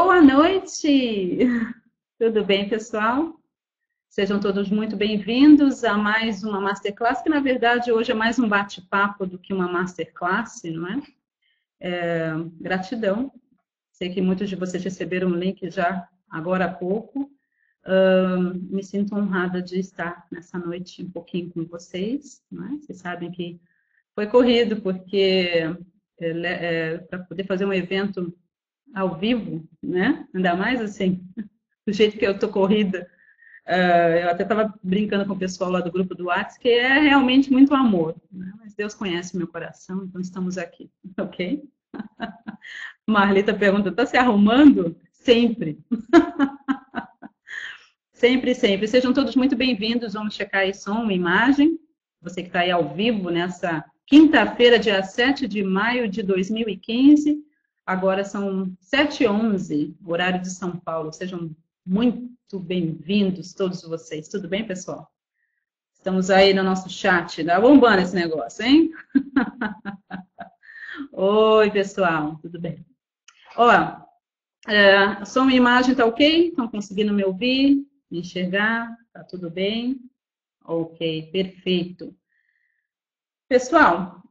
Boa noite! Tudo bem, pessoal? Sejam todos muito bem-vindos a mais uma Masterclass, que na verdade hoje é mais um bate-papo do que uma Masterclass, não é? é? Gratidão. Sei que muitos de vocês receberam o link já agora há pouco. Uh, me sinto honrada de estar nessa noite um pouquinho com vocês. Não é? Vocês sabem que foi corrido, porque é, é, para poder fazer um evento ao vivo, né? Ainda mais assim, do jeito que eu tô corrida. Uh, eu até estava brincando com o pessoal lá do grupo do WhatsApp, que é realmente muito amor. Né? Mas Deus conhece meu coração, então estamos aqui, ok? Marlita pergunta, está se arrumando? Sempre. sempre, sempre. Sejam todos muito bem-vindos. Vamos checar aí som imagem. Você que está aí ao vivo nessa quinta-feira, dia 7 de maio de 2015. Agora são 7h11, horário de São Paulo. Sejam muito bem-vindos todos vocês. Tudo bem, pessoal? Estamos aí no nosso chat. Tá bombando esse negócio, hein? Oi, pessoal. Tudo bem? Ó, é, som e imagem tá ok? Estão conseguindo me ouvir, me enxergar? Tá tudo bem? Ok, perfeito. Pessoal,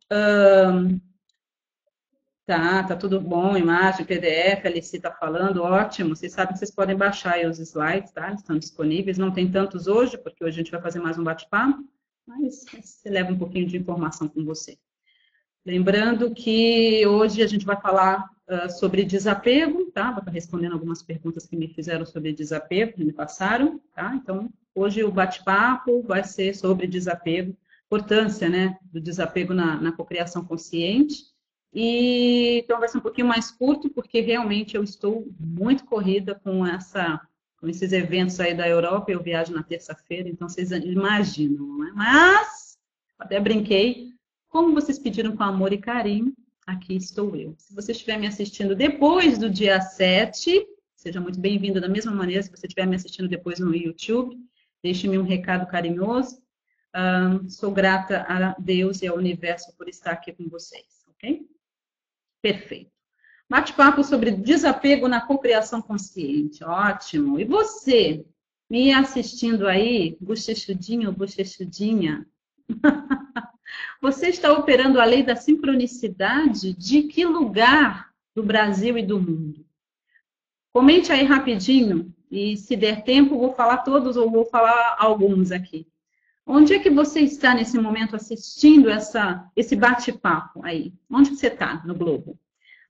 tá, tá tudo bom, imagem, PDF, a Alice está falando, ótimo. Vocês sabem que vocês podem baixar os slides, tá? Estão disponíveis. Não tem tantos hoje, porque hoje a gente vai fazer mais um bate-papo, mas você leva um pouquinho de informação com você. Lembrando que hoje a gente vai falar uh, sobre desapego, tá? Vou estar respondendo algumas perguntas que me fizeram sobre desapego, que me passaram, tá? Então, hoje o bate-papo vai ser sobre desapego importância né, do desapego na, na cocriação consciente. E então vai ser um pouquinho mais curto, porque realmente eu estou muito corrida com essa com esses eventos aí da Europa, eu viajo na terça-feira, então vocês imaginam, não é? Mas, até brinquei, como vocês pediram com amor e carinho, aqui estou eu. Se você estiver me assistindo depois do dia 7, seja muito bem-vindo da mesma maneira, se você estiver me assistindo depois no YouTube, deixe-me um recado carinhoso, um, sou grata a Deus e ao universo por estar aqui com vocês, ok? Perfeito. Bate-papo sobre desapego na cocriação consciente. Ótimo. E você, me assistindo aí, bochechudinho bochechudinha? você está operando a lei da sincronicidade de que lugar do Brasil e do mundo? Comente aí rapidinho e se der tempo, vou falar todos ou vou falar alguns aqui. Onde é que você está nesse momento assistindo essa, esse bate-papo aí? Onde você está no Globo?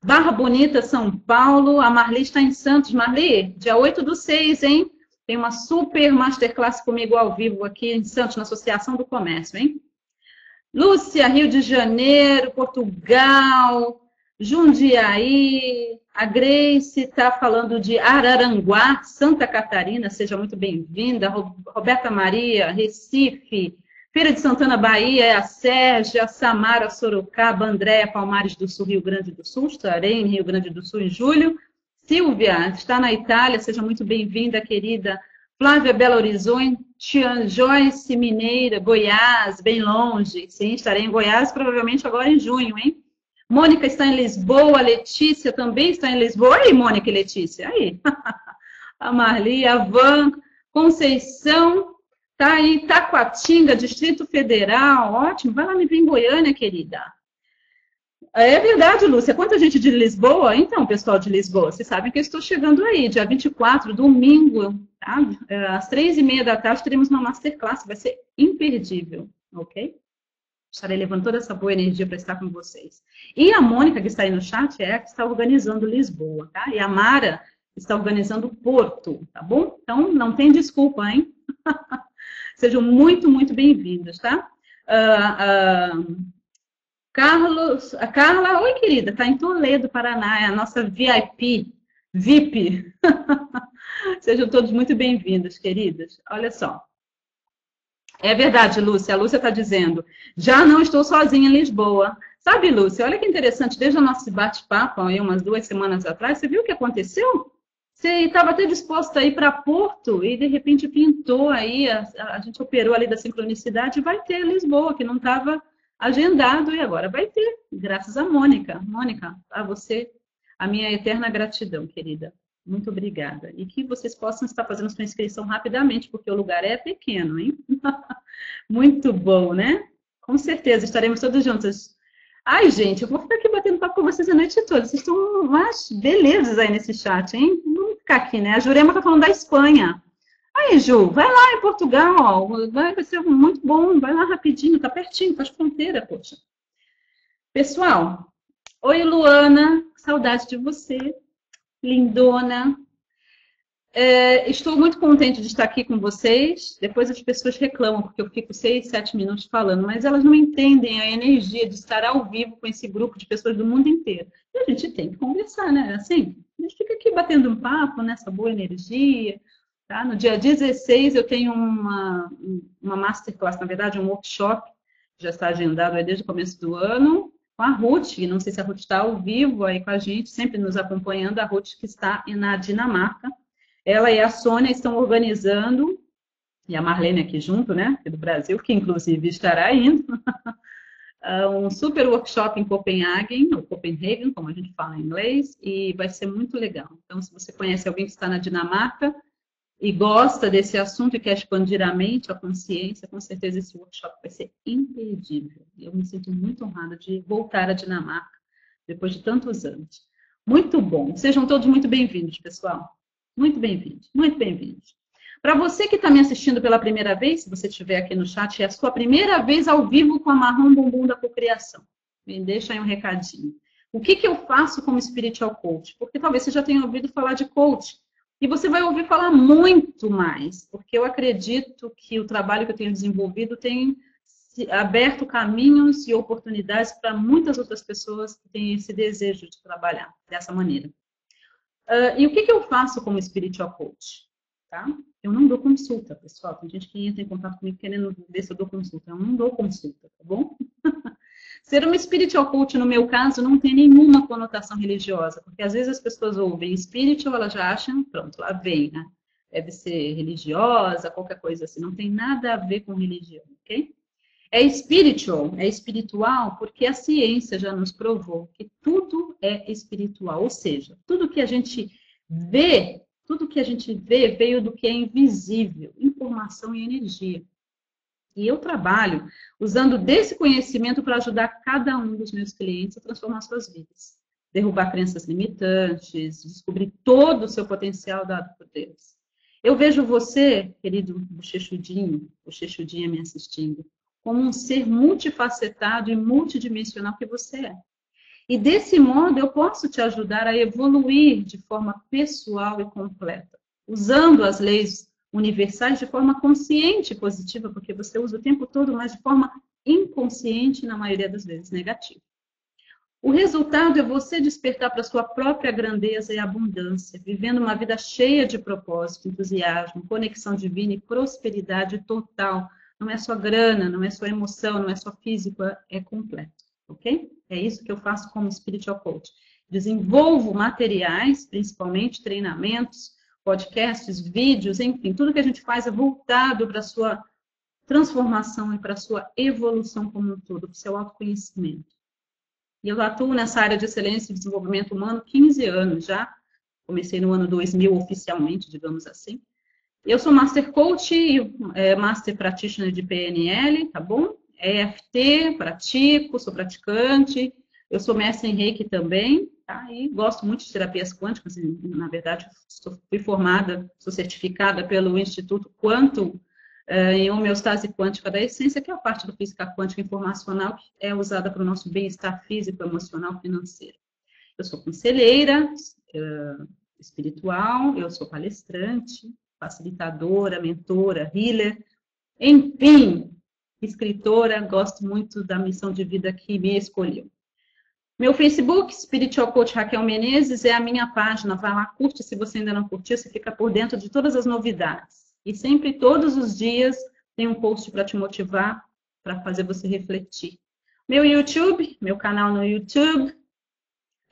Barra Bonita, São Paulo. A Marli está em Santos. Marli, dia 8 do 6, hein? Tem uma super masterclass comigo ao vivo aqui em Santos, na Associação do Comércio, hein? Lúcia, Rio de Janeiro, Portugal, Jundiaí, a Grace está falando de Araranguá, Santa Catarina, seja muito bem-vinda. Roberta Maria, Recife, Feira de Santana, Bahia, a Sérgia, Samara, Sorocaba, Andréa, Palmares do Sul, Rio Grande do Sul, estarei em Rio Grande do Sul em julho. Silvia, está na Itália, seja muito bem-vinda, querida. Flávia, Belo Horizonte, Joyce, Mineira, Goiás, bem longe. Sim, estarei em Goiás, provavelmente agora em junho, hein? Mônica está em Lisboa, Letícia também está em Lisboa. Aí, Mônica e Letícia, aí. a Marli, a Van, Conceição, tá aí, Taquatinga, Distrito Federal, ótimo. Vai lá me ver em Goiânia, querida. É verdade, Lúcia. Quanta gente de Lisboa? Então, pessoal de Lisboa, vocês sabem que eu estou chegando aí, dia 24, domingo, tá? É, às três e meia da tarde teremos uma masterclass, vai ser imperdível, ok? Estarei levando toda essa boa energia para estar com vocês. E a Mônica, que está aí no chat, é a que está organizando Lisboa, tá? E a Mara está organizando Porto, tá bom? Então, não tem desculpa, hein? Sejam muito, muito bem-vindos, tá? Uh, uh, Carlos, a Carla, oi querida, está em Toledo, Paraná, é a nossa VIP, VIP. Sejam todos muito bem-vindos, queridas. Olha só, é verdade, Lúcia. A Lúcia está dizendo, já não estou sozinha em Lisboa. Sabe, Lúcia, olha que interessante, desde o nosso bate-papo, aí umas duas semanas atrás, você viu o que aconteceu? Você estava até disposta a ir para Porto e de repente pintou aí, a, a, gente operou ali da sincronicidade vai ter Lisboa, que não estava agendado e agora vai ter, graças a Mônica. Mônica, a você, a minha eterna gratidão, querida. Muito obrigada. E que vocês possam estar fazendo sua inscrição rapidamente, porque o lugar é pequeno, hein? Muito bom, né? Com certeza, estaremos todos juntos. Ai, gente, eu vou ficar aqui batendo papo com vocês a noite toda. Vocês estão umas belezas aí nesse chat, hein? Vamos ficar aqui, né? A Jurema tá falando da Espanha. Aí, Ju, vai lá em Portugal, vai ser muito bom, vai lá rapidinho, tá pertinho, faz fronteira, poxa. Pessoal, oi Luana, saudade de você, lindona. É, estou muito contente de estar aqui com vocês. Depois as pessoas reclamam porque eu fico seis, sete minutos falando, mas elas não entendem a energia de estar ao vivo com esse grupo de pessoas do mundo inteiro. E a gente tem que conversar, né? Assim, a gente fica aqui batendo um papo nessa boa energia, Tá? No dia 16 eu tenho uma, uma masterclass, na verdade, um workshop, já está agendado desde o começo do ano, com a Ruth, não sei se a Ruth está ao vivo aí com a gente, sempre nos acompanhando, a Ruth que está na Dinamarca. Ela e a Sônia estão organizando, e a Marlene aqui junto, né, do Brasil, que inclusive estará indo, um super workshop em Copenhagen, ou Copenhagen, como a gente fala em inglês, e vai ser muito legal. Então, se você conhece alguém que está na Dinamarca, e gosta desse assunto e quer expandir a mente, a consciência, com certeza esse workshop vai ser imperdível. Eu me sinto muito honrada de voltar à Dinamarca depois de tantos anos. Muito bom. Sejam todos muito bem-vindos, pessoal. Muito bem-vindos, muito bem-vindos. Para você que está me assistindo pela primeira vez, se você estiver aqui no chat, é a sua primeira vez ao vivo com a Marrom Bumbum da Cocriação. Me deixa aí um recadinho. O que, que eu faço como Spiritual Coach? Porque talvez você já tenha ouvido falar de coach, e você vai ouvir falar muito mais, porque eu acredito que o trabalho que eu tenho desenvolvido tem aberto caminhos e oportunidades para muitas outras pessoas que têm esse desejo de trabalhar dessa maneira. Uh, e o que, que, eu faço como spiritual coach? Tá? Eu não dou consulta, pessoal. Tem gente que entra em contato comigo querendo ver se eu dou consulta. Eu não dou consulta, tá bom? Ser uma spiritual coach, no meu caso, não tem nenhuma conotação religiosa, porque às vezes as pessoas ouvem spiritual, elas já acham, pronto, lá vem, né? Deve ser religiosa, qualquer coisa assim, não tem nada a ver com religião, ok? É spiritual, é espiritual, porque a ciência já nos provou que tudo é espiritual, ou seja, tudo que a gente vê, tudo que a gente vê veio do que é invisível, informação e energia. E eu trabalho usando desse conhecimento para ajudar cada um dos meus clientes a transformar suas vidas. Derrubar crenças limitantes, descobrir todo o seu potencial dado por Deus. Eu vejo você, querido bochechudinho, bochechudinha me assistindo, como um ser multifacetado e multidimensional que você é. E desse modo eu posso te ajudar a evoluir de forma pessoal e completa, usando as leis universais de forma consciente e positiva, porque você usa o tempo todo, mas de forma inconsciente, na maioria das vezes negativa. O resultado é você despertar para a sua própria grandeza e abundância, vivendo uma vida cheia de propósito, entusiasmo, conexão divina e prosperidade total. Não é só grana, não é só emoção, não é só físico, é completo, ok? É isso que eu faço como spiritual coach. Desenvolvo materiais, principalmente treinamentos, podcasts, vídeos, enfim, tudo que a gente faz é voltado para a sua transformação e para a sua evolução como um todo, para o seu autoconhecimento. E eu atuo nessa área de excelência e desenvolvimento humano 15 anos já. Comecei no ano 2000 oficialmente, digamos assim. Eu sou Master Coach e é, Master Practitioner de PNL, tá bom? EFT, pratico, sou praticante. Eu sou mestre em Reiki também, Tá? E gosto muito de terapias quânticas, na verdade, fui formada, sou certificada pelo Instituto Quanto eh, em homeostase quântica da essência, que é a parte do física quântica informacional que é usada para o nosso bem-estar físico, emocional, financeiro. Eu sou conselheira eh, espiritual, eu sou palestrante, facilitadora, mentora, healer, enfim, escritora, gosto muito da missão de vida que me escolheu. Meu Facebook, Spiritual Coach Raquel Menezes, é a minha página. Vai lá, curte se você ainda não curtiu, você fica por dentro de todas as novidades. E sempre, todos os dias, tem um post para te motivar, para fazer você refletir. Meu YouTube, meu canal no YouTube,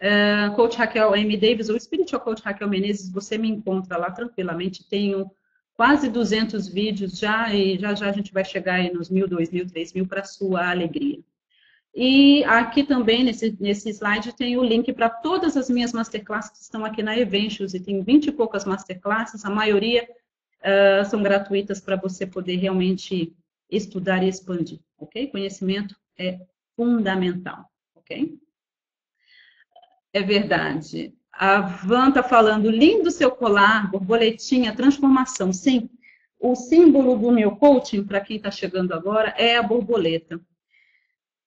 uh, Coach Raquel M. Davis ou Spiritual Coach Raquel Menezes, você me encontra lá tranquilamente. Tenho quase 200 vídeos já e já já a gente vai chegar aí nos mil, dois mil, três mil para sua alegria. E aqui também, nesse, nesse slide, tem o link para todas as minhas masterclasses que estão aqui na Eventos, e tem 20 e poucas masterclasses, a maioria uh, são gratuitas para você poder realmente estudar e expandir, ok? Conhecimento é fundamental, ok? É verdade. A Van está falando, lindo seu colar, borboletinha, transformação. Sim, o símbolo do meu coaching, para quem está chegando agora, é a borboleta.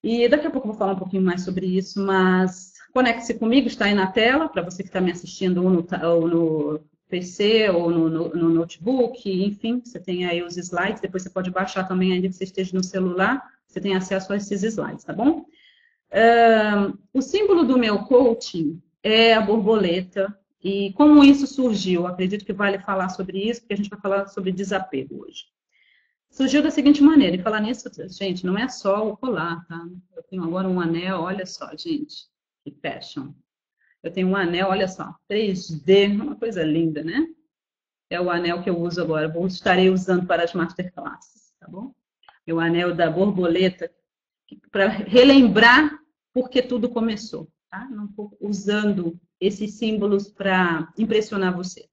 E daqui a pouco eu vou falar um pouquinho mais sobre isso, mas conecte-se comigo, está aí na tela, para você que está me assistindo ou no, ou no PC ou no, no, no, notebook, enfim, você tem aí os slides, depois você pode baixar também, ainda que você esteja no celular, você tem acesso a esses slides, tá bom? O símbolo do meu coaching é a borboleta, e como isso surgiu? Acredito que vale falar sobre isso, porque a gente vai falar sobre desapego hoje. Surgiu da seguinte maneira, e falar nisso, gente, não é só o colar, tá? Eu tenho agora um anel, olha só, gente, que fashion. Eu tenho um anel, olha só, 3D, uma coisa linda, né? É o anel que eu uso agora, vou, estarei usando para as masterclasses, tá bom? É o anel da borboleta, para relembrar porque tudo começou, tá? Não estou usando esses símbolos para impressionar você.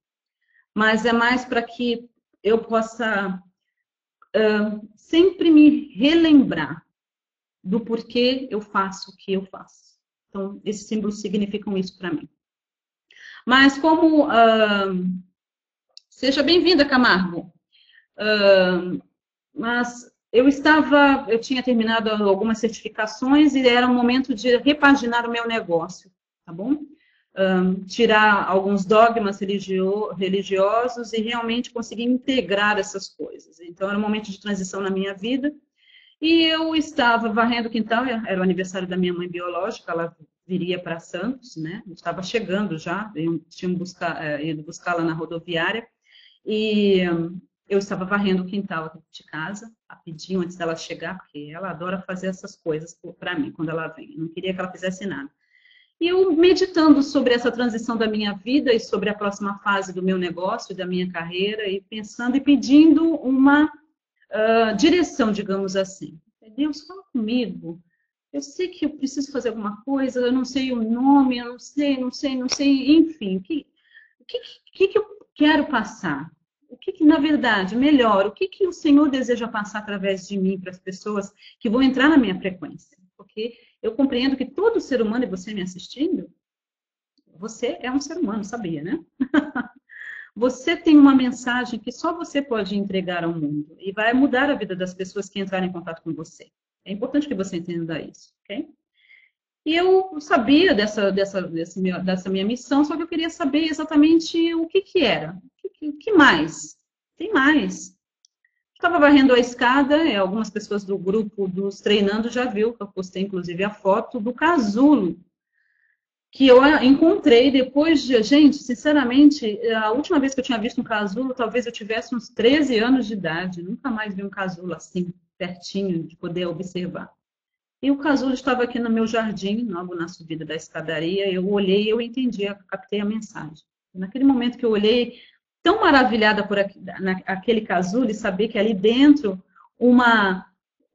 Mas é mais para que eu possa uh, sempre me relembrar do porquê eu faço o que eu faço. Então, esses símbolos significam isso para mim. Mas como... Uh, seja bem-vinda, Camargo. Uh, mas eu estava, eu tinha terminado algumas certificações e era o momento de repaginar o meu negócio, tá bom? Um, tirar alguns dogmas religio religiosos e realmente conseguir integrar essas coisas. Então, era um momento de transição na minha vida. E eu estava varrendo o quintal, era o aniversário da minha mãe biológica, ela viria para Santos, né? Eu estava chegando já, eu tinha buscar, é, ido buscá-la na rodoviária. E eu estava varrendo o quintal de casa, rapidinho, antes dela chegar, porque ela adora fazer essas coisas para mim, quando ela vem. Eu não queria que ela fizesse nada. E eu meditando sobre essa transição da minha vida e sobre a próxima fase do meu negócio, da minha carreira, e pensando e pedindo uma uh, direção, digamos assim. Deus, fala comigo. Eu sei que eu preciso fazer alguma coisa, eu não sei o nome, eu não sei, não sei, não sei, enfim. O que, que, que, que eu quero passar? O que, que, na verdade, melhor, o que, que o Senhor deseja passar através de mim para as pessoas que vão entrar na minha frequência? Porque eu compreendo que todo ser humano, e você me assistindo, você é um ser humano, sabia, né? você tem uma mensagem que só você pode entregar ao mundo e vai mudar a vida das pessoas que entrarem em contato com você. É importante que você entenda isso, ok? E eu sabia dessa, dessa, dessa minha missão, só que eu queria saber exatamente o que, que era. Que mais? Tem mais. Estava varrendo a escada, e algumas pessoas do grupo dos treinando já viu, que eu postei inclusive a foto do casulo, que eu encontrei depois de, gente, sinceramente, a última vez que eu tinha visto um casulo, talvez eu tivesse uns 13 anos de idade, nunca mais vi um casulo assim, pertinho, de poder observar. E o casulo estava aqui no meu jardim, logo na subida da escadaria, eu olhei eu entendi, captei a mensagem. Naquele momento que eu olhei, tão maravilhada por aquele casulo e saber que ali dentro uma,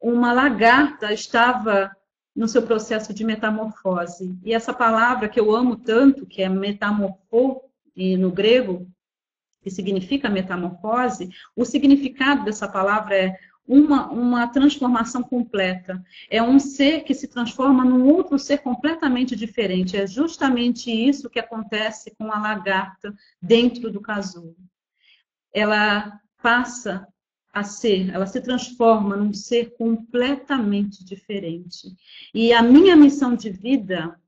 uma lagarta estava no seu processo de metamorfose. E essa palavra que eu amo tanto, que é metamorfo, no grego, que significa metamorfose, o significado dessa palavra é uma, uma transformação completa. É um ser que se transforma num outro ser completamente diferente. É justamente isso que acontece com a lagarta dentro do casulo. Ela passa a ser, ela se transforma num ser completamente diferente. E a minha missão de vida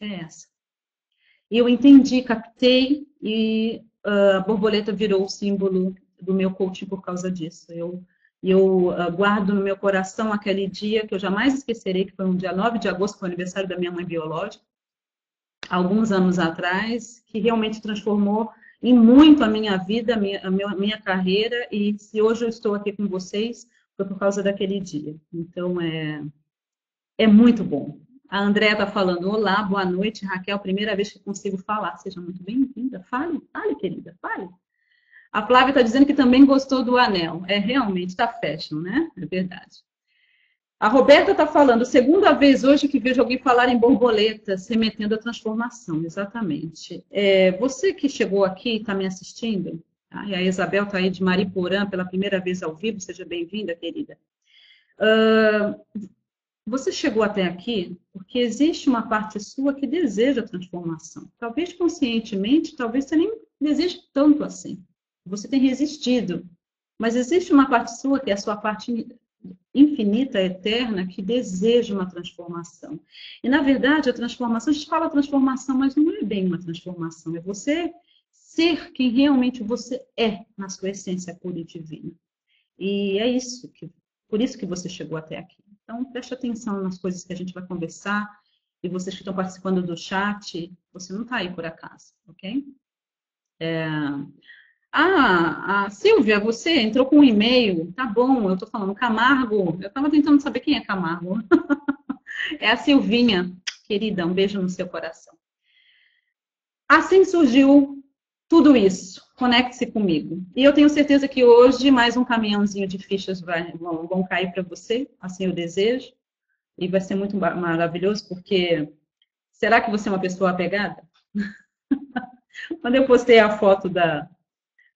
é essa. Eu entendi, captei e uh, a borboleta virou o símbolo do meu coaching por causa disso. Eu e eu uh, guardo no meu coração aquele dia que eu jamais esquecerei, que foi um dia 9 de agosto, foi o aniversário da minha mãe biológica, alguns anos atrás, que realmente transformou em muito a minha vida, a minha, a minha, carreira, e se hoje eu estou aqui com vocês, foi por causa daquele dia. Então, é, é muito bom. A Andréa está falando, olá, boa noite, Raquel, primeira vez que consigo falar, seja muito bem-vinda, fale, fale, querida, fale. A Flávia está dizendo que também gostou do anel. É realmente, está fashion, né? É verdade. A Roberta está falando, segunda vez hoje que vejo alguém falar em borboleta, remetendo à transformação, exatamente. É, você que chegou aqui e está me assistindo, tá? e a Isabel está aí de Mariporã pela primeira vez ao vivo, seja bem-vinda, querida. Uh, você chegou até aqui porque existe uma parte sua que deseja transformação. Talvez conscientemente, talvez você nem deseje tanto assim. Você tem resistido. Mas existe uma parte sua que é a sua parte infinita, eterna, que deseja uma transformação. E, na verdade, a transformação, a gente fala transformação, mas não é bem uma transformação, é você ser quem realmente você é na sua essência pura e divina. E é isso, que, por isso que você chegou até aqui. Então, preste atenção nas coisas que a gente vai conversar, e vocês que estão participando do chat, você não está aí por acaso, ok? É, ah, a Silvia, você entrou com um e-mail. Tá bom, eu estou falando Camargo. Eu estava tentando saber quem é Camargo. é a Silvinha. Querida, um beijo no seu coração. Assim surgiu tudo isso. Conecte-se comigo. E eu tenho certeza que hoje mais um caminhãozinho de fichas vai, vão, vão cair para você, assim eu desejo. E vai ser muito maravilhoso, porque será que você é uma pessoa apegada? Quando eu postei a foto da,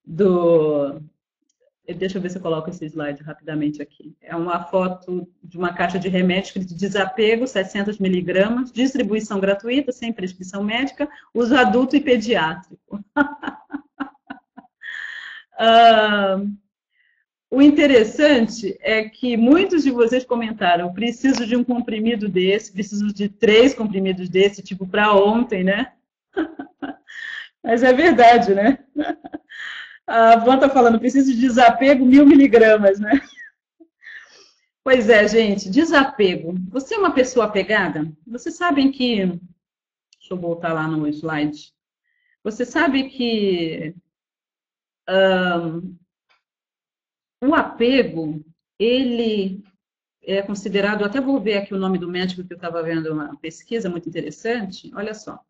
do. Deixa eu ver se eu coloco esse slide rapidamente aqui. É uma foto de uma caixa de remédio de desapego, 700 miligramas, distribuição gratuita, sem prescrição médica, uso adulto e pediátrico. uh, o interessante é que muitos de vocês comentaram: preciso de um comprimido desse, preciso de três comprimidos desse, tipo para ontem, né? Mas é verdade, né? A Van está falando, preciso de desapego mil miligramas, né? Pois é, gente, desapego. Você é uma pessoa apegada? Vocês sabem que. Deixa eu voltar lá no slide. Você sabe que um, o apego, ele é considerado, até vou ver aqui o nome do médico que eu estava vendo uma pesquisa muito interessante. Olha só.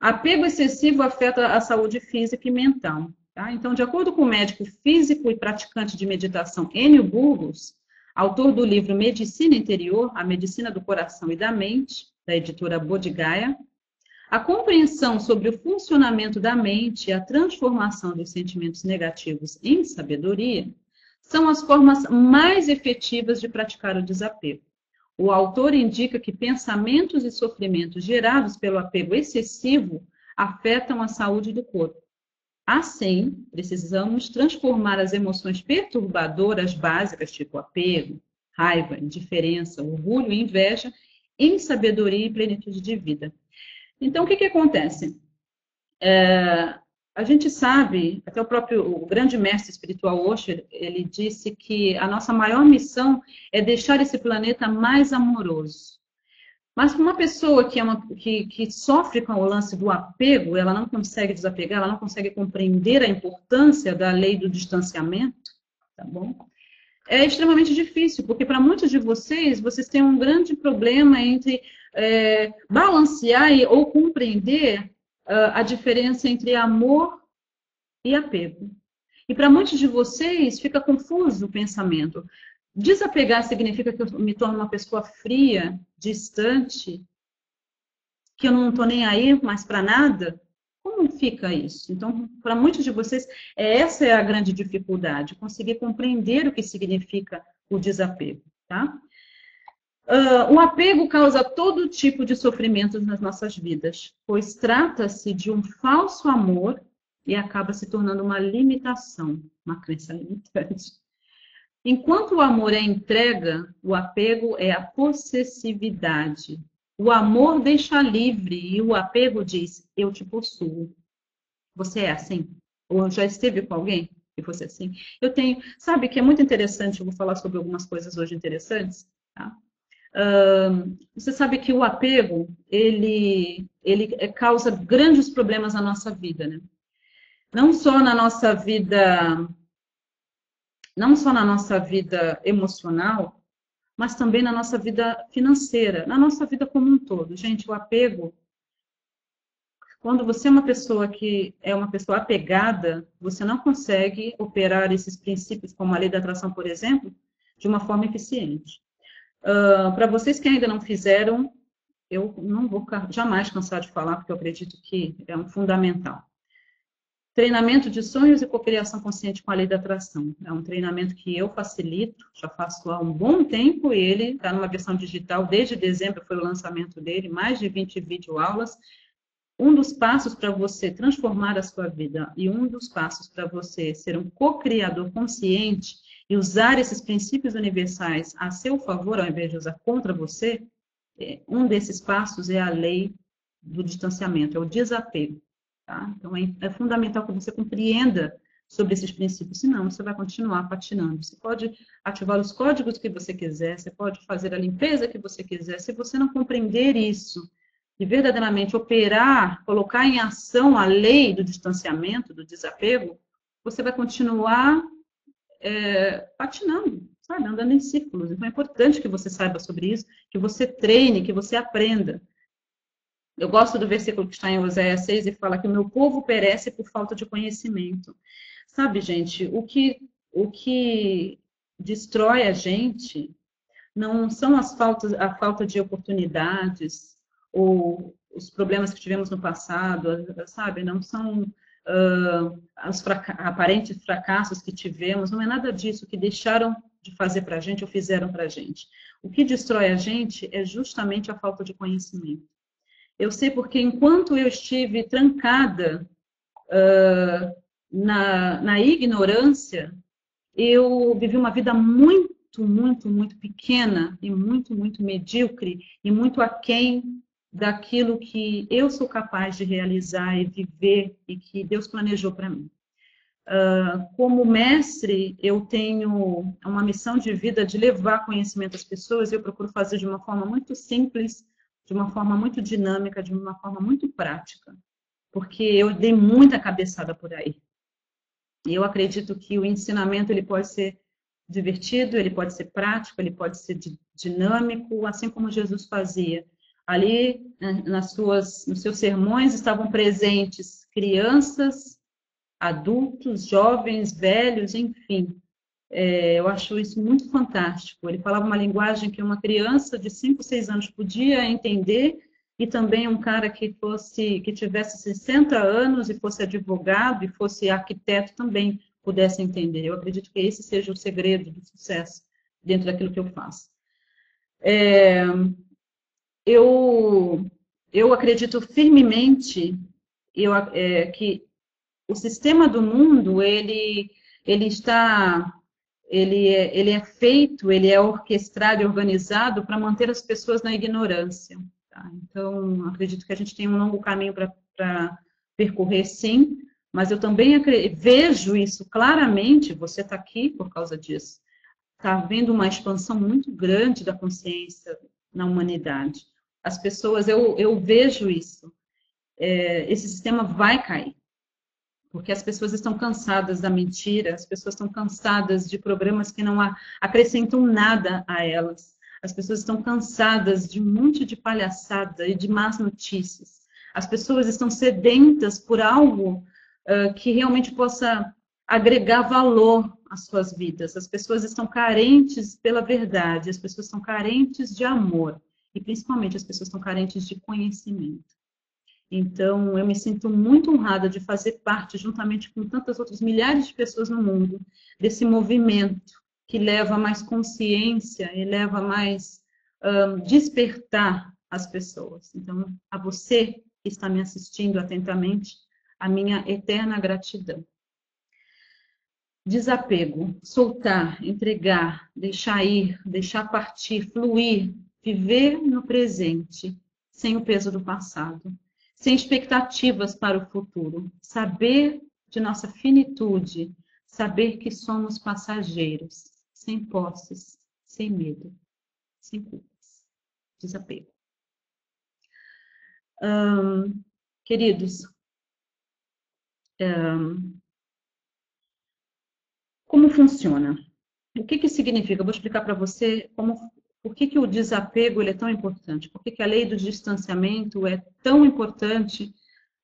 Apego excessivo afeta a saúde física e mental. Tá? Então, de acordo com o médico físico e praticante de meditação Enio Burgos, autor do livro Medicina Interior, a Medicina do Coração e da Mente, da editora Bodhigaya, a compreensão sobre o funcionamento da mente e a transformação dos sentimentos negativos em sabedoria são as formas mais efetivas de praticar o desapego. O autor indica que pensamentos e sofrimentos gerados pelo apego excessivo afetam a saúde do corpo Assim, precisamos transformar as emoções perturbadoras básicas, tipo apego, raiva, indiferença, orgulho e inveja, em sabedoria e plenitude de vida. Então, o que, que acontece? É, a gente sabe, até o próprio o grande mestre espiritual Osho, ele disse que a nossa maior missão é deixar esse planeta mais amoroso. Mas uma pessoa que, é uma, que, que sofre com o lance do apego, ela não consegue desapegar, ela não consegue compreender a importância da lei do distanciamento, tá bom? É extremamente difícil, porque para muitos de vocês, vocês têm um grande problema entre é, balancear ou compreender uh, a diferença entre amor e apego. E para muitos de vocês fica confuso o pensamento. Desapegar significa que eu me torno uma pessoa fria, distante, que eu não estou nem aí mais para nada? Como fica isso? Então, para muitos de vocês, essa é a grande dificuldade, conseguir compreender o que significa o desapego, tá? Uh, o apego causa todo tipo de sofrimentos nas nossas vidas, pois trata-se de um falso amor e acaba se tornando uma limitação, uma crença limitante. Enquanto o amor é entrega, o apego é a possessividade. O amor deixa livre e o apego diz: Eu te possuo. Você é assim? Ou já esteve com alguém que fosse assim? Eu tenho. Sabe que é muito interessante, eu vou falar sobre algumas coisas hoje interessantes. Tá? Uh, você sabe que o apego ele, ele causa grandes problemas na nossa vida, né? Não só na nossa vida não só na nossa vida emocional, mas também na nossa vida financeira, na nossa vida como um todo. Gente, o apego, quando você é uma pessoa que é uma pessoa apegada, você não consegue operar esses princípios, como a lei da atração, por exemplo, de uma forma eficiente. Uh, Para vocês que ainda não fizeram, eu não vou jamais cansar de falar, porque eu acredito que é um fundamental. Treinamento de sonhos e cocriação consciente com a lei da atração. É um treinamento que eu facilito, já faço há um bom tempo, e ele está numa versão digital, desde dezembro foi o lançamento dele, mais de 20 videoaulas. Um dos passos para você transformar a sua vida e um dos passos para você ser um co-criador consciente e usar esses princípios universais a seu favor, ao invés de usar contra você, é, um desses passos é a lei do distanciamento, é o desapego. Tá? Então, é, é fundamental que você compreenda sobre esses princípios, senão você vai continuar patinando. Você pode ativar os códigos que você quiser, você pode fazer a limpeza que você quiser. Se você não compreender isso e verdadeiramente operar, colocar em ação a lei do distanciamento, do desapego, você vai continuar é, patinando, sabe, andando em círculos. Então é importante que você saiba sobre isso, que você treine, que você aprenda. Eu gosto do versículo que está em Oséias 6 e fala que o meu povo perece por falta de conhecimento. Sabe, gente, o que, o que destrói a gente não são as faltas, a falta de oportunidades ou os problemas que tivemos no passado, sabe? Não são uh, os fraca aparentes fracassos que tivemos, não é nada disso que deixaram de fazer para a gente ou fizeram para a gente. O que destrói a gente é justamente a falta de conhecimento. Eu sei porque enquanto eu estive trancada uh, na, na ignorância, eu vivi uma vida muito, muito, muito pequena e muito, muito medíocre e muito aquém daquilo que eu sou capaz de realizar e viver e que Deus planejou para mim. Uh, como mestre, eu tenho uma missão de vida de levar conhecimento às pessoas eu procuro fazer de uma forma muito simples, de uma forma muito dinâmica, de uma forma muito prática, porque eu dei muita cabeçada por aí. E eu acredito que o ensinamento ele pode ser divertido, ele pode ser prático, ele pode ser dinâmico, assim como Jesus fazia. Ali, né, nas suas, nos seus sermões, estavam presentes crianças, adultos, jovens, velhos, enfim, é, eu acho isso muito fantástico. Ele falava uma linguagem que uma criança de 5, 6 anos podia entender e também um cara que fosse que tivesse 60 anos e fosse advogado e fosse arquiteto também pudesse entender. Eu acredito que esse seja o segredo do sucesso dentro daquilo que eu faço. É, eu eu acredito firmemente eu, é, que o sistema do mundo ele ele está ele é, ele é feito, ele é orquestrado e organizado para manter as pessoas na ignorância. Tá? Então, acredito que a gente tem um longo caminho para percorrer, sim, mas eu também vejo isso claramente, você está aqui por causa disso. Está havendo uma expansão muito grande da consciência na humanidade. As pessoas, eu, eu vejo isso. É, esse sistema vai cair porque as pessoas estão cansadas da mentira, as pessoas estão cansadas de programas que não acrescentam nada a elas. As pessoas estão cansadas de um monte de palhaçada e de más notícias. As pessoas estão sedentas por algo uh, que realmente possa agregar valor às suas vidas. As pessoas estão carentes pela verdade, as pessoas estão carentes de amor e principalmente as pessoas estão carentes de conhecimento. Então, eu me sinto muito honrada de fazer parte, juntamente com tantas outras milhares de pessoas no mundo, desse movimento que leva mais consciência e leva mais um, despertar as pessoas. Então, a você que está me assistindo atentamente, a minha eterna gratidão. Desapego, soltar, entregar, deixar ir, deixar partir, fluir, viver no presente, sem o peso do passado sem expectativas para o futuro, saber de nossa finitude, saber que somos passageiros, sem posses, sem medo, sem culpas, desapego. Queridos, como funciona? O que, que significa? Eu vou explicar para você como por que, que o desapego ele é tão importante? Por que, que a lei do distanciamento é tão importante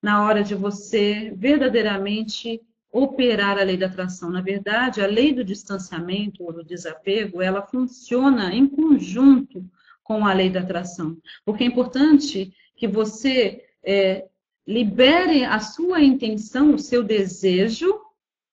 na hora de você verdadeiramente operar a lei da atração. Na verdade, a lei do distanciamento ou do desapego, ela funciona em conjunto com a lei da atração. Porque é importante que você é, libere a sua intenção, o seu desejo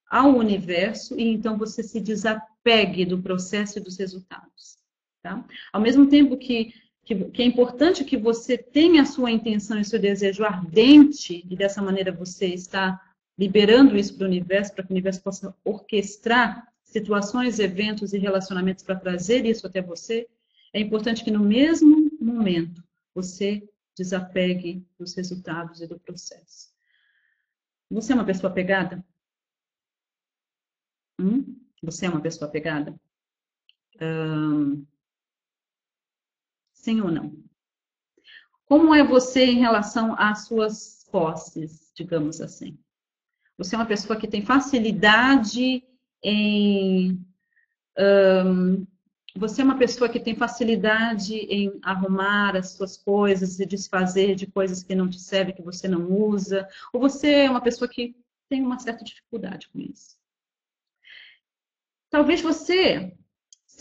ao universo e então você se desapegue do processo e dos resultados. Tá? Ao mesmo tempo que, que, que é importante que você tenha a sua intenção e seu desejo ardente, e dessa maneira você está liberando isso para o universo, para que o universo possa orquestrar situações, eventos e relacionamentos para trazer isso até você, é importante que no mesmo momento você desapegue dos resultados e do processo. Você é uma pessoa apegada? Hum? Você é uma pessoa apegada? Sim ou não? Como é você em relação às suas posses, digamos assim? Você é uma pessoa que tem facilidade em. Um, você é uma pessoa que tem facilidade em arrumar as suas coisas e desfazer de coisas que não te servem, que você não usa? Ou você é uma pessoa que tem uma certa dificuldade com isso? Talvez você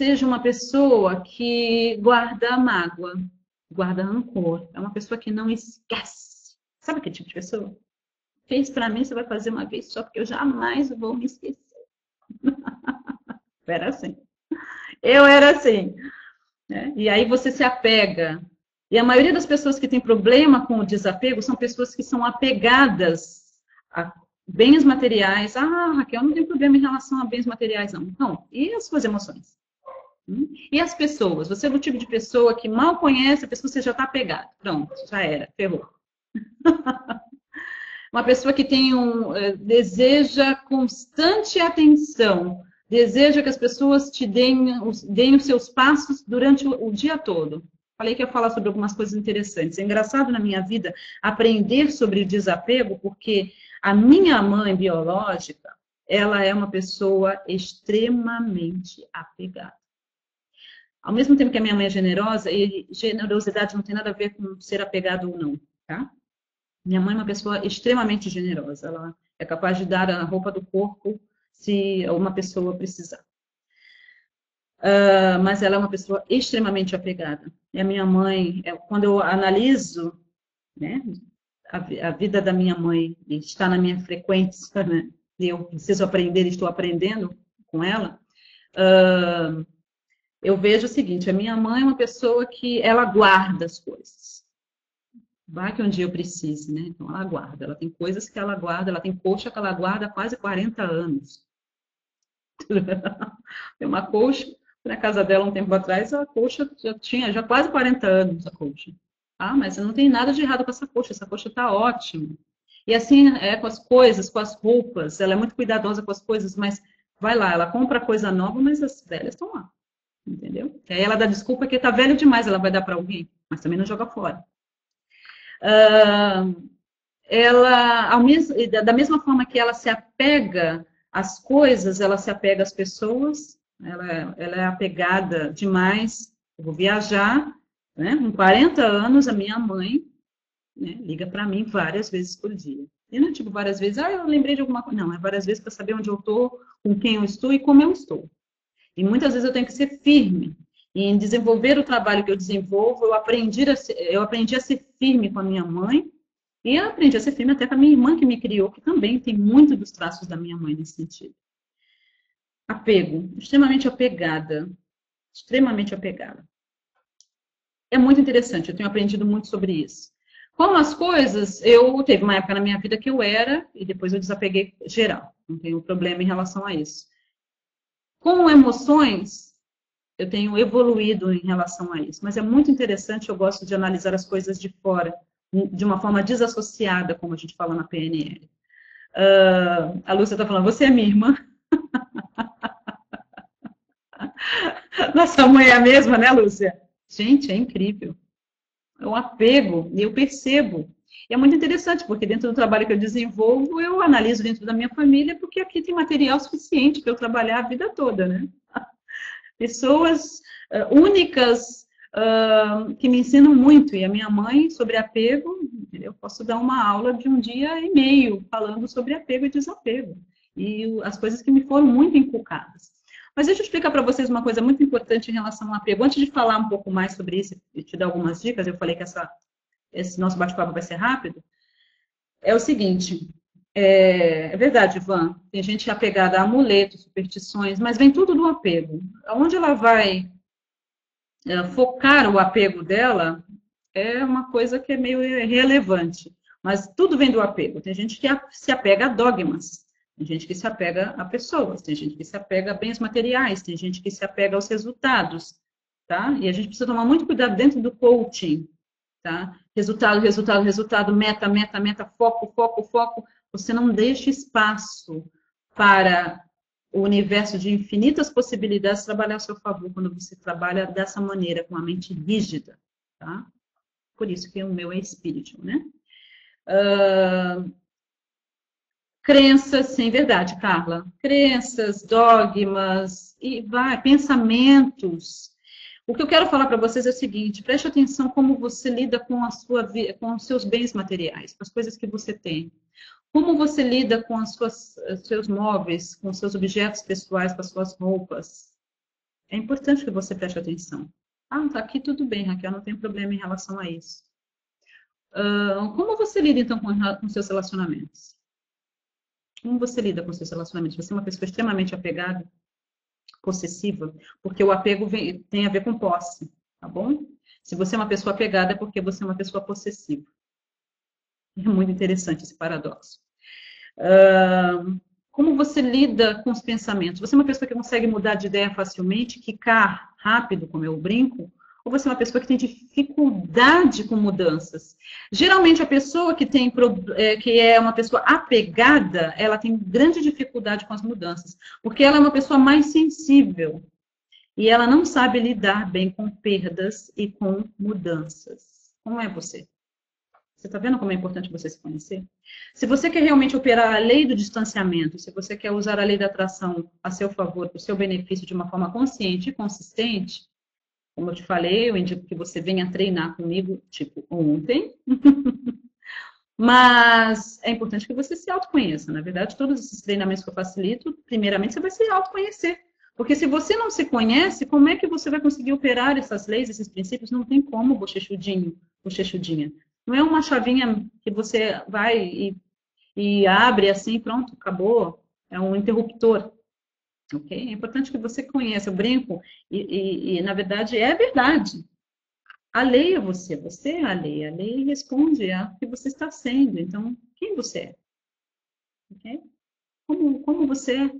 seja uma pessoa que guarda mágoa, guarda rancor. É uma pessoa que não esquece. Sabe que tipo de pessoa? Fez para mim, você vai fazer uma vez só, porque eu jamais vou me esquecer. era assim. Eu era assim. Né? E aí você se apega. E a maioria das pessoas que tem problema com o desapego são pessoas que são apegadas a bens materiais. Ah, Raquel, não tem problema em relação a bens materiais, não. Não. E as suas emoções? Hum? E as pessoas? Você é do tipo de pessoa que mal conhece a pessoa, você já está apegado. Pronto, já era, ferrou. Uma pessoa que tem um eh, deseja constante atenção, deseja que as pessoas te deem, deem os seus passos durante o, o dia todo. Falei que ia falar sobre algumas coisas interessantes. É engraçado na minha vida aprender sobre o desapego, porque a minha mãe biológica, ela é uma pessoa extremamente apegada. Ao mesmo tempo que a minha mãe é generosa, e generosidade não tem nada a ver com ser apegado ou não, tá? Minha mãe é uma pessoa extremamente generosa. Ela é capaz de dar a roupa do corpo se uma pessoa precisar. Uh, mas ela é uma pessoa extremamente apegada. E a minha mãe, quando eu analiso né, a, a, vida da minha mãe está na minha frequência, né? eu preciso aprender, estou aprendendo com ela, uh, eu vejo o seguinte, a minha mãe é uma pessoa que ela guarda as coisas. Vai que um dia eu precise, né? Então ela guarda, ela tem coisas que ela guarda, ela tem coxa que ela guarda há quase 40 anos. tem uma coxa, na casa dela um tempo atrás, a coxa já tinha já quase 40 anos a coxa. Ah, mas não tem nada de errado com essa coxa, essa coxa está ótima. E assim é com as coisas, com as roupas, ela é muito cuidadosa com as coisas, mas vai lá, ela compra coisa nova, mas as velhas estão lá. Entendeu? Aí ela dá desculpa que está velho demais, ela vai dar para alguém, mas também não joga fora. Uh, ela, mesmo, da mesma forma que ela se apega às coisas, ela se apega às pessoas, ela, ela é apegada demais. Eu vou viajar, né? Com 40 anos, a minha mãe né, liga para mim várias vezes por dia. E não é tipo várias vezes, ah, eu lembrei de alguma coisa. Não, é várias vezes para saber onde eu estou, com quem eu estou e como eu estou. E muitas vezes eu tenho que ser firme. E em desenvolver o trabalho que eu desenvolvo, eu aprendi a ser, eu aprendi a ser firme com a minha mãe e eu aprendi a ser firme até com a minha irmã que me criou, que também tem muito dos traços da minha mãe nesse sentido. Apego, extremamente apegada, extremamente apegada é muito interessante, eu tenho aprendido muito sobre isso. Como as coisas, eu teve uma época na minha vida que eu era, e depois eu desapeguei geral, não tenho problema em relação a isso. Com emoções, eu tenho evoluído em relação a isso, mas é muito interessante, eu gosto de analisar as coisas de fora, de uma forma desassociada, como a gente fala na PNL. Uh, a Lúcia está falando, você é minha irmã. Nossa mãe é a mesma, né, Lúcia? Gente, é incrível. É um apego, e eu percebo. E é muito interessante, porque dentro do trabalho que eu desenvolvo, eu analiso dentro da minha família, porque aqui tem material suficiente para eu trabalhar a vida toda, né? Pessoas uh, únicas uh, que me ensinam muito. E a minha mãe, sobre apego, eu posso dar uma aula de um dia e meio falando sobre apego e desapego. e as coisas que me foram muito inculcadas. Mas deixa eu explicar para vocês uma coisa muito importante em relação ao apego. Antes de falar um pouco mais sobre isso e te dar algumas dicas, eu falei que essa, esse nosso bate-papo vai ser rápido. É o seguinte, é, é, verdade, Ivan, tem gente apegada a amuletos, superstições, mas vem tudo do apego. Onde ela vai é, focar o apego dela é uma coisa que é meio irrelevante. Mas tudo vem do apego. Tem gente que se apega a dogmas, tem gente que se apega a pessoas, tem gente que se apega a bens materiais, tem gente que se apega aos resultados, tá? E a gente precisa tomar muito cuidado dentro do coaching, tá? Resultado, resultado, resultado, meta, meta, meta, foco, foco, foco. Você não deixa espaço para o universo de infinitas possibilidades trabalhar a seu favor quando você trabalha dessa maneira, com a mente rígida, tá? Por isso que o meu é espírito, né? Uh, crenças, sim, verdade, Carla. Crenças, dogmas, e vai, pensamentos. O que eu quero falar para vocês é o seguinte: preste atenção como você lida com a sua com os seus bens materiais, com as coisas que você tem. Como você lida com as suas, seus móveis, com seus objetos pessoais, com as suas roupas. É importante que você preste atenção. Ah, tá aqui tudo bem, Raquel, não tem problema em relação a isso. Uh, como você lida, então, com, com seus relacionamentos? Como você lida com seus relacionamentos? Você é uma pessoa extremamente apegada, possessiva, porque o apego vem, tem a ver com posse, tá bom? Se você é uma pessoa apegada, é porque você é uma pessoa possessiva. É muito interessante esse paradoxo. Uh, como você lida com os pensamentos? Você é uma pessoa que consegue mudar de ideia facilmente, quicar rápido, como eu brinco? Ou você é uma pessoa que tem dificuldade com mudanças? Geralmente, a pessoa que, tem, é, que é uma pessoa apegada, ela tem grande dificuldade com as mudanças, porque ela é uma pessoa mais sensível e ela não sabe lidar bem com perdas e com mudanças. Como é você? Você está vendo como é importante você se conhecer? Se você quer realmente operar a lei do distanciamento, se você quer usar a lei da atração a seu favor, para o seu benefício de uma forma consciente e consistente, como eu te falei, eu indico que você venha treinar comigo, tipo, ontem. Mas é importante que você se autoconheça. Na verdade, todos esses treinamentos que eu facilito, primeiramente, você vai se autoconhecer. Porque se você não se conhece, como é que você vai conseguir operar essas leis, esses princípios? Não tem como, bochechudinho, bochechudinha. Não é uma chavinha que você vai e, e abre assim, pronto, acabou. É um interruptor. Ok? É importante que você conheça. o brinco e, e, e, na verdade, é verdade. A lei é você, você é a lei. Responde a que você está sendo. Então, quem você é? Ok? Como, como você é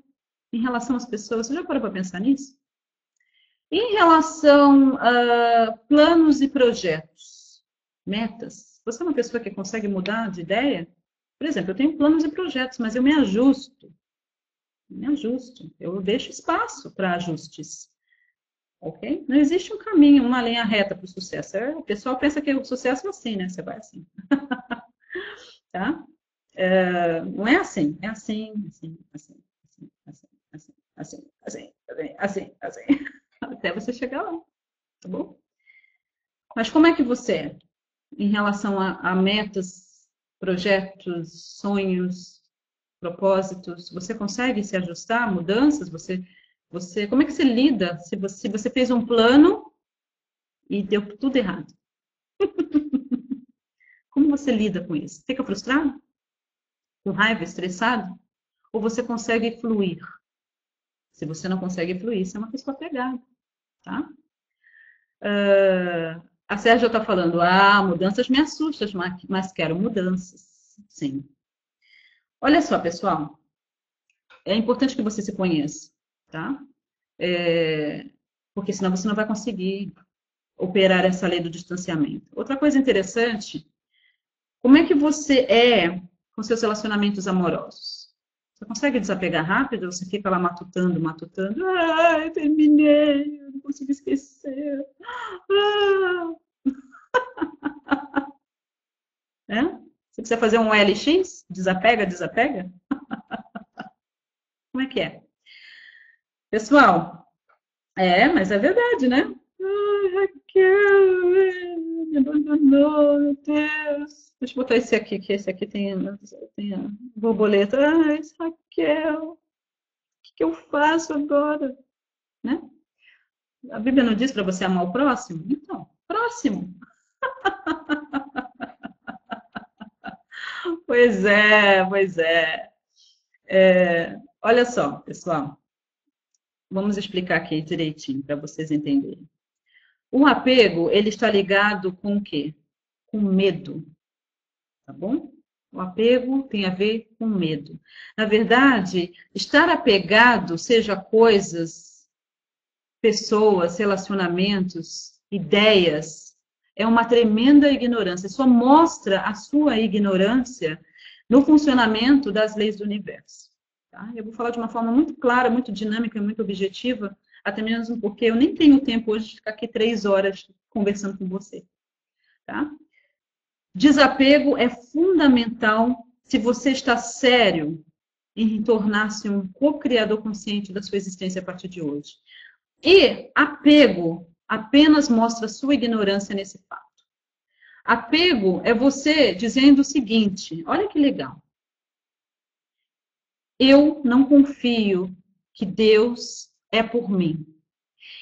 em relação às pessoas? Você já parou para pensar nisso? Em relação a planos e projetos, metas, você é uma pessoa que consegue mudar de ideia? Por exemplo, eu tenho planos e projetos, mas eu me ajusto. Me ajusto. Eu deixo espaço para ajustes. Ok? Não existe um caminho, uma linha reta para o sucesso. É, o pessoal pensa que o sucesso é assim, né? Você vai assim. tá? É, não é assim. É assim, assim, assim, assim, assim, assim, assim, assim, assim, assim, assim. Até você chegar lá. Tá bom? Mas como é que você é? em relação a, a metas, projetos, sonhos, propósitos? Você consegue se ajustar a mudanças? Você, você, como é que você lida se você, se você fez um plano e deu tudo errado? como você lida com isso? Fica frustrado? Com raiva, estressado? Ou você consegue fluir? Se você não consegue fluir, você é uma pessoa pegada, tá? Uh, a Sérgio está falando, ah, mudanças me assustam, mas quero mudanças. Sim. Olha só, pessoal. É importante que você se conheça, tá? É, porque senão você não vai conseguir operar essa lei do distanciamento. Outra coisa interessante, como é que você é com seus relacionamentos amorosos? Você consegue desapegar rápido você fica lá matutando, matutando? Ai, terminei, eu não consigo esquecer. Ah. é? Você precisa fazer um LX? Desapega, desapega? Como é que é? Pessoal, é, mas é verdade, né? Ai, Raquel, me abandonou, meu Deus. Deixa eu botar esse aqui, que esse aqui tem, tem a borboleta. Ai, Raquel, o que, que eu faço agora? Né? A Bíblia não diz para você amar o próximo? Então, próximo. pois é, pois é. é. Olha só, pessoal. Vamos explicar aqui direitinho para vocês entenderem. O apego, ele está ligado com o quê? Com medo. Tá bom? O apego tem a ver com medo. Na verdade, estar apegado, seja coisas, pessoas, relacionamentos, ideias, é uma tremenda ignorância. Só mostra a sua ignorância no funcionamento das leis do universo. Tá? Eu vou falar de uma forma muito clara, muito dinâmica, muito objetiva, até mesmo porque eu nem tenho tempo hoje de ficar aqui três horas conversando com você. Tá? Desapego é fundamental se você está sério em tornar-se um co-criador consciente da sua existência a partir de hoje. E apego apenas mostra sua ignorância nesse fato. Apego é você dizendo o seguinte: olha que legal. Eu não confio que Deus é por mim.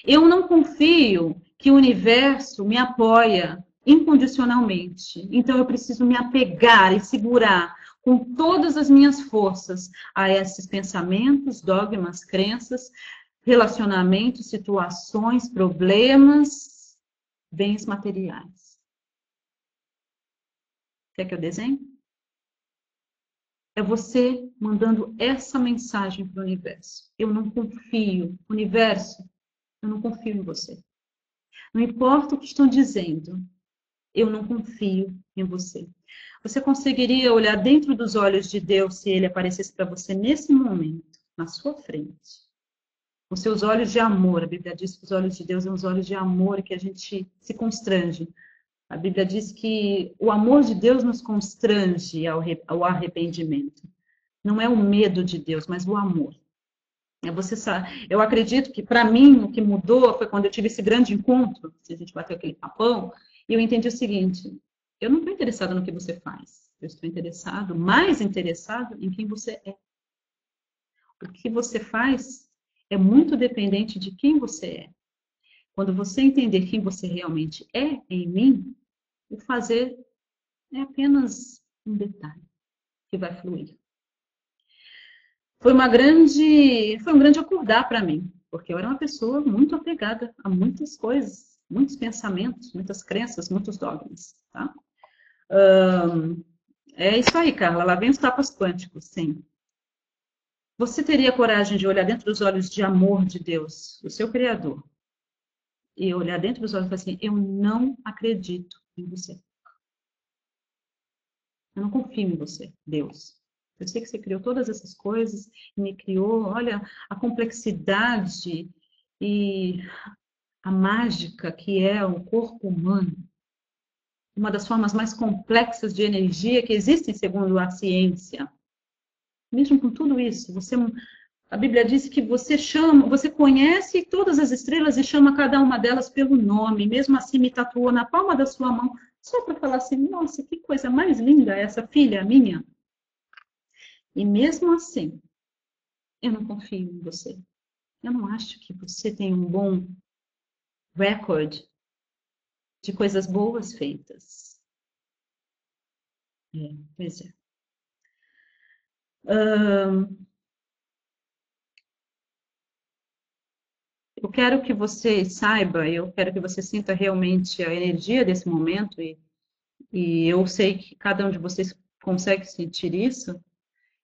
Eu não confio que o universo me apoia incondicionalmente. Então eu preciso me apegar e segurar com todas as minhas forças a esses pensamentos, dogmas, crenças, relacionamentos, situações, problemas, bens materiais. Quer que eu desenhe? É você mandando essa mensagem para o universo. Eu não confio. Universo, eu não confio em você. Não importa o que estão dizendo, eu não confio em você. Você conseguiria olhar dentro dos olhos de Deus se ele aparecesse para você nesse momento, na sua frente? Os seus olhos de amor, a Bíblia diz que os olhos de Deus são os olhos de amor que a gente se constrange a Bíblia diz que o amor de Deus nos constrange ao arrependimento. Não é o medo de Deus, mas o amor. É você sabe, eu acredito que para mim o que mudou foi quando eu tive esse grande encontro, se a gente bateu aquele papão, e eu entendi o seguinte: eu não estou interessado no que você faz, eu estou interessado, mais interessado em quem você é. O que você faz é muito dependente de quem você é. Quando você entender quem você realmente é em mim, o fazer é apenas um detalhe que vai fluir. Foi uma grande, foi um grande acordar para mim, porque eu era uma pessoa muito apegada a muitas coisas, muitos pensamentos, muitas crenças, muitos dogmas, tá? Um, é isso aí, Carla. Lá vem os tapas quânticos, sim. Você teria coragem de olhar dentro dos olhos de amor de Deus, o seu Criador, e olhar dentro dos olhos e falar assim: eu não acredito em você. Eu não confio em você, Deus. Eu sei que você criou todas essas coisas me criou. Olha a complexidade e a mágica que é o corpo humano. Uma das formas mais complexas de energia que existem segundo a ciência. Mesmo com tudo isso, você a Bíblia diz que você chama, você conhece todas as estrelas e chama cada uma delas pelo nome. Mesmo assim, me tatuou na palma da sua mão, só para falar assim: nossa, que coisa mais linda essa filha minha. E mesmo assim, eu não confio em você. Eu não acho que você tem um bom recorde de coisas boas feitas. É, pois é. Eu quero que você saiba, eu quero que você sinta realmente a energia desse momento, e, e eu sei que cada um de vocês consegue sentir isso.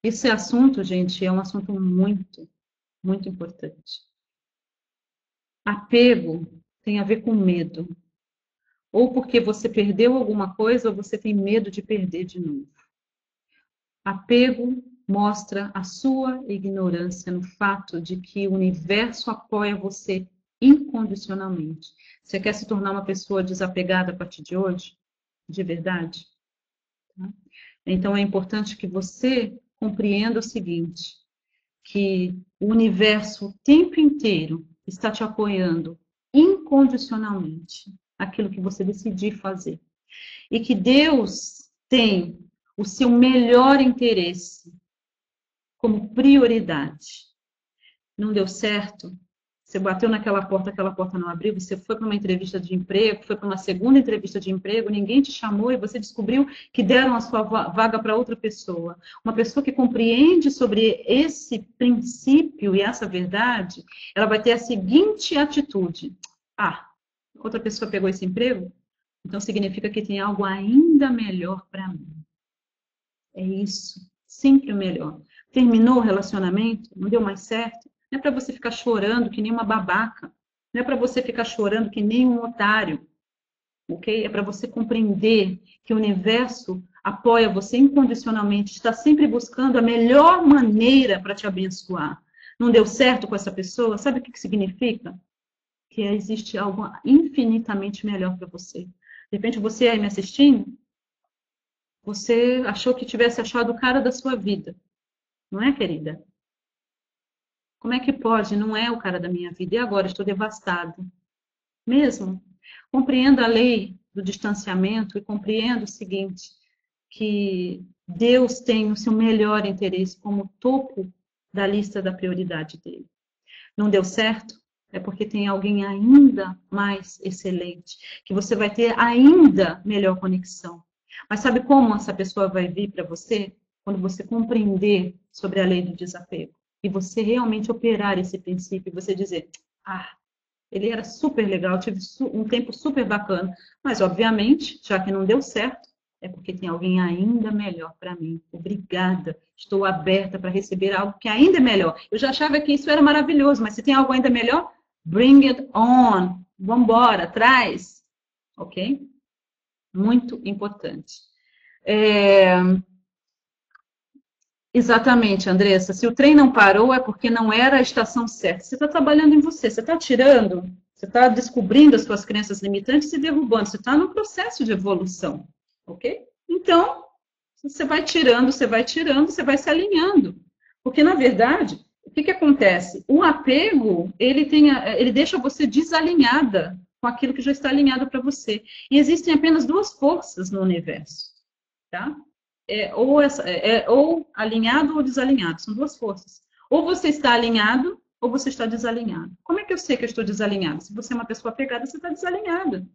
Esse assunto, gente, é um assunto muito, muito importante. Apego tem a ver com medo. Ou porque você perdeu alguma coisa, ou você tem medo de perder de novo. Apego mostra a sua ignorância no fato de que o universo apoia você incondicionalmente. Você quer se tornar uma pessoa desapegada a partir de hoje? De verdade? Tá? Então é importante que você compreenda o seguinte: que o universo o tempo inteiro está te apoiando incondicionalmente. aquilo que você decidir fazer. E que Deus tem o seu melhor interesse como prioridade. Não deu certo? Você bateu naquela porta, aquela porta não abriu, você foi para uma entrevista de emprego, foi para uma segunda entrevista de emprego, ninguém te chamou e você descobriu que deram a sua vaga para outra pessoa. Uma pessoa que compreende sobre esse princípio e essa verdade, ela vai ter a seguinte atitude: ah, outra pessoa pegou esse emprego, então significa que tem algo ainda melhor para mim. É isso, sempre o melhor. Terminou o relacionamento, não deu mais certo, não é para você ficar chorando que nem uma babaca. Não é para você ficar chorando que nem um otário. Ok? É para você compreender que o universo apoia você incondicionalmente, está sempre buscando a melhor maneira para te abençoar. Não deu certo com essa pessoa? Sabe o que, que significa? Que existe algo infinitamente melhor para você. De repente, você aí me assistindo, você achou que tivesse achado o cara da sua vida. Não é, querida? Como é que pode? Não é o cara da minha vida. E agora? Estou devastado. Mesmo? Compreendo a lei do distanciamento e compreendo o seguinte, que Deus tem o seu melhor interesse como topo da lista da prioridade dele. Não deu certo? É porque tem alguém ainda mais excelente, que você vai ter ainda melhor conexão. Mas sabe como essa pessoa vai vir para você? Quando você compreender sobre a lei do desapego e você realmente operar esse princípio, você dizer, ah, ele era super legal, tive um tempo super bacana, mas obviamente, já que não deu certo, é porque tem alguém ainda melhor para mim. Obrigada, estou aberta para receber algo que ainda é melhor. Eu já achava que isso era maravilhoso, mas se tem algo ainda melhor, bring it on, vamos embora, traz, ok? Muito importante. É... Exatamente, Andressa. Se o trem não parou, é porque não era a estação certa. Você está trabalhando em você, você está tirando, você está descobrindo as suas crenças limitantes e derrubando. Você está no processo de evolução, ok? Então, você vai tirando, você vai tirando, você vai se alinhando. Porque, na verdade, o que, que acontece? O apego, ele, tem, ele deixa você desalinhada com aquilo que já está alinhado para você. E existem apenas duas forças no universo, tá? É, ou, essa, é, é, ou alinhado ou desalinhado, são duas forças. Ou você está alinhado ou você está desalinhado. Como é que eu sei que eu estou desalinhado? Se você é uma pessoa apegada, você está desalinhada.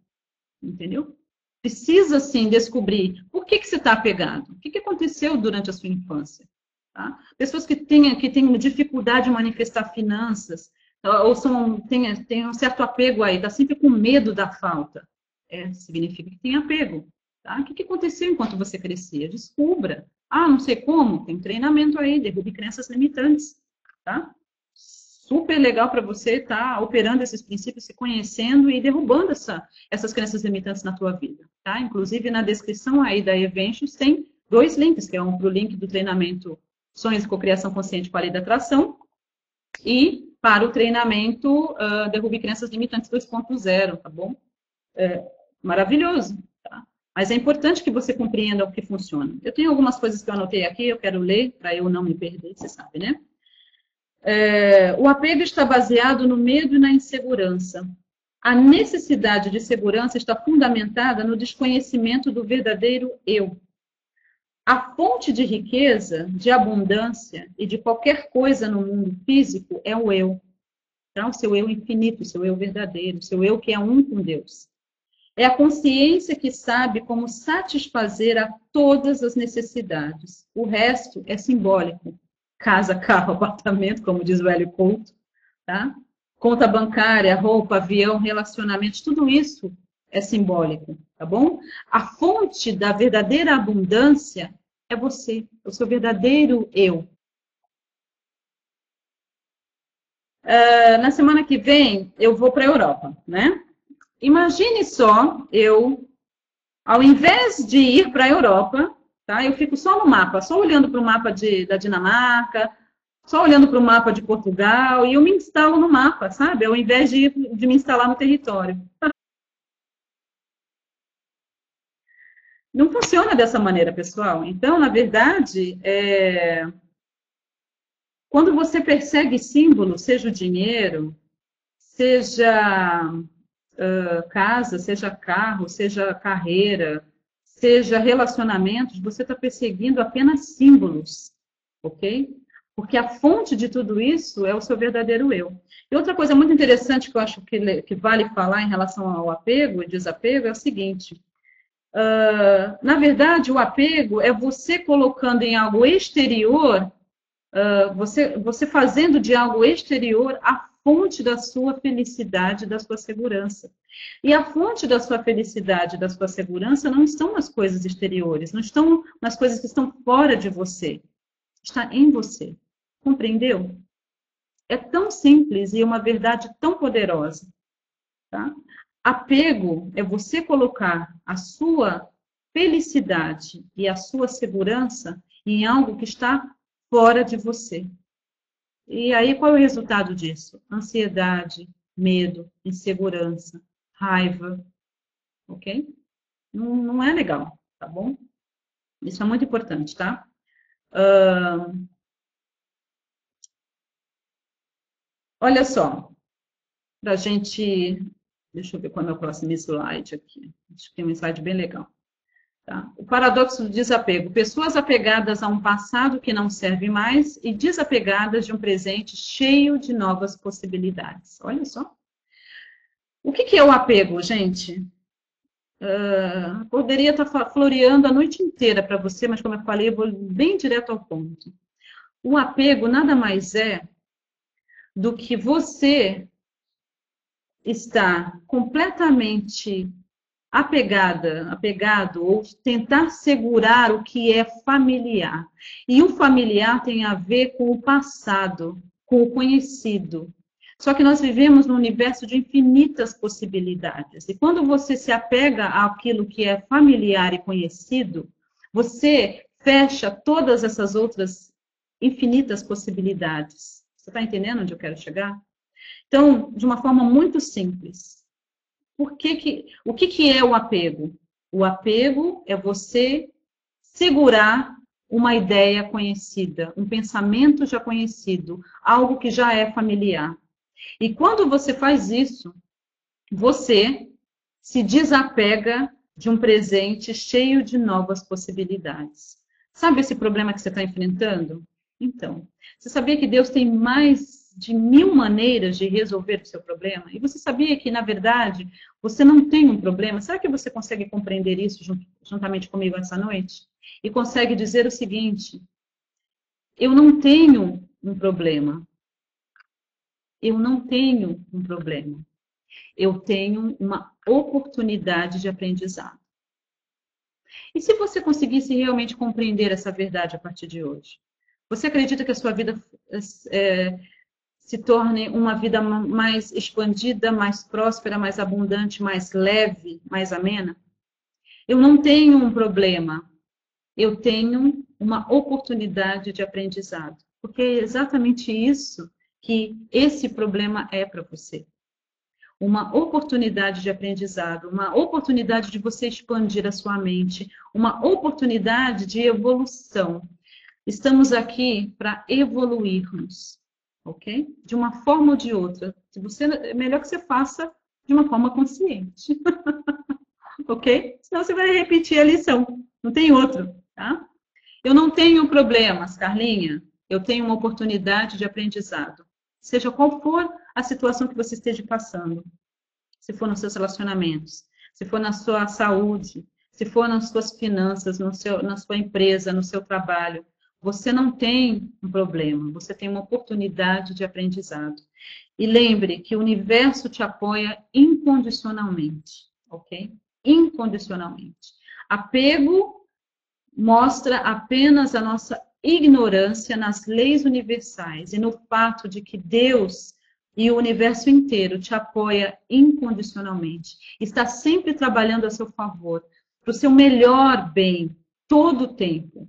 Entendeu? Precisa, sim, descobrir por que, que você está apegado. O que, que aconteceu durante a sua infância. Tá? Pessoas que têm, que têm dificuldade de manifestar finanças, ou são, têm, têm um certo apego aí, está sempre com medo da falta. É, significa que tem apego. Tá? O que, que aconteceu enquanto você crescia? Descubra. Ah, não sei como, tem treinamento aí, derrube crenças limitantes. Tá? Super legal para você estar tá operando esses princípios, se conhecendo e derrubando essa, essas crenças limitantes na tua vida. Tá? Inclusive, na descrição aí da Eventos tem dois links, que é um para o link do treinamento Sonhos de Cocriação Consciente para a Lei da Atração e para o treinamento uh, Derrube Crenças Limitantes 2.0, tá bom? É, maravilhoso. Mas é importante que você compreenda o que funciona. Eu tenho algumas coisas que eu anotei aqui, eu quero ler para eu não me perder, você sabe, né? É, o apego está baseado no medo e na insegurança. A necessidade de segurança está fundamentada no desconhecimento do verdadeiro eu. A fonte de riqueza, de abundância e de qualquer coisa no mundo físico é o eu. Então, o seu eu infinito, o seu eu verdadeiro, o seu eu que é um com Deus. É a consciência que sabe como satisfazer a todas as necessidades. O resto é simbólico. Casa, carro, apartamento, como diz o Hélio Couto, tá? Conta bancária, roupa, avião, relacionamentos, tudo isso é simbólico, tá bom? A fonte da verdadeira abundância é você, é o seu verdadeiro eu. Uh, na semana que vem eu vou para a Europa, né? Imagine só eu, ao invés de ir para a Europa, tá? Eu fico só no mapa, só olhando para o mapa de, da Dinamarca, só olhando para o mapa de Portugal, e eu me instalo no mapa, sabe? Ao invés de, de me instalar no território. Não funciona dessa maneira, pessoal. Então, na verdade, é... quando você persegue símbolos, seja o dinheiro, seja casa, seja carro, seja carreira, seja relacionamentos, você está perseguindo apenas símbolos, ok? Porque a fonte de tudo isso é o seu verdadeiro eu. E outra coisa muito interessante que eu acho que, que vale falar em relação ao apego e desapego é o seguinte: Uh, na verdade, o apego é você colocando em algo exterior, uh, você, você fazendo de algo exterior a fonte da sua felicidade, da sua segurança. E a fonte da sua felicidade, da sua segurança, não estão nas coisas exteriores, não estão nas coisas que estão fora de você. Está em você. Compreendeu? É tão simples e uma verdade tão poderosa. Tá? Apego é você colocar a sua felicidade e a sua segurança em algo que está fora de você. E aí qual é o resultado disso? Ansiedade, medo, insegurança, raiva, ok? Não, não é legal, tá bom? Isso é muito importante, tá? Uh... Olha só, para a gente Deixa eu ver qual é o próximo slide aqui. Acho que tem um slide bem legal. Tá? O paradoxo do desapego. Pessoas apegadas a um passado que não serve mais e desapegadas de um presente cheio de novas possibilidades. Olha só. O que, que é o apego, gente? Uh, poderia estar floreando a noite inteira para você, mas como eu falei, eu vou bem direto ao ponto. O apego nada mais é do que você está completamente apegada, apegado ou tentar segurar o que é familiar. E o familiar tem a ver com o passado, com o conhecido. Só que nós vivemos num universo de infinitas possibilidades. E quando você se apega àquilo que é familiar e conhecido, você fecha todas essas outras infinitas possibilidades. Você está entendendo onde eu quero chegar? Então, de uma forma muito simples, por que que, o que, que é o apego? O apego é você segurar uma ideia conhecida, um pensamento já conhecido, algo que já é familiar. E quando você faz isso, você se desapega de um presente cheio de novas possibilidades. Sabe esse problema que você está enfrentando? Então, você sabia que Deus tem mais de mil maneiras de resolver o seu problema. E você sabia que, na verdade, você não tem um problema? Será que você consegue compreender isso juntamente comigo essa noite? E consegue dizer o seguinte: eu não tenho um problema. Eu não tenho um problema. Eu tenho uma oportunidade de aprendizado. E se você conseguisse realmente compreender essa verdade a partir de hoje? Você acredita que a sua vida é, se torne uma vida mais expandida, mais próspera, mais abundante, mais leve, mais amena? Eu não tenho um problema, eu tenho uma oportunidade de aprendizado, porque é exatamente isso que esse problema é para você. Uma oportunidade de aprendizado, uma oportunidade de você expandir a sua mente, uma oportunidade de evolução. Estamos aqui para evoluirmos ok? De uma forma ou de outra. Se você, é melhor que você faça de uma forma consciente, ok? Senão você vai repetir a lição, não tem outro, tá? Eu não tenho problemas, Carlinha, eu tenho uma oportunidade de aprendizado. Seja qual for a situação que você esteja passando, se for nos seus relacionamentos, se for na sua saúde, se for nas suas finanças, no seu, na sua empresa, no seu trabalho, você não tem um problema, você tem uma oportunidade de aprendizado. E lembre que o universo te apoia incondicionalmente, ok? Incondicionalmente. Apego mostra apenas a nossa ignorância nas leis universais e no fato de que Deus e o universo inteiro te apoia incondicionalmente. Está sempre trabalhando a seu favor, para o seu melhor bem, todo o tempo,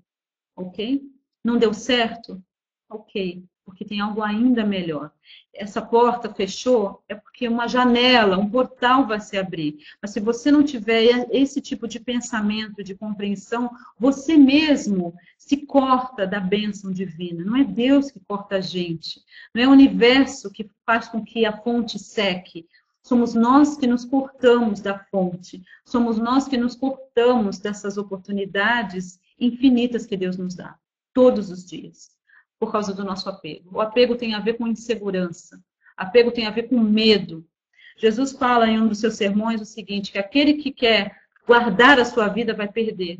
ok? Não deu certo? Ok, porque tem algo ainda melhor. Essa porta fechou é porque uma janela, um portal vai se abrir. Mas se você não tiver esse tipo de pensamento, de compreensão, você mesmo se corta da bênção divina. Não é Deus que corta a gente. Não é o universo que faz com que a fonte seque. Somos nós que nos cortamos da fonte, somos nós que nos cortamos dessas oportunidades infinitas que Deus nos dá, todos os dias, por causa do nosso apego. O apego tem a ver com insegurança, apego tem a ver com medo. Jesus fala em um dos seus sermões o seguinte: que aquele que quer guardar a sua vida vai perder,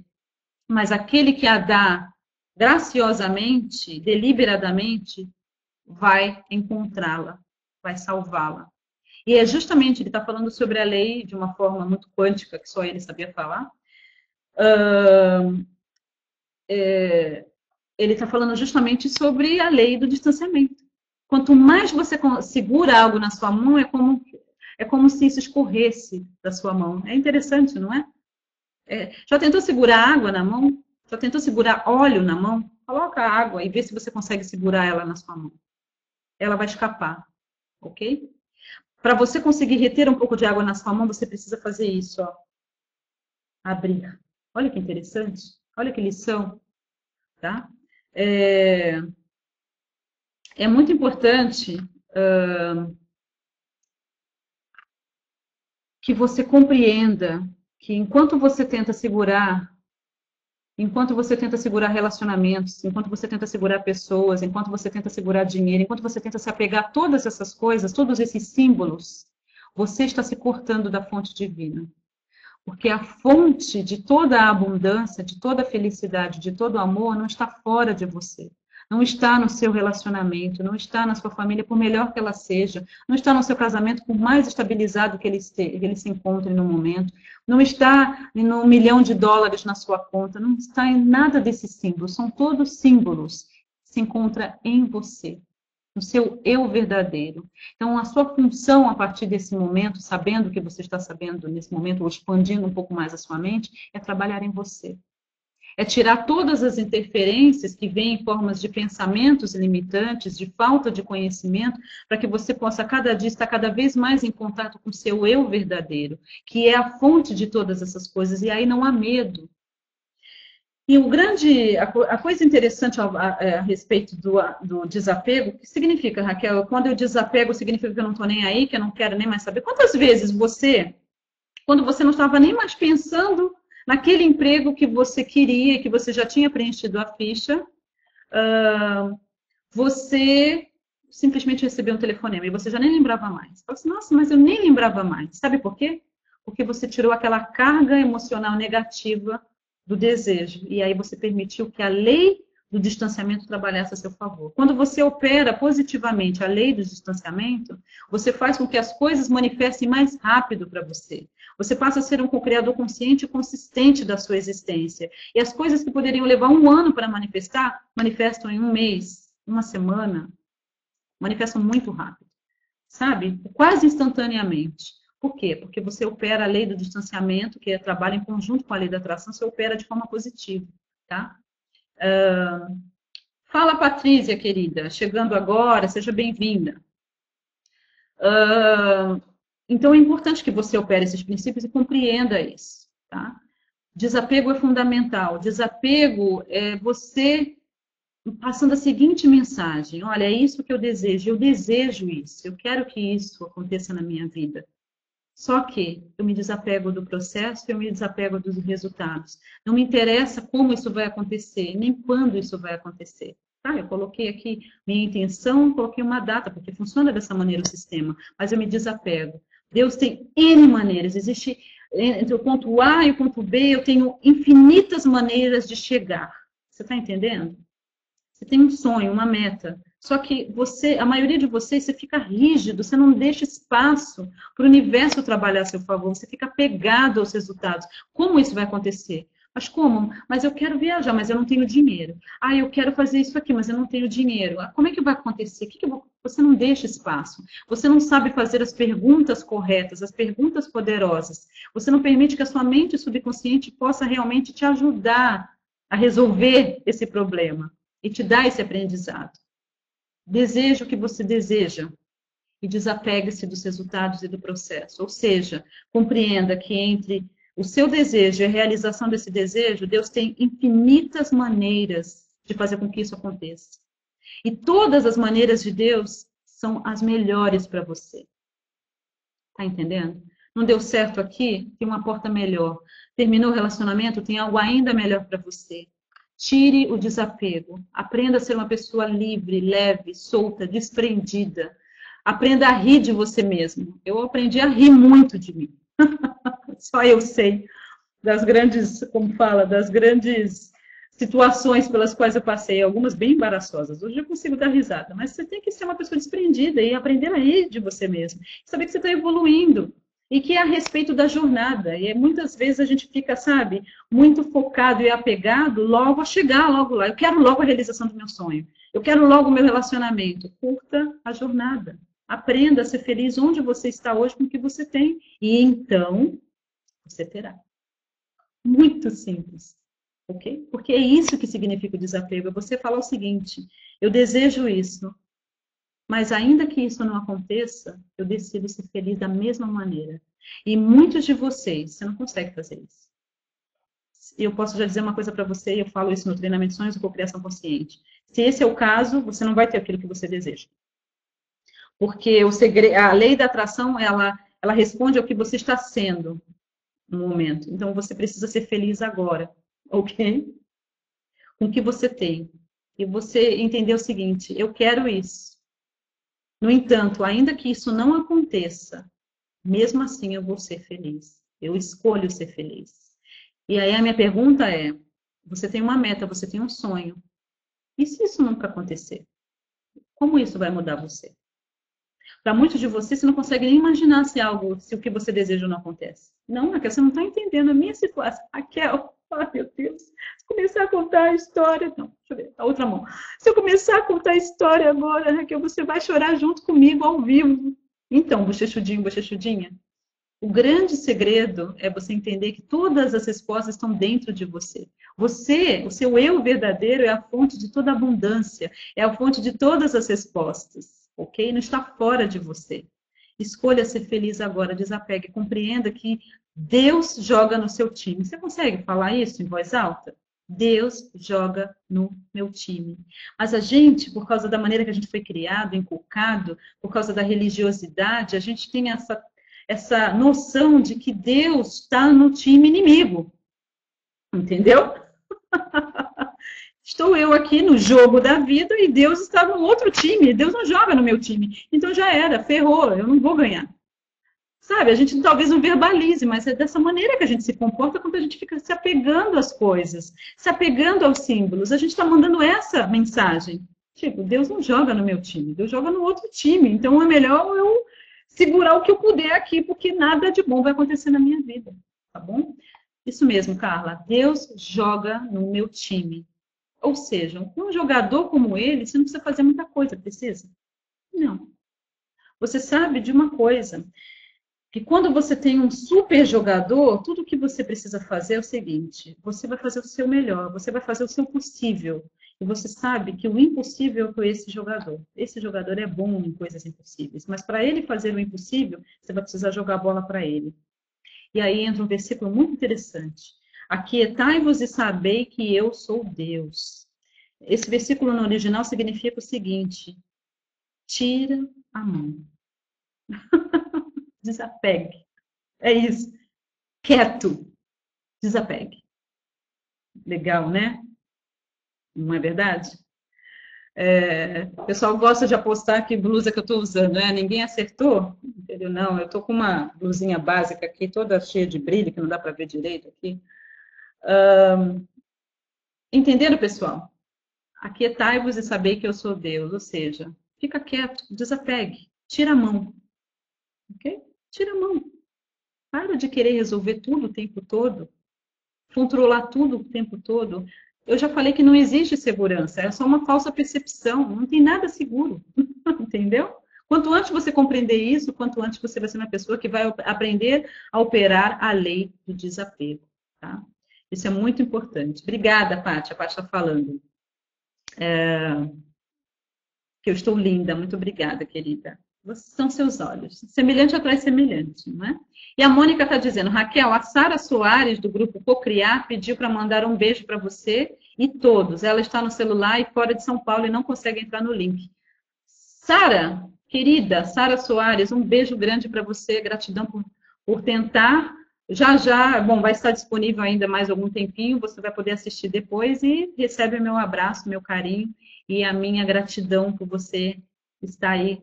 mas aquele que a dá graciosamente, deliberadamente, vai encontrá-la, vai salvá-la. E é justamente, ele está falando sobre a lei de uma forma muito quântica, que só ele sabia falar. Uh, é, ele está falando justamente sobre a lei do distanciamento. Quanto mais você segura algo na sua mão, é como, é como se isso escorresse da sua mão. É interessante, não é? é já tentou segurar água na mão? Já tentou segurar óleo na mão? Coloca a água e vê se você consegue segurar ela na sua mão. Ela vai escapar, ok? Para você conseguir reter um pouco de água na sua mão, você precisa fazer isso, ó. Abrir. Olha que interessante. Olha que lição. Tá? É, é muito importante uh, que você compreenda que enquanto você tenta segurar enquanto você tenta segurar relacionamentos, enquanto você tenta segurar pessoas, enquanto você tenta segurar dinheiro, enquanto você tenta se apegar a todas essas coisas, todos esses símbolos, você está se cortando da fonte divina. Porque a fonte de toda a abundância, de toda a felicidade, de todo o amor não está fora de você. Não está no seu relacionamento, não está na sua família, por melhor que ela seja, não está no seu casamento, por mais estabilizado que ele, esteja, que ele se encontre no momento, não está no milhão de dólares na sua conta, não está em nada desses símbolos, são todos símbolos se encontram em você, no seu eu verdadeiro. Então, a sua função a partir desse momento, sabendo o que você está sabendo nesse momento, ou expandindo um pouco mais a sua mente, é trabalhar em você é tirar todas as interferências que vêm em formas de pensamentos limitantes, de falta de conhecimento, para que você possa cada dia estar cada vez mais em contato com o seu eu verdadeiro, que é a fonte de todas essas coisas, e aí não há medo. E o grande, a, a coisa interessante a, a, é, a respeito do, do, desapego, o que significa, Raquel? Quando eu desapego, significa que eu não estou nem aí, que eu não quero nem mais saber. Quantas vezes você, quando você não estava nem mais pensando naquele emprego que você queria, que você já tinha preenchido a ficha, uh, você simplesmente recebeu um telefonema e você já nem lembrava mais. Fala assim, nossa, mas eu nem lembrava mais. Sabe por quê? Porque você tirou aquela carga emocional negativa do desejo. E aí você permitiu que a lei do distanciamento trabalhasse a seu favor. Quando você opera positivamente a lei do distanciamento, você faz com que as coisas manifestem mais rápido para você. Você passa a ser um co-criador consciente e consistente da sua existência. E as coisas que poderiam levar um ano para manifestar, manifestam em um mês, uma semana. Manifestam muito rápido. Sabe? Quase instantaneamente. Por quê? Porque você opera a lei do distanciamento, que é trabalho em conjunto com a lei da atração, você opera de forma positiva, tá? Uh, fala, Patrícia, querida, chegando agora, seja bem-vinda. Uh, então, é importante que você opere esses princípios e compreenda isso, tá? Desapego é fundamental. Desapego é você passando a seguinte mensagem: olha, é isso que eu desejo, eu desejo isso, eu quero que isso aconteça na minha vida. Só que eu me desapego do processo, eu me desapego dos resultados. Não me interessa como isso vai acontecer, nem quando isso vai acontecer. Tá, eu coloquei aqui minha intenção, coloquei uma data, porque funciona dessa maneira o sistema, mas eu me desapego. Deus tem N maneiras. Existe entre o ponto A e o ponto B, eu tenho infinitas maneiras de chegar. Você está entendendo? Você tem um sonho, uma meta. Só que você, a maioria de vocês, você fica rígido, você não deixa espaço para o universo trabalhar a seu favor, você fica pegado aos resultados. Como isso vai acontecer? Mas como? Mas eu quero viajar, mas eu não tenho dinheiro. Ah, eu quero fazer isso aqui, mas eu não tenho dinheiro. Ah, como é que vai acontecer? Que que vou... Você não deixa espaço. Você não sabe fazer as perguntas corretas, as perguntas poderosas. Você não permite que a sua mente subconsciente possa realmente te ajudar a resolver esse problema e te dar esse aprendizado. Deseja o que você deseja e desapegue-se dos resultados e do processo. Ou seja, compreenda que entre o seu desejo e a realização desse desejo, Deus tem infinitas maneiras de fazer com que isso aconteça. E todas as maneiras de Deus são as melhores para você. Tá entendendo? Não deu certo aqui? Tem uma porta melhor. Terminou o relacionamento? Tem algo ainda melhor para você. Tire o desapego. Aprenda a ser uma pessoa livre, leve, solta, desprendida. Aprenda a rir de você mesmo. Eu aprendi a rir muito de mim. Só eu sei das grandes, como fala, das grandes situações pelas quais eu passei, algumas bem embaraçosas. Hoje eu consigo dar risada, mas você tem que ser uma pessoa desprendida e aprender a rir de você mesmo. Saber que você está evoluindo e que é a respeito da jornada. E muitas vezes a gente fica, sabe, muito focado e apegado logo a chegar logo lá. Eu quero logo a realização do meu sonho. Eu quero logo o meu relacionamento. Curta a jornada. Aprenda a ser feliz onde você está hoje com o que você tem. E então você terá. Muito simples. Ok? Porque é isso que significa o desapego. Você falar o seguinte: eu desejo isso, mas ainda que isso não aconteça, eu decido ser feliz da mesma maneira. E muitos de vocês, você não consegue fazer isso. Eu posso já dizer uma coisa para você, eu falo isso no treinamento Sonhos com Criação Consciente. Se esse é o caso, você não vai ter aquilo que você deseja. Porque segredo, a lei da atração, ela, ela responde ao que você está sendo no momento. Então, você precisa ser feliz agora, ok? Com o que você tem. E você entender o seguinte, eu quero isso. No entanto, ainda que isso não aconteça, mesmo assim eu vou ser feliz. Eu escolho ser feliz. E aí a minha pergunta é: você tem uma meta, você tem um sonho. E se isso nunca acontecer? Como isso vai mudar você? Para muitos de vocês, você não consegue nem imaginar se algo, se o que você deseja não acontece. Não, Raquel, você não está entendendo a minha situação. Raquel, Ai, meu Deus. Se começar a contar a história. Não, deixa eu ver, a outra mão. Se eu começar a contar a história agora, Raquel, você vai chorar junto comigo ao vivo. Então, bochechudinho, bochechudinha. O grande segredo é você entender que todas as respostas estão dentro de você. Você, o seu eu verdadeiro, é a fonte de toda abundância, é a fonte de todas as respostas, ok? Não está fora de você. Escolha ser feliz agora, desapegue, compreenda que Deus joga no seu time. Você consegue falar isso em voz alta? Deus joga no meu time. Mas a gente, por causa da maneira que a gente foi criado, inculcado, por causa da religiosidade, a gente tem essa, essa noção de que Deus está no time inimigo. Entendeu? Estou eu aqui no jogo da vida e Deus está no outro time. Deus não joga no meu time. Então já era, ferrou, eu não vou ganhar. Sabe, a gente talvez não verbalize, mas é dessa maneira que a gente se comporta quando a gente fica se apegando às coisas, se apegando aos símbolos. A gente está mandando essa mensagem. Tipo, Deus não joga no meu time, Deus joga no outro time. Então é melhor eu segurar o que eu puder aqui, porque nada de bom vai acontecer na minha vida. Tá bom? Isso mesmo, Carla. Deus joga no meu time. Ou seja, um jogador como ele, você não precisa fazer muita coisa, precisa? Não. Você sabe de uma coisa que quando você tem um super jogador, tudo que você precisa fazer é o seguinte: você vai fazer o seu melhor, você vai fazer o seu possível. E você sabe que o impossível é com esse jogador. Esse jogador é bom em coisas impossíveis, mas para ele fazer o impossível, você vai precisar jogar a bola para ele. E aí entra um versículo muito interessante. Aquietai-vos e sabei que eu sou Deus. Esse versículo no original significa o seguinte: tira a mão. desapegue. É isso. Quieto. Desapegue. Legal, né? Não é verdade? É, o pessoal gosta de apostar que blusa que eu estou usando, né? Ninguém acertou? Entendeu? Não, eu estou com uma blusinha básica aqui, toda cheia de brilho, que não dá para ver direito aqui. Um, entenderam, pessoal? Aquietai-vos e sabei que eu sou Deus, ou seja, fica quieto, desapegue, tira a mão, ok? Tira a mão. Para de querer resolver tudo o tempo todo, controlar tudo o tempo todo. Eu já falei que não existe segurança, é só uma falsa percepção, não tem nada seguro, entendeu? Quanto antes você compreender isso, quanto antes você vai ser uma pessoa que vai aprender a operar a lei do desapego, tá? Isso é muito importante. Obrigada, Paty. A Paty está falando. É... Eu estou linda. Muito obrigada, querida são seus olhos. Semelhante atrai semelhante, não é? E a Mônica está dizendo, Raquel, a Sara Soares, do grupo Cocriar, pediu para mandar um beijo para você e todos. Ela está no celular e fora de São Paulo e não consegue entrar no link. Sara, Querida Sara Soares, um beijo grande para você, gratidão por, por tentar. Já já, bom, vai estar disponível ainda mais algum tempinho, você vai poder assistir depois e recebe o meu abraço, meu carinho e a minha gratidão por você estar aí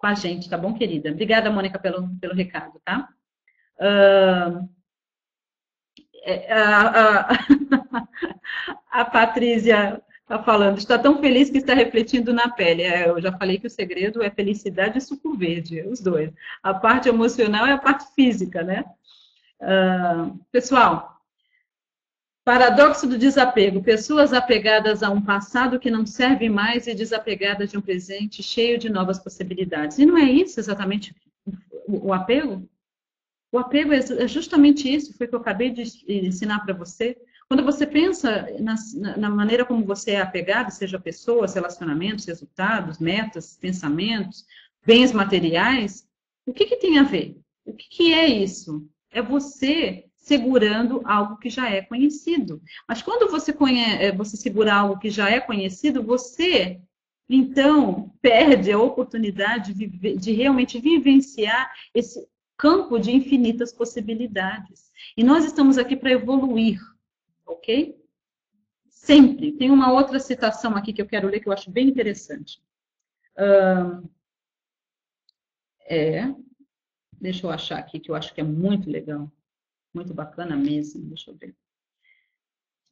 com a gente, tá bom, querida? Obrigada, Mônica, pelo, pelo recado, tá? Uh, a, Patrícia está falando, está tão feliz que está refletindo na pele. É, eu já falei que o segredo é felicidade e suco verde, os dois. A parte emocional é a parte física, né? Pessoal, paradoxo do desapego. Pessoas apegadas a um passado que não serve mais e desapegadas de um presente cheio de novas possibilidades. E não é isso exatamente o, apego? O apego é, é justamente isso, foi o que eu acabei de ensinar para você. Quando você pensa na, na, maneira como você é apegado, seja pessoas, relacionamentos, resultados, metas, pensamentos, bens materiais, o que, que tem a ver? O que, que é isso? É você segurando algo que já é conhecido. Mas quando você, conhece, é, você segura algo que já é conhecido, você então perde a oportunidade de, de realmente vivenciar esse campo de infinitas possibilidades. E nós estamos aqui para evoluir ok? Sempre. Tem uma outra citação aqui que eu quero ler que eu acho bem interessante. É, deixa eu achar aqui que eu acho que é muito legal, muito bacana mesmo. Deixa eu ver.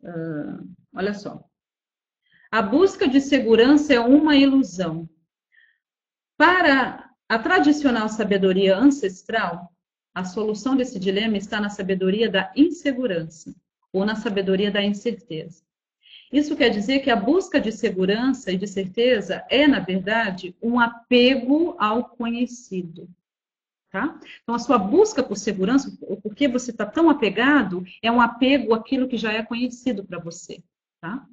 Uh, olha só. A busca de segurança é uma ilusão. Para a tradicional sabedoria ancestral, a solução desse dilema está na sabedoria da insegurança ou na sabedoria da incerteza. Isso quer dizer que a busca de segurança e de certeza é, na verdade, um apego ao conhecido. Tá? Então, a sua busca por segurança, porque você está tão apegado, é um apego àquilo que já é conhecido para você. Tá?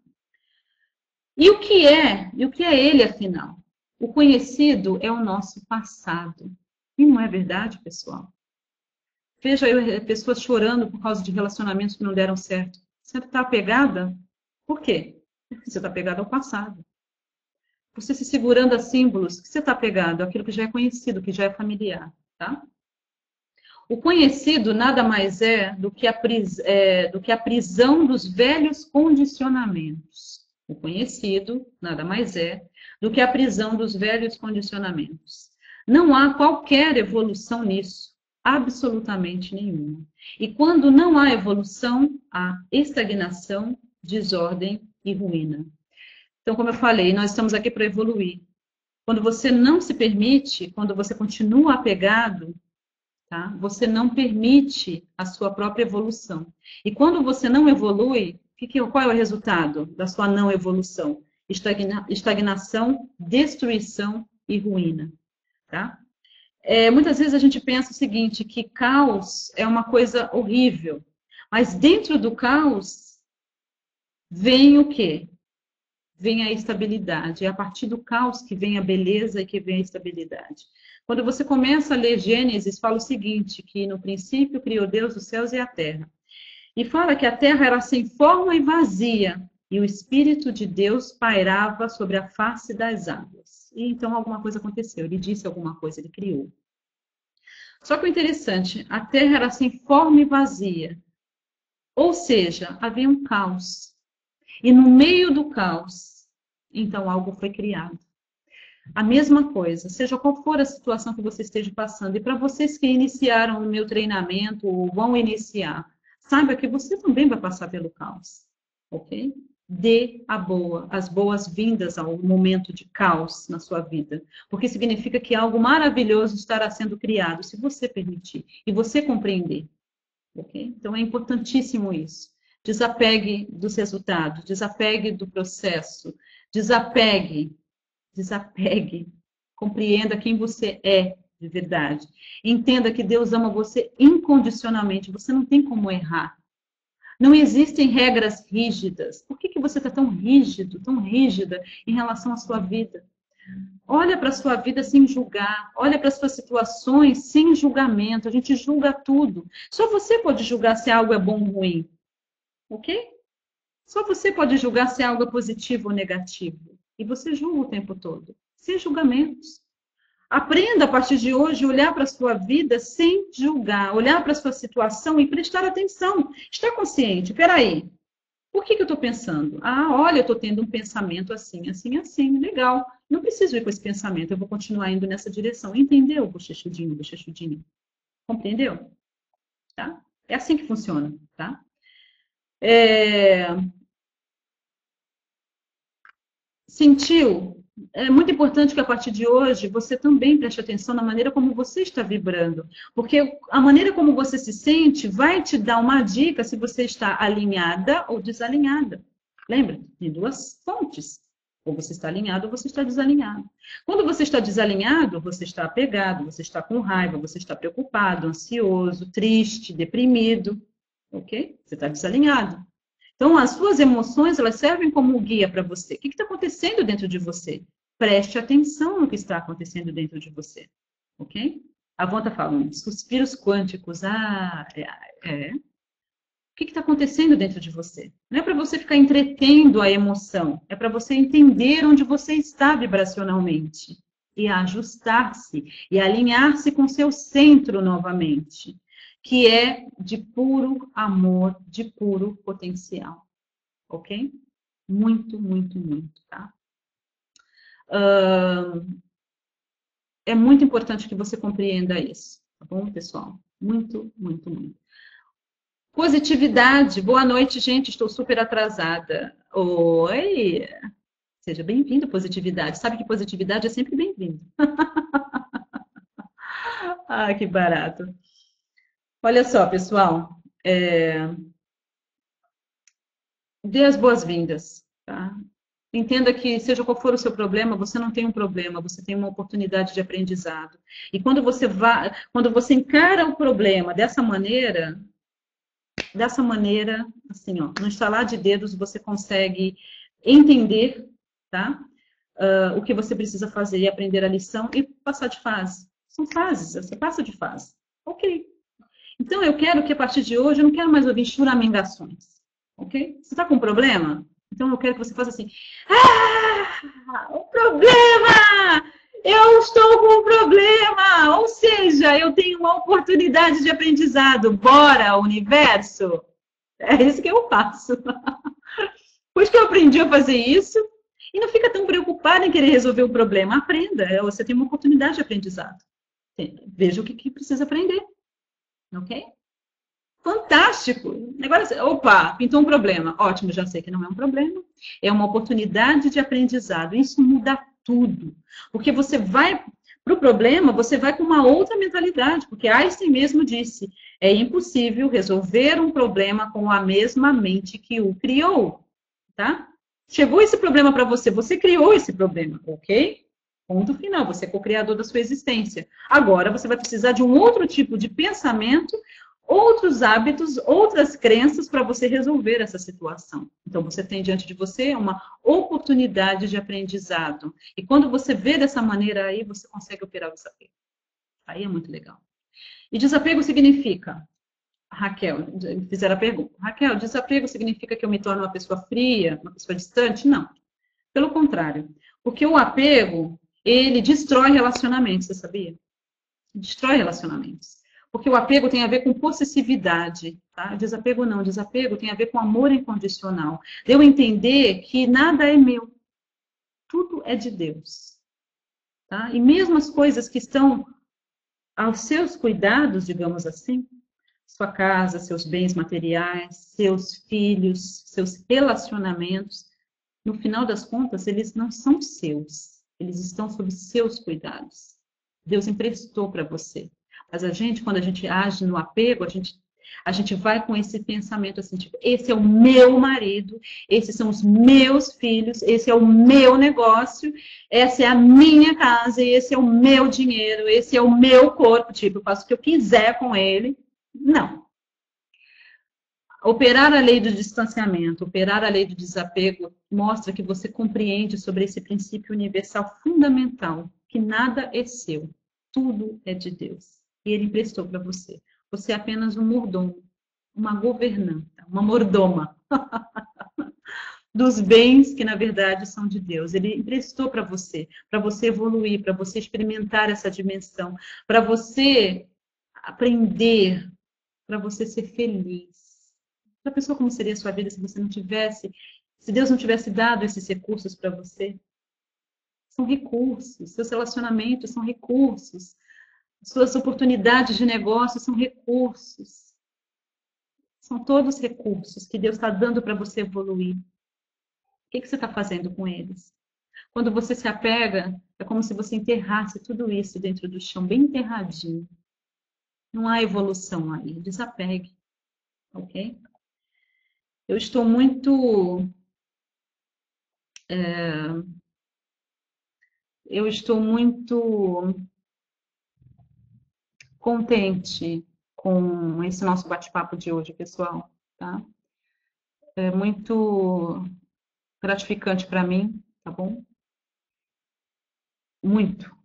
E o que é? E o que é ele, afinal? O conhecido é o nosso passado. E não é verdade, pessoal? Veja aí pessoas chorando por causa de relacionamentos que não deram certo. Você está apegada? Por quê? Você está apegada ao passado. Você se segurando a símbolos, você está apegado àquilo que já é conhecido, que já é familiar, tá? O conhecido nada mais é do pris, é, do que a prisão dos velhos condicionamentos. O conhecido nada mais é do que a prisão dos velhos condicionamentos. Não há qualquer evolução nisso absolutamente nenhuma. E quando não há evolução, há estagnação, desordem e ruína. Então, como eu falei, nós estamos aqui para evoluir. Quando você não se permite, quando você continua apegado, tá? Você não permite a sua própria evolução. E quando você não evolui, qual é o resultado da sua não evolução? Estagna, estagnação, destruição e ruína, tá? É, muitas vezes a gente pensa o seguinte, que caos é uma coisa horrível, mas dentro do caos vem o quê? Vem a estabilidade. É a partir do caos que vem a beleza e que vem a estabilidade. Quando você começa a ler Gênesis, fala o seguinte, que no princípio criou Deus os céus e a terra. E fala que a terra era sem forma e vazia, e o Espírito de Deus pairava sobre a face das águas. E então alguma coisa aconteceu, ele disse alguma coisa, ele criou. Só que o interessante, a terra era sem forma e vazia. Ou seja, havia um caos. E no meio do caos, então algo foi criado. A mesma coisa, seja qual for a situação que você esteja passando, e para vocês que iniciaram o meu treinamento ou vão iniciar, saiba que você também vai passar pelo caos, ok? dê a boa, as boas-vindas ao momento de caos na sua vida, porque significa que algo maravilhoso estará sendo criado, se você permitir e você compreender. Okay? Então é importantíssimo isso. Desapegue dos resultados, desapegue do processo, desapegue, desapegue, compreenda quem você é de verdade. Entenda que Deus ama você incondicionalmente, você não tem como errar. Não existem regras rígidas. Por que, que você está tão rígido, tão rígida em relação à sua vida? Olha para a sua vida sem julgar. Olha para as suas situações sem julgamento. A gente julga tudo. Só você pode julgar se algo é bom ou ruim. Ok? Só você pode julgar se algo é positivo ou negativo. E você julga o tempo todo. Sem julgamentos. Aprenda a partir de hoje olhar para a sua vida sem julgar, olhar para a sua situação e prestar atenção. Estar consciente. Peraí, por que, que eu estou pensando? Ah, olha, eu estou tendo um pensamento assim, assim, assim. Legal. Não preciso ir com esse pensamento, eu vou continuar indo nessa direção. Entendeu, bochechudinho, bochechudinho? Compreendeu? Tá? É assim que funciona, tá? É... Sentiu? É muito importante que a partir de hoje você também preste atenção na maneira como você está vibrando, porque a maneira como você se sente vai te dar uma dica se você está alinhada ou desalinhada. Lembra? Tem duas fontes. Ou você está alinhado ou você está desalinhado. Quando você está desalinhado, você está apegado, você está com raiva, você está preocupado, ansioso, triste, deprimido. Ok? Você está desalinhado. Então, as suas emoções, elas servem como guia para você. O que está acontecendo dentro de você? Preste atenção no que está acontecendo dentro de você. Ok? A Von está falando, suspiros quânticos. Ah, é. é. O que está acontecendo dentro de você? Não é para você ficar entretendo a emoção, é para você entender onde você está vibracionalmente e ajustar-se e alinhar-se com seu centro novamente que é de puro amor, de puro potencial. Ok? Muito, muito, muito, tá? Uh, é muito importante que você compreenda isso, tá bom, pessoal? Muito, muito, muito. Positividade. Boa noite, gente. Estou super atrasada. Oi! Seja bem-vindo, positividade. Sabe que positividade é sempre bem-vindo. ah, que barato. Olha só, pessoal, é... dê as boas-vindas, tá? Entenda que, seja qual for o seu problema, você não tem um problema, você tem uma oportunidade de aprendizado. E quando você vai, quando você encara o problema dessa maneira, dessa maneira, assim, ó, no instalar de dedos, você consegue entender, tá? Uh, o que você precisa fazer e aprender a lição e passar de fase. São fases, você passa de fase. Ok, então, eu quero que a partir de hoje, eu não quero mais ouvir churamengações. Ok? Você está com um problema? Então, eu quero que você faça assim: Ah, o problema! Eu estou com um problema! Ou seja, eu tenho uma oportunidade de aprendizado. Bora, universo! É isso que eu faço. Depois que eu aprendi a fazer isso, e não fica tão preocupado em querer resolver o problema. Aprenda, você tem uma oportunidade de aprendizado. Veja o que precisa aprender. Ok? Fantástico! Agora, opa, pintou um problema. Ótimo, já sei que não é um problema. É uma oportunidade de aprendizado. Isso muda tudo. Porque você vai para o problema, você vai com uma outra mentalidade. Porque Einstein mesmo disse: é impossível resolver um problema com a mesma mente que o criou. Tá? Chegou esse problema para você, você criou esse problema, ok? Ponto final, você é co-criador da sua existência. Agora você vai precisar de um outro tipo de pensamento, outros hábitos, outras crenças para você resolver essa situação. Então você tem diante de você uma oportunidade de aprendizado. E quando você vê dessa maneira aí, você consegue operar o desapego. Aí é muito legal. E desapego significa Raquel, fizeram a pergunta. Raquel, desapego significa que eu me torno uma pessoa fria, uma pessoa distante? Não. Pelo contrário. Porque o apego, ele destrói relacionamentos, você sabia? Destrói relacionamentos. Porque o apego tem a ver com possessividade, tá? Desapego não, desapego tem a ver com amor incondicional. Deu entender que nada é meu. Tudo é de Deus. Tá? E mesmo as coisas que estão aos seus cuidados, digamos assim, sua casa, seus bens materiais, seus filhos, seus relacionamentos, no final das contas, eles não são seus eles estão sob seus cuidados. Deus emprestou para você. Mas a gente, quando a gente age no apego, a gente, a gente vai com esse pensamento assim, tipo, esse é o meu marido, esses são os meus filhos, esse é o meu negócio, essa é a minha casa, esse é o meu dinheiro, esse é o meu corpo, tipo, eu faço o que eu quiser com ele. Não. Operar a lei do distanciamento, operar a lei do desapego, mostra que você compreende sobre esse princípio universal fundamental, que nada é seu, tudo é de Deus. E Ele emprestou para você. Você é apenas um mordomo, uma governanta, uma mordoma. dos bens que na verdade são de Deus. Ele emprestou para você, para você evoluir, para você experimentar essa dimensão, para você aprender, para você ser feliz. Já pensou como seria a sua vida se você não tivesse, se Deus não tivesse dado esses recursos para você? São recursos, seus relacionamentos são recursos, suas oportunidades de negócio são recursos. São todos recursos que Deus está dando para você evoluir. O que, que você está fazendo com eles? Quando você se apega, é como se você enterrasse tudo isso dentro do chão, bem enterradinho. Não há evolução aí. Desapegue. Ok? Eu estou muito. É, eu estou muito contente com esse nosso bate-papo de hoje, pessoal. Tá? É muito gratificante para mim, tá bom? Muito.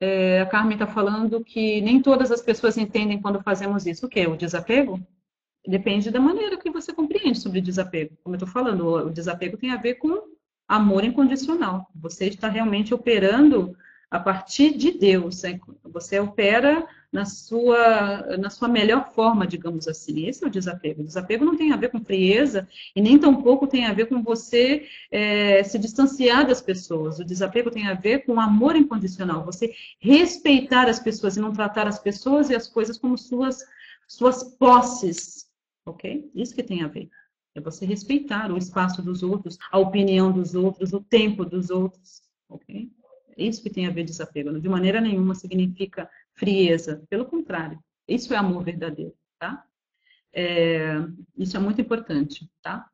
É, a Carmen está falando que nem todas as pessoas entendem quando fazemos isso. O quê? O desapego? Depende da maneira que você compreende sobre desapego. Como eu estou falando, o desapego tem a ver com amor incondicional. Você está realmente operando a partir de Deus. Né? Você opera na sua, na sua melhor forma, digamos assim. Esse é o desapego. O desapego não tem a ver com frieza e nem tampouco tem a ver com você é, se distanciar das pessoas. O desapego tem a ver com amor incondicional. Você respeitar as pessoas e não tratar as pessoas e as coisas como suas, suas posses. Ok? Isso que tem a ver. É você respeitar o espaço dos outros, a opinião dos outros, o tempo dos outros. Ok? É isso que tem a ver desapego. De maneira nenhuma significa frieza. Pelo contrário, isso é amor verdadeiro, tá? É, isso é muito importante, tá?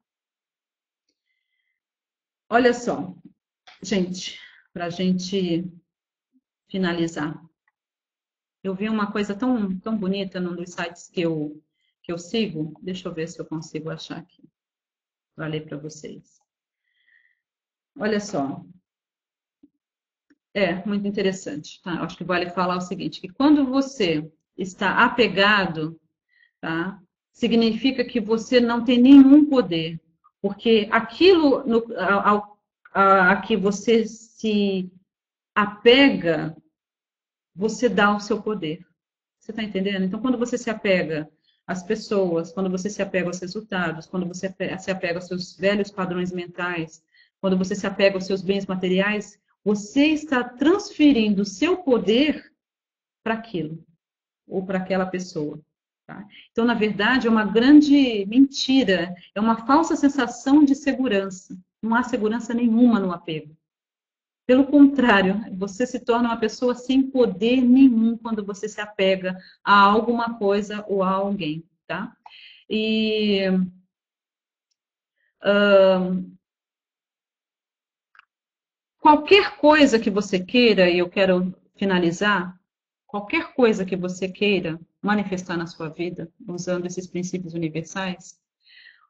Olha só, gente, para a gente finalizar. Eu vi uma coisa tão, tão bonita num dos sites que eu, que eu sigo. Deixa eu ver se eu consigo achar aqui. Vou ler para vocês. Olha só, é, muito interessante. Tá? Acho que vale falar o seguinte, que quando você está apegado, tá? significa que você não tem nenhum poder, porque aquilo no, a, a que você se apega, você dá o seu poder. Você está entendendo? Então, quando você se apega às pessoas, quando você se apega aos resultados, quando você se apega aos seus velhos padrões mentais, quando você se apega aos seus bens materiais, você está transferindo o seu poder para aquilo, ou para aquela pessoa. Tá? Então, na verdade, é uma grande mentira, é uma falsa sensação de segurança. Não há segurança nenhuma no apego. Pelo contrário, você se torna uma pessoa sem poder nenhum quando você se apega a alguma coisa ou a alguém, tá? E Qualquer coisa que você queira, e eu quero finalizar, qualquer coisa que você queira manifestar na sua vida, usando esses princípios universais,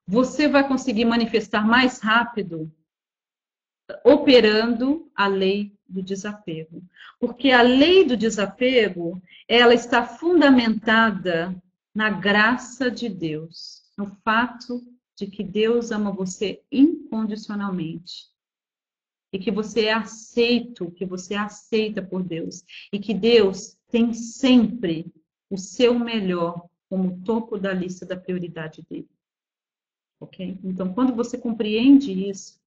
você vai conseguir manifestar mais rápido operando a lei do desapego. Porque a lei do desapego, ela está fundamentada na graça de Deus, no fato de que Deus ama você incondicionalmente e que você é aceito, que você é aceita por Deus e que Deus tem sempre o seu melhor como topo da lista da prioridade dele. Ok? Então, quando você compreende isso,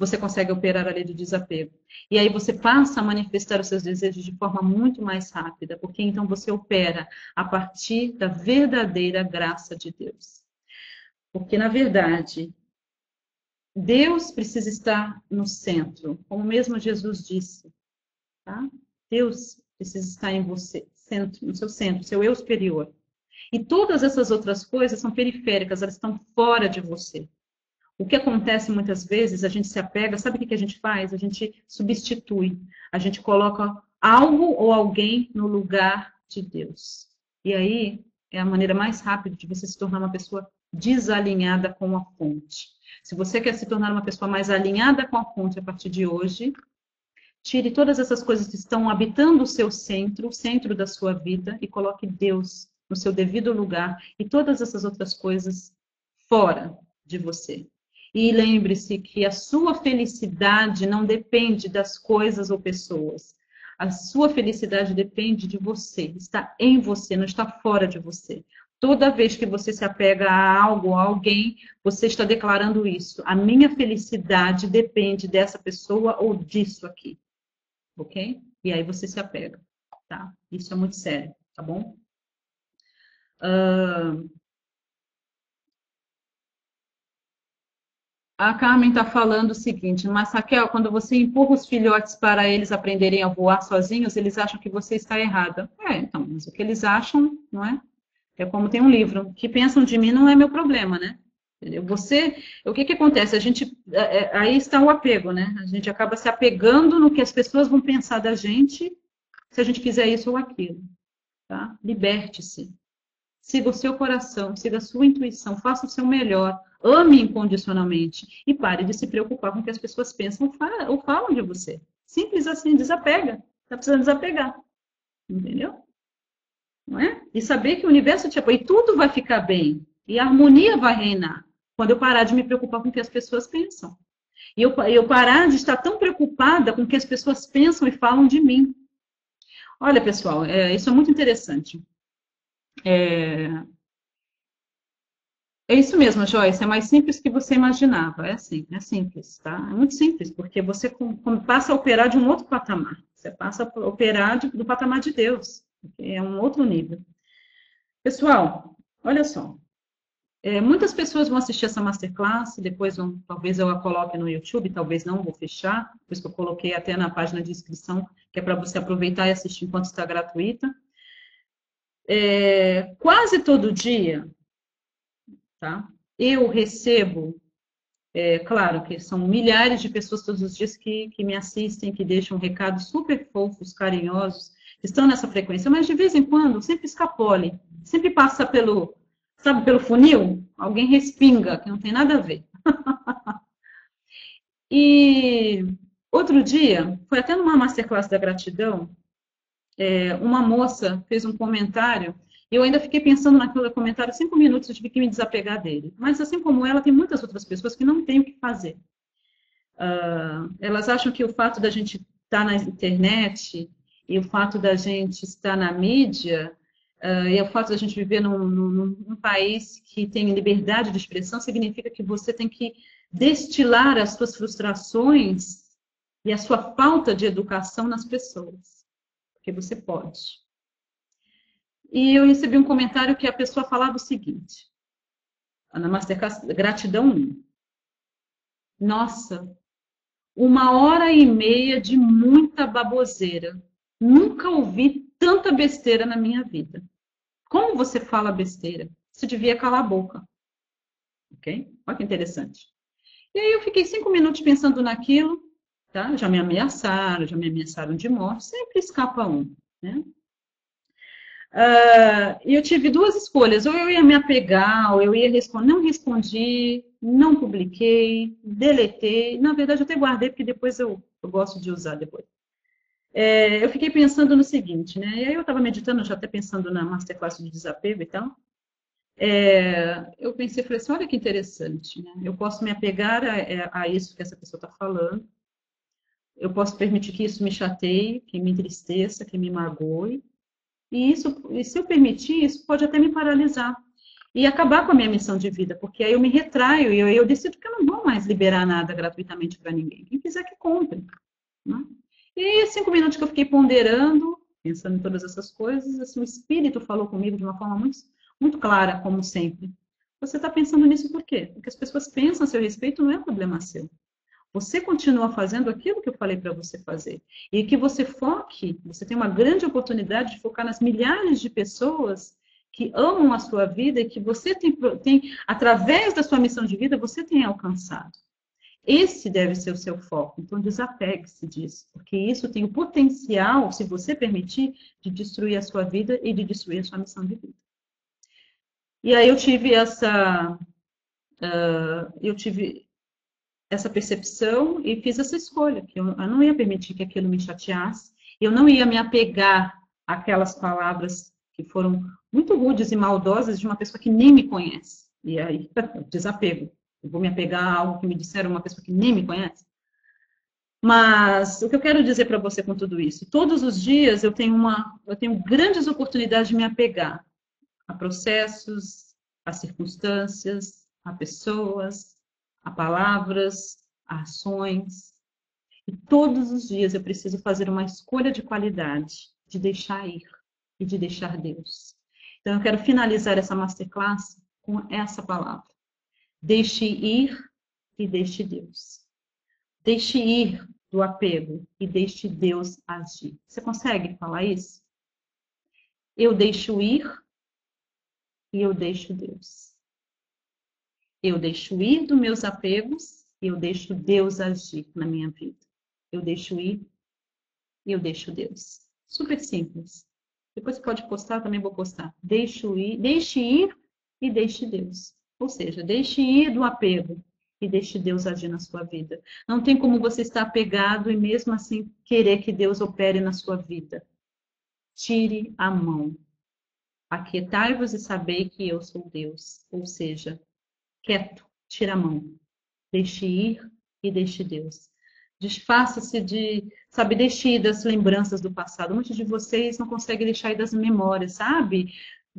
você consegue operar a lei do desapego. E aí você passa a manifestar os seus desejos de forma muito mais rápida, porque então você opera a partir da verdadeira graça de Deus. Porque, na verdade, Deus precisa estar no centro, como mesmo Jesus disse. Tá? Deus precisa estar em você, centro, no seu centro, seu eu superior. E todas essas outras coisas são periféricas, elas estão fora de você. O que acontece muitas vezes, a gente se apega, sabe o que a gente faz? A gente substitui, a gente coloca algo ou alguém no lugar de Deus. E aí é a maneira mais rápida de você se tornar uma pessoa desalinhada com a fonte. Se você quer se tornar uma pessoa mais alinhada com a fonte a partir de hoje, tire todas essas coisas que estão habitando o seu centro, o centro da sua vida, e coloque Deus no seu devido lugar e todas essas outras coisas fora de você. E lembre-se que a sua felicidade não depende das coisas ou pessoas. A sua felicidade depende de você, está em você, não está fora de você. Toda vez que você se apega a algo, a alguém, você está declarando isso. A minha felicidade depende dessa pessoa ou disso aqui. Ok? E aí você se apega, tá? Isso é muito sério, tá bom? Uh, A Carmen está falando o seguinte, mas Raquel, quando você empurra os filhotes para eles aprenderem a voar sozinhos, eles acham que você está errada. É, então, mas o que eles acham, não é? É como tem um livro, o que pensam de mim não é meu problema, né? Você, o que que acontece? A gente, é, é, aí está o apego, né? A gente acaba se apegando no que as pessoas vão pensar da gente, se a gente quiser isso ou aquilo, tá? Liberte-se. Siga o seu coração, siga a sua intuição, faça o seu melhor Ame incondicionalmente e pare de se preocupar com o que as pessoas pensam ou falam de você. Simples assim, desapega. Está precisando desapegar. Entendeu? Não é? E saber que o universo te apoia e tudo vai ficar bem. E a harmonia vai reinar. Quando eu parar de me preocupar com o que as pessoas pensam. E eu, eu parar de estar tão preocupada com o que as pessoas pensam e falam de mim. Olha, pessoal, é, isso é muito interessante. É, é isso mesmo, Joyce. É mais simples que você imaginava. É assim, é simples, tá? É muito simples, porque você passa a operar de um outro patamar. Você passa a operar de, do patamar de Deus. É um outro nível. Pessoal, olha só. É, muitas pessoas vão assistir essa masterclass, depois vão, talvez eu a coloque no YouTube, talvez não, vou fechar, por isso que eu coloquei até na página de inscrição, que é para você aproveitar e assistir enquanto está gratuita. É, quase todo dia, tá? Eu recebo, é, claro que são milhares de pessoas todos os dias que, que me assistem, que deixam recados super fofos, carinhosos, estão nessa frequência, mas de vez em quando sempre escapole, sempre passa pelo, sabe, pelo funil, alguém respinga, que não tem nada a ver. e outro dia, foi até numa masterclass da gratidão, é, uma moça fez um comentário eu ainda fiquei pensando naquele comentário cinco minutos, eu tive que me desapegar dele. Mas, assim como ela, tem muitas outras pessoas que não têm o que fazer. Uh, elas acham que o fato da gente estar na internet e o fato da gente estar na mídia uh, e o fato da gente viver num, num, num país que tem liberdade de expressão significa que você tem que destilar as suas frustrações e a sua falta de educação nas pessoas. Porque você pode. E eu recebi um comentário que a pessoa falava o seguinte: na Masterclass Gratidão 1. Nossa, uma hora e meia de muita baboseira. Nunca ouvi tanta besteira na minha vida. Como você fala besteira? Você devia calar a boca. Ok? Olha que interessante. E aí eu fiquei cinco minutos pensando naquilo, tá? Já me ameaçaram, já me ameaçaram de morte, sempre escapa um, né? Uh, eu tive duas escolhas, ou eu ia me apegar, ou eu ia responder. Não respondi, não publiquei, deletei. Na verdade, eu até guardei, porque depois eu, eu gosto de usar depois. É, eu fiquei pensando no seguinte, né? E aí eu estava meditando, já até pensando na masterclass de desapego e tal. É, eu pensei, falei assim, olha que interessante, né? Eu posso me apegar a, é, a isso que essa pessoa está falando. Eu posso permitir que isso me chateie, que me entristeça, que me magoe e isso, e se eu permitir, isso pode até me paralisar e acabar com a minha missão de vida, porque aí eu me retraio e eu, eu decido que eu não vou mais liberar nada gratuitamente para ninguém. Quem quiser que compre. Né? E cinco minutos que eu fiquei ponderando, pensando em todas essas coisas, assim, o Espírito falou comigo de uma forma muito, muito clara, como sempre. Você está pensando nisso por quê? Porque as pessoas pensam a seu respeito não é problema seu. Você continua fazendo aquilo que eu falei para você fazer. E que você foque, você tem uma grande oportunidade de focar nas milhares de pessoas que amam a sua vida e que você tem, tem através da sua missão de vida, você tem alcançado. Esse deve ser o seu foco. Então, desapegue-se disso, porque isso tem o potencial, se você permitir, de destruir a sua vida e de destruir a sua missão de vida. E aí eu tive essa. Uh, eu tive essa percepção e fiz essa escolha, que eu, eu não ia permitir que aquilo me chateasse, eu não ia me apegar àquelas palavras que foram muito rudes e maldosas de uma pessoa que nem me conhece. E aí, desapego. Eu vou me apegar a algo que me disseram uma pessoa que nem me conhece. Mas o que eu quero dizer para você com tudo isso? Todos os dias eu tenho uma, eu tenho grandes oportunidades de me apegar a processos, a circunstâncias, a pessoas, a palavras, a ações. E todos os dias eu preciso fazer uma escolha de qualidade, de deixar ir e de deixar Deus. Então eu quero finalizar essa masterclass com essa palavra. Deixe ir e deixe Deus. Deixe ir do apego e deixe Deus agir. Você consegue falar isso? Eu deixo ir e eu deixo Deus. Eu deixo ir dos meus apegos e eu deixo Deus agir na minha vida. Eu deixo ir e eu deixo Deus. Super simples. Depois você pode postar, também vou postar. Deixo ir, deixe ir e deixe Deus. Ou seja, deixe ir do apego e deixe Deus agir na sua vida. Não tem como você estar apegado e mesmo assim querer que Deus opere na sua vida. Tire a mão. Aquietai-vos e sabei que eu sou Deus. Ou seja, quieto, tira a mão. Deixe ir e deixe Deus. Desfaça-se de, sabe, deixe ir das lembranças do passado. Muitos de vocês não conseguem deixar ir das memórias, sabe?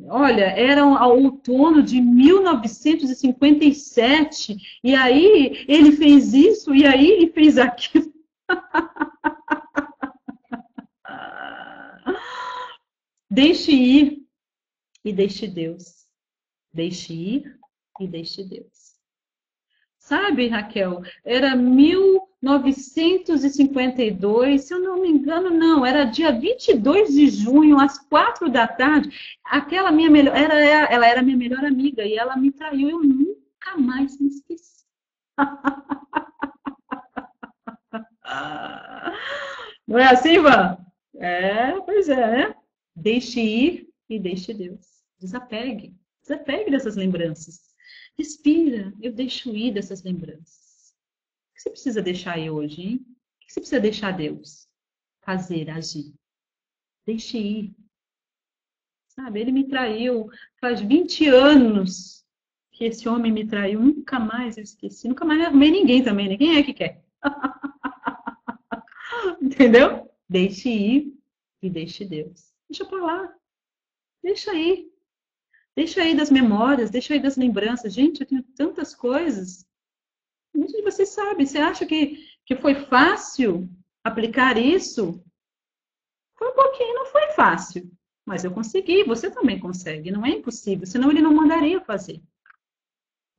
Olha, era ao outono de 1957, e aí ele fez isso, e aí ele fez aquilo. deixe ir e deixe Deus. Deixe ir e deixe Deus. Sabe, Raquel, era 1952, se eu não me engano, não, era dia 22 de junho, às quatro da tarde. Aquela minha melhor, era, ela era minha melhor amiga e ela me traiu, eu nunca mais me esqueci. Não é assim, Ivan? É, pois é, né? Deixe ir e deixe Deus. Desapegue. Desapegue dessas lembranças. Respira, eu deixo ir dessas lembranças. O que você precisa deixar aí hoje, hein? O que você precisa deixar Deus fazer, agir? Deixe ir. Sabe, ele me traiu faz 20 anos que esse homem me traiu, nunca mais eu esqueci, nunca mais arrumei ninguém também, né? Quem é que quer? Entendeu? Deixe ir e deixe Deus. Deixa pra lá. Deixa aí. Deixa aí das memórias, deixa aí das lembranças. Gente, eu tenho tantas coisas. Muitos de vocês sabem. Você acha que, que foi fácil aplicar isso? Foi um pouquinho, não foi fácil. Mas eu consegui, você também consegue. Não é impossível, senão ele não mandaria fazer.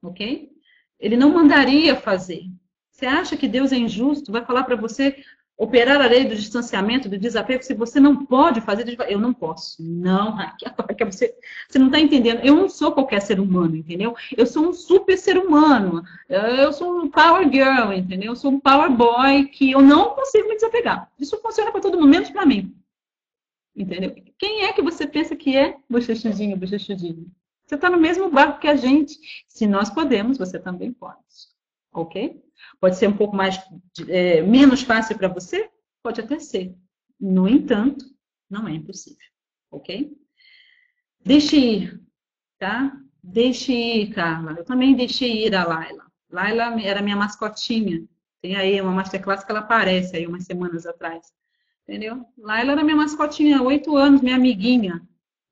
Ok? Ele não mandaria fazer. Você acha que Deus é injusto? Vai falar para você, operar a lei do distanciamento, do desapego, se você não pode fazer, eu não posso. Não, Raquel, você, você não está entendendo. Eu não sou qualquer ser humano, entendeu? Eu sou um super ser humano. Eu sou um power girl, entendeu? Eu sou um power boy que eu não consigo me desapegar. Isso funciona para todo mundo, menos para mim. Entendeu? Quem é que você pensa que é bochechudinho, bochechudinho? Você está no mesmo barco que a gente. Se nós podemos, você também pode. Ok? Pode ser um pouco mais é, menos fácil para você? Pode até ser. No entanto, não é impossível. Ok? Deixe ir, tá? Deixe ir, Carla. Eu também deixei ir a Laila. Laila era minha mascotinha. Tem aí uma masterclass que ela aparece aí umas semanas atrás. Entendeu? Laila era minha mascotinha, oito anos, minha amiguinha.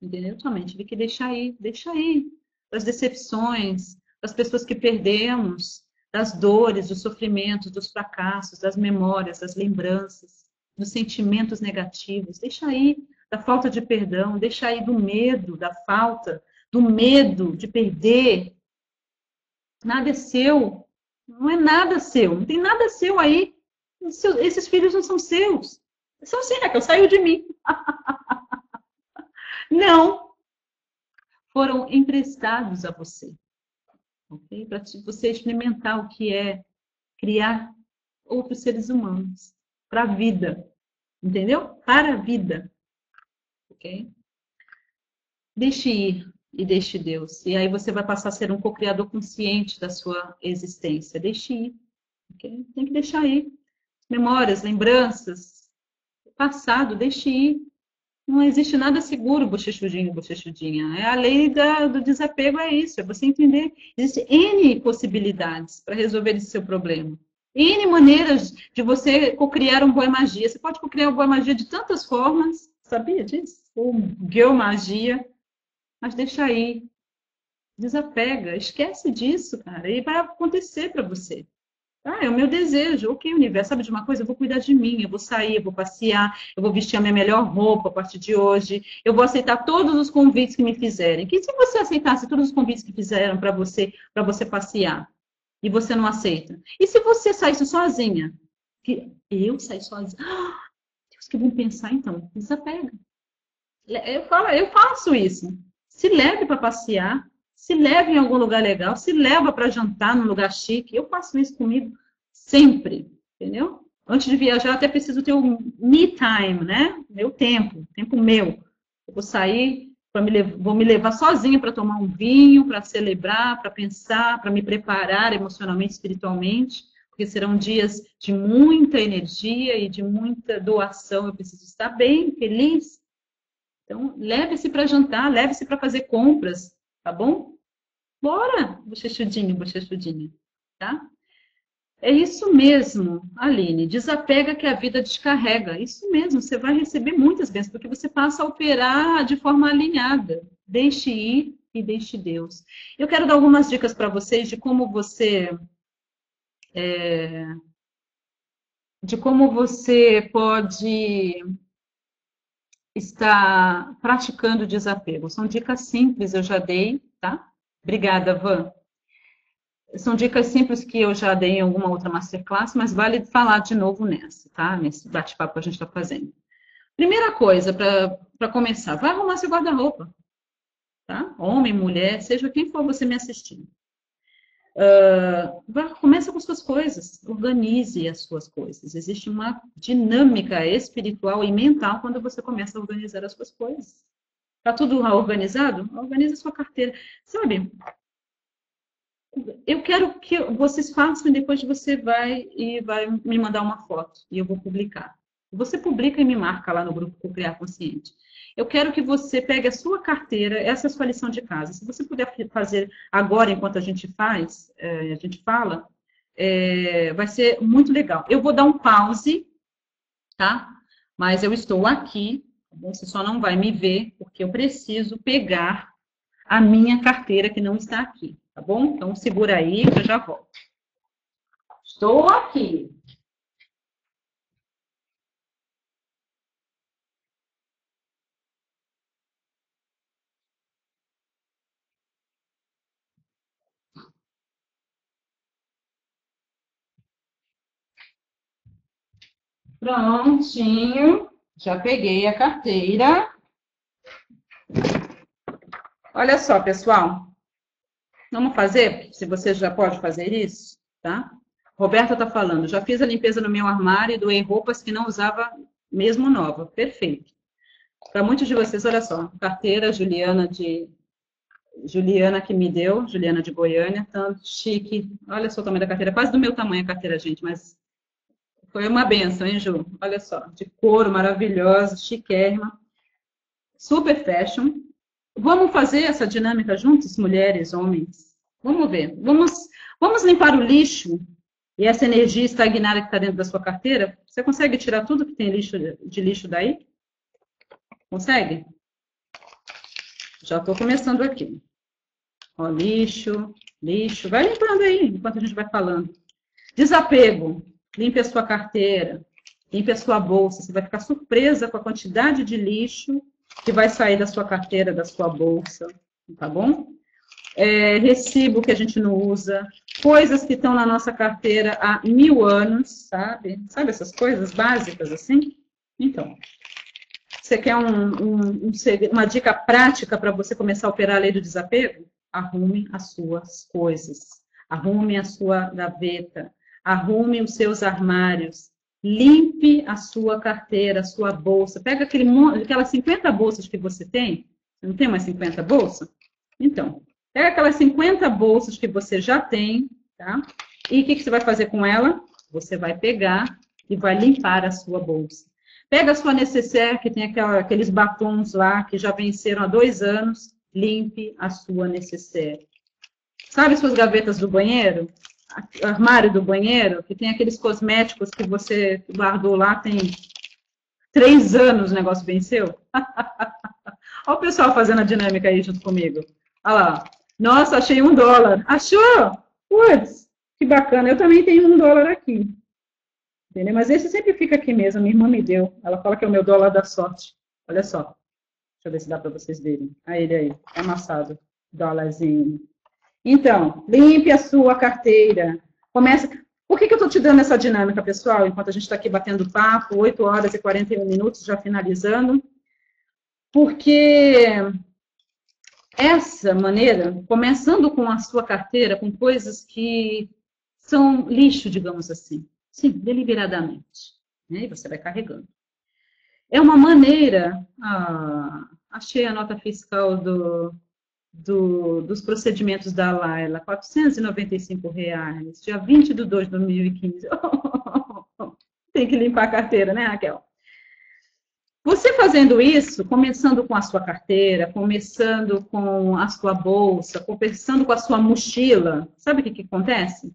Entendeu? Também tive que deixar ir, deixar ir. Das decepções, das pessoas que perdemos, das dores, dos sofrimentos, dos fracassos, das memórias, das lembranças, dos sentimentos negativos. Deixa aí da falta de perdão, deixa aí do medo, da falta, do medo de perder. Nada é seu. Não é nada seu. Não tem nada seu aí. Esses filhos não são seus. São que eu saiu de mim. não. Foram emprestados a você ok? Para você experimentar o que é criar outros seres humanos para a vida, entendeu? Para a vida, ok? Deixe ir e deixe Deus. E aí você vai passar a ser um co-criador consciente da sua existência. Deixe ir, ok? Tem que deixar ir. Memórias, lembranças, passado, deixe ir. Não existe nada seguro, bochechudinho, bochechudinha. É a lei da, do desapego, é isso. É você entender. Existem N possibilidades para resolver esse seu problema. N maneiras de você criar uma boa magia. Você pode criar uma boa magia de tantas formas, sabia disso? Ou geomagia. Mas deixa aí. Desapega, esquece disso, cara. E vai acontecer para você. Ah, é o meu desejo. Ok, universo, sabe de uma coisa? Eu vou cuidar de mim, eu vou sair, eu vou passear, eu vou vestir a minha melhor roupa a partir de hoje, eu vou aceitar todos os convites que me fizerem. Que se você aceitasse todos os convites que fizeram para você, para você passear, e você não aceita? E se você saísse sozinha? Que eu saí sozinha? Ah, Deus, que vão pensar então? Desapega. Eu, falo, eu faço isso. Se leve para passear, se leve em algum lugar legal, se leva para jantar num lugar chique. Eu faço isso comigo sempre, entendeu? Antes de viajar, até preciso ter um me time, né? Meu tempo, tempo meu. Eu vou sair, me vou me levar sozinha para tomar um vinho, para celebrar, para pensar, para me preparar emocionalmente, espiritualmente, porque serão dias de muita energia e de muita doação. Eu preciso estar bem, feliz. Então, leve-se para jantar, leve-se para fazer compras, tá bom? Bora, bochechudinho, bochechudinha, tá? É isso mesmo, Aline. Desapega que a vida descarrega. Isso mesmo, você vai receber muitas bênçãos, porque você passa a operar de forma alinhada. Deixe ir e deixe Deus. Eu quero dar algumas dicas para vocês de como você. É, de como você pode estar praticando desapego. São dicas simples, eu já dei, tá? Obrigada, Van. São dicas simples que eu já dei em alguma outra masterclass, mas vale falar de novo nessa, tá? Nesse bate-papo que a gente está fazendo. Primeira coisa, para começar, vai arrumar seu guarda-roupa. Tá? Homem, mulher, seja quem for você me assistindo. Uh, vai, começa com suas coisas, organize as suas coisas. Existe uma dinâmica espiritual e mental quando você começa a organizar as suas coisas. Tá tudo organizado? Organize a sua carteira. Sabe? Eu quero que vocês façam e depois você vai e vai me mandar uma foto e eu vou publicar. Você publica e me marca lá no grupo Criar Consciente. Eu quero que você pegue a sua carteira, essa é a sua lição de casa. Se você puder fazer agora, enquanto a gente faz, é, a gente fala, é, vai ser muito legal. Eu vou dar um pause, tá? Mas eu estou aqui você só não vai me ver, porque eu preciso pegar a minha carteira que não está aqui, tá bom? Então, segura aí que eu já volto. Estou aqui. Prontinho. Já peguei a carteira. Olha só, pessoal. Vamos fazer, se você já pode fazer isso, tá? Roberta está falando, já fiz a limpeza no meu armário e doei roupas que não usava mesmo nova. Perfeito. Para muitos de vocês, olha só, carteira Juliana de Juliana que me deu, Juliana de Goiânia, tanto chique. Olha só o tamanho da carteira, quase do meu tamanho a carteira, gente, mas foi uma benção, hein, Ju? Olha só, de couro maravilhosa, chiquérrima, super fashion. Vamos fazer essa dinâmica juntos, mulheres, homens? Vamos ver. Vamos, vamos limpar o lixo e essa energia estagnada que está dentro da sua carteira. Você consegue tirar tudo que tem lixo, de lixo daí? Consegue? Já estou começando aqui. Ó, lixo, lixo. Vai limpando aí, enquanto a gente vai falando. Desapego. Limpe a sua carteira, limpe a sua bolsa. Você vai ficar surpresa com a quantidade de lixo que vai sair da sua carteira, da sua bolsa, tá bom? É, recibo que a gente não usa, coisas que estão na nossa carteira há mil anos, sabe? Sabe essas coisas básicas assim? Então, você quer um, um, um, uma dica prática para você começar a operar a lei do desapego? Arrume as suas coisas, arrume a sua gaveta, arrume os seus armários, limpe a sua carteira, a sua bolsa. Pega aquele, aquelas 50 bolsas que você tem. Você não tem mais 50 bolsas? Então, pega aquelas 50 bolsas que você já tem, tá? E o que, que você vai fazer com ela? Você vai pegar e vai limpar a sua bolsa. Pega a sua necessaire, que tem aquela, aqueles batons lá que já venceram há dois anos, limpe a sua necessaire. Sabe suas gavetas do banheiro? Armário do banheiro, que tem aqueles cosméticos que você guardou lá, tem três anos o negócio venceu? Olha o pessoal fazendo a dinâmica aí junto comigo. Olha lá. Nossa, achei um dólar. Achou? Putz, que bacana. Eu também tenho um dólar aqui. Entendeu? Mas esse sempre fica aqui mesmo. Minha irmã me deu. Ela fala que é o meu dólar da sorte. Olha só. Deixa eu ver se dá para vocês verem. Aí ele aí. Amassado. Dólarzinho. Então, limpe a sua carteira. Começa. Por que, que eu estou te dando essa dinâmica, pessoal? Enquanto a gente está aqui batendo papo, 8 horas e 41 minutos, já finalizando. Porque essa maneira, começando com a sua carteira, com coisas que são lixo, digamos assim. Sim, deliberadamente. Né? E você vai carregando. É uma maneira. Ah, achei a nota fiscal do, do, dos procedimentos da Laila, 495 reais, dia 20 de 2 de 2015. Tem que limpar a carteira, né, Raquel? Você fazendo isso, começando com a sua carteira, começando com a sua bolsa, começando com a sua mochila, sabe o que, que acontece?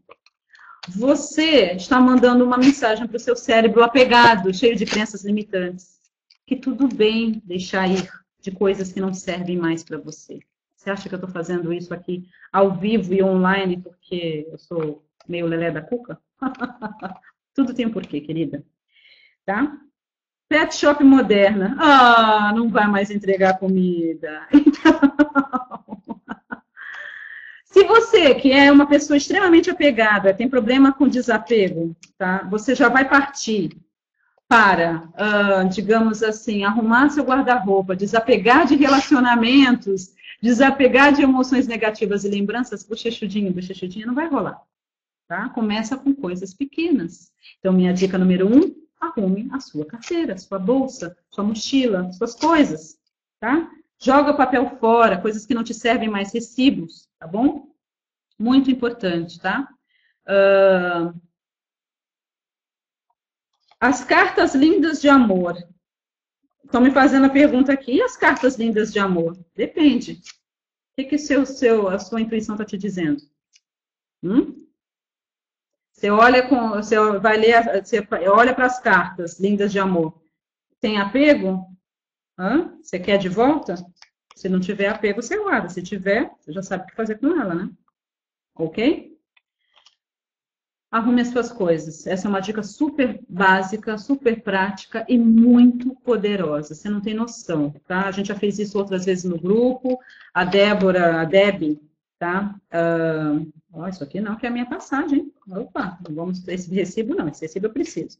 Você está mandando uma mensagem para o seu cérebro apegado, cheio de crenças limitantes, que tudo bem deixar ir de coisas que não servem mais para você. Você acha que eu estou fazendo isso aqui ao vivo e online porque eu sou meio lelé da cuca? tudo tem um porquê, querida. Tá? Pet shop moderna. Ah, não vai mais entregar comida. Então, se você, que é uma pessoa extremamente apegada, tem problema com desapego, tá? Você já vai partir para, uh, digamos assim, arrumar seu guarda-roupa, desapegar de relacionamentos, desapegar de emoções negativas e lembranças, bochechudinho, bochechudinho, não vai rolar. Tá? Começa com coisas pequenas. Então, minha dica número um, arrume a sua carteira, sua bolsa, sua mochila, suas coisas, tá? Joga papel fora, coisas que não te servem mais, recibos, tá bom? Muito importante, tá? Uh... As cartas lindas de amor. Estão me fazendo a pergunta aqui, e as cartas lindas de amor? Depende. O que, que seu, seu, a sua intuição está te dizendo? Hum? Você olha com, você vai ler, você olha para as cartas lindas de amor. Tem apego? Hã? Você quer de volta? Se não tiver apego, você guarda. Se tiver, você já sabe o que fazer com ela, né? Ok? Arrume as suas coisas. Essa é uma dica super básica, super prática e muito poderosa. Você não tem noção, tá? A gente já fez isso outras vezes no grupo. A Débora, a Deb, tá? Uh, ó, isso aqui não, que é a minha passagem. Opa, não vamos esse recibo não, esse recibo eu preciso.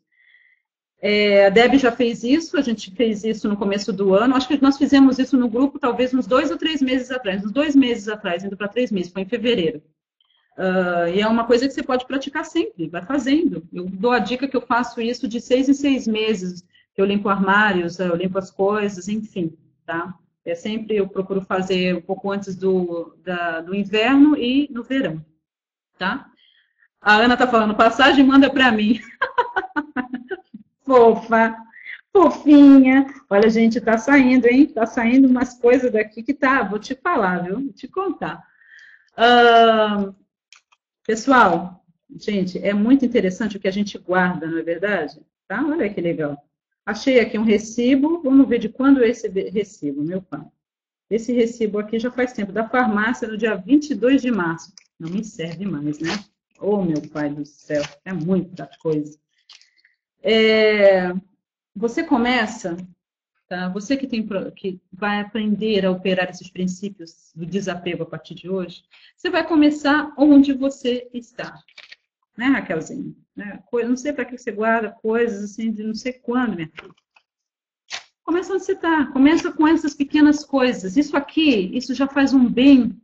É, a Deb já fez isso, a gente fez isso no começo do ano. Acho que nós fizemos isso no grupo talvez uns dois ou três meses atrás, uns dois meses atrás, indo para três meses, foi em fevereiro. Uh, e é uma coisa que você pode praticar sempre, vai fazendo. Eu dou a dica que eu faço isso de seis em seis meses, eu limpo armários, eu limpo as coisas, enfim, tá? É sempre eu procuro fazer um pouco antes do, da, do inverno e no verão, tá? A Ana tá falando, passagem manda para mim. Fofa, fofinha. Olha, gente, tá saindo, hein? Tá saindo umas coisas daqui que tá, vou te falar, viu? Vou te contar. Uh, pessoal, gente, é muito interessante o que a gente guarda, não é verdade? Tá? Olha que legal. Achei aqui um recibo, vamos ver de quando é esse recibo, meu pai. Esse recibo aqui já faz tempo, da farmácia, no dia 22 de março. Não me serve mais, né? Oh, meu pai do céu, é muita coisa. É, você começa, tá? você que, tem, que vai aprender a operar esses princípios do desapego a partir de hoje, você vai começar onde você está né, Raquelzinha? Né? Não sei para que você guarda coisas assim de não sei quando, minha filha. Começa onde você está. Começa com essas pequenas coisas. Isso aqui, isso já faz um bem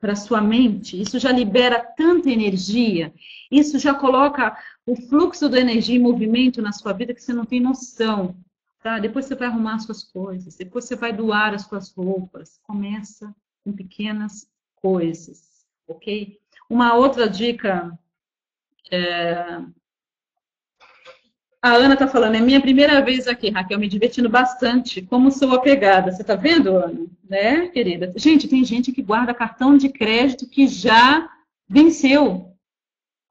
para sua mente. Isso já libera tanta energia. Isso já coloca o fluxo da energia em movimento na sua vida que você não tem noção. Tá? Depois você vai arrumar as suas coisas. Depois você vai doar as suas roupas. Começa com pequenas coisas, ok? Uma outra dica é, A Ana tá falando, é minha primeira vez aqui, Raquel, me divertindo bastante. Como sou apegada. Você tá vendo, Ana? Né, querida? Gente, tem gente que guarda cartão de crédito que já venceu.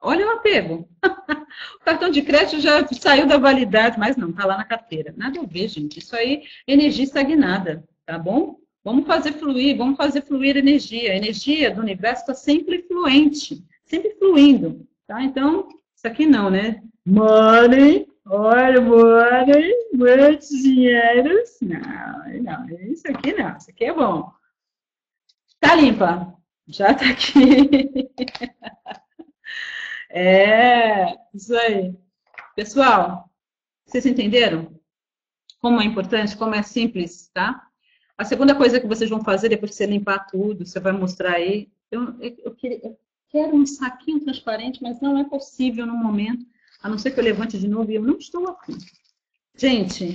Olha o apego. cartão de crédito já saiu da validade, mas não, tá lá na carteira. Nada a ver, gente. Isso aí, energia estagnada, tá bom? Vamos fazer fluir, vamos fazer fluir energia. A energia do universo está sempre fluente, sempre fluindo, tá? Então, isso aqui não, né? Money, olha, money, muitos dinheiros. Não, não, isso aqui não, isso aqui é bom. Tá limpa? Já tá aqui. é, isso aí. Pessoal, vocês entenderam? Como é importante, como é simples, tá? A segunda coisa que vocês vão fazer depois que você limpar tudo, você vai mostrar aí. Eu, eu, eu, eu quero um saquinho transparente, mas não é possível no momento, a não ser que eu levante de novo e eu não estou aqui. Gente,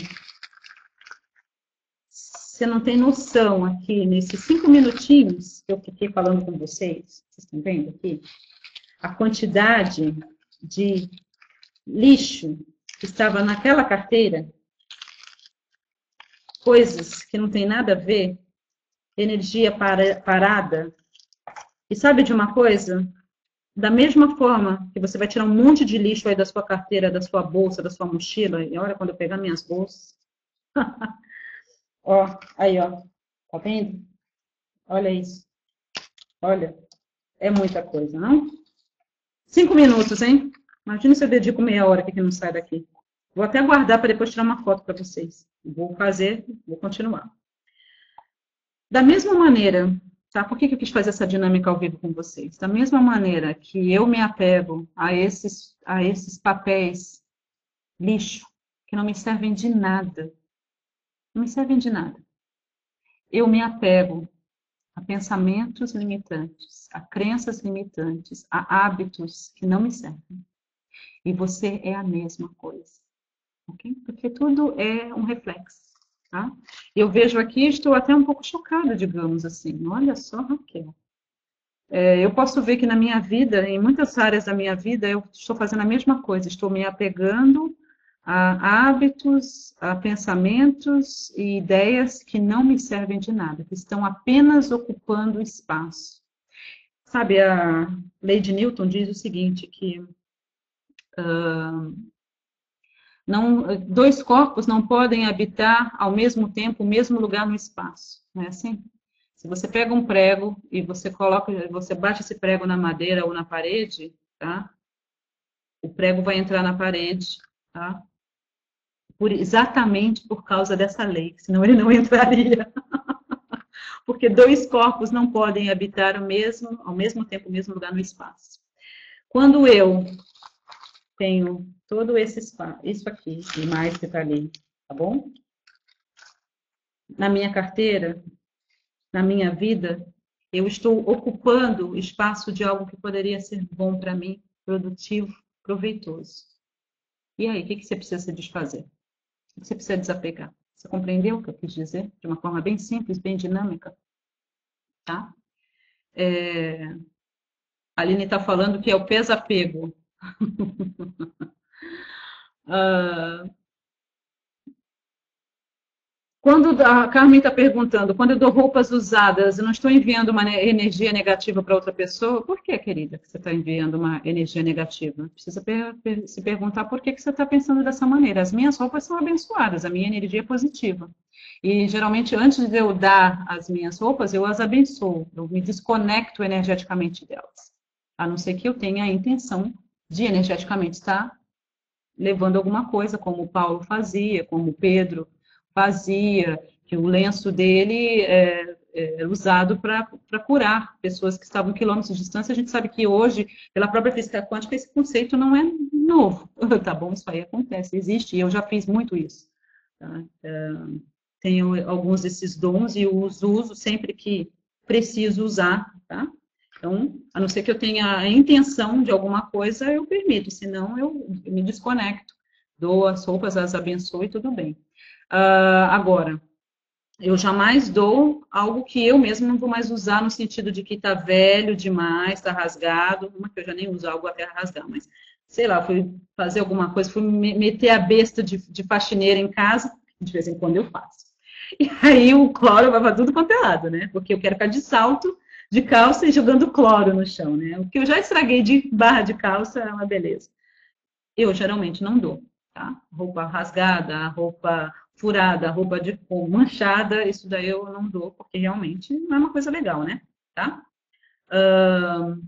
você não tem noção aqui, nesses cinco minutinhos que eu fiquei falando com vocês, vocês estão vendo aqui? A quantidade de lixo que estava naquela carteira coisas que não tem nada a ver, energia para, parada. E sabe de uma coisa? Da mesma forma que você vai tirar um monte de lixo aí da sua carteira, da sua bolsa, da sua mochila, e olha quando eu pegar minhas bolsas. ó, aí, ó. Tá vendo? Olha isso. Olha, é muita coisa, não? Cinco minutos, hein? Imagina se eu dedico meia hora que não sai daqui. Vou até guardar para depois tirar uma foto para vocês. Vou fazer, vou continuar. Da mesma maneira, tá? Por que, que eu quis fazer essa dinâmica ao vivo com vocês? Da mesma maneira que eu me apego a esses, a esses papéis lixo, que não me servem de nada. Não me servem de nada. Eu me apego a pensamentos limitantes, a crenças limitantes, a hábitos que não me servem. E você é a mesma coisa ok? Porque tudo é um reflexo, tá? Eu vejo aqui, estou até um pouco chocada, digamos assim. Olha só, Raquel. É, eu posso ver que na minha vida, em muitas áreas da minha vida, eu estou fazendo a mesma coisa. Estou me apegando a hábitos, a pensamentos e ideias que não me servem de nada, que estão apenas ocupando espaço. Sabe, a Lady Newton diz o seguinte, que uh, não, dois corpos não podem habitar ao mesmo tempo o mesmo lugar no espaço, não é assim? Se você pega um prego e você coloca, você bate esse prego na madeira ou na parede, tá? O prego vai entrar na parede, tá? Por, exatamente por causa dessa lei, senão ele não entraria. Porque dois corpos não podem habitar o mesmo, ao mesmo tempo o mesmo lugar no espaço. Quando eu tenho todo esse espaço, isso aqui, e mais que está ali, tá bom? Na minha carteira, na minha vida, eu estou ocupando espaço de algo que poderia ser bom para mim, produtivo, proveitoso. E aí, o que, que você precisa se desfazer? Você precisa desapegar? Você compreendeu o que eu quis dizer? De uma forma bem simples, bem dinâmica. Tá? É... A Aline está falando que é o pesapego. uh, quando a Carmen está perguntando, quando eu dou roupas usadas, eu não estou enviando uma energia negativa para outra pessoa? Por que, querida, que você está enviando uma energia negativa? Precisa per se perguntar por que, que você está pensando dessa maneira. As minhas roupas são abençoadas, a minha energia é positiva. E geralmente, antes de eu dar as minhas roupas, eu as abençoo, eu me desconecto energeticamente delas. A não ser que eu tenha a intenção de energeticamente estar levando alguma coisa, como o Paulo fazia, como o Pedro fazia, que o lenço dele é, é usado para curar pessoas que estavam quilômetros de distância. A gente sabe que hoje, pela própria física quântica, esse conceito não é novo, tá bom? Isso aí acontece, existe, e eu já fiz muito isso. Tá? É, tenho alguns desses dons e os uso sempre que preciso usar, tá? Então, a não ser que eu tenha a intenção de alguma coisa, eu permito, senão eu, me desconecto, dou as roupas, as abençoo e tudo bem. Uh, agora, eu jamais dou algo que eu mesmo não vou mais usar no sentido de que está velho demais, está rasgado, uma que eu já nem uso algo até rasgar, mas sei lá, fui fazer alguma coisa, fui meter a besta de, de faxineira em casa, de vez em quando eu faço. E aí o cloro vai tudo quanto é lado, né? Porque eu quero ficar de salto, de calça e jogando cloro no chão, né? O que eu já estraguei de barra de calça é uma beleza. Eu geralmente não dou, tá? Roupa rasgada, roupa furada, roupa de cor manchada, isso daí eu não dou, porque realmente não é uma coisa legal, né? Tá? Uh,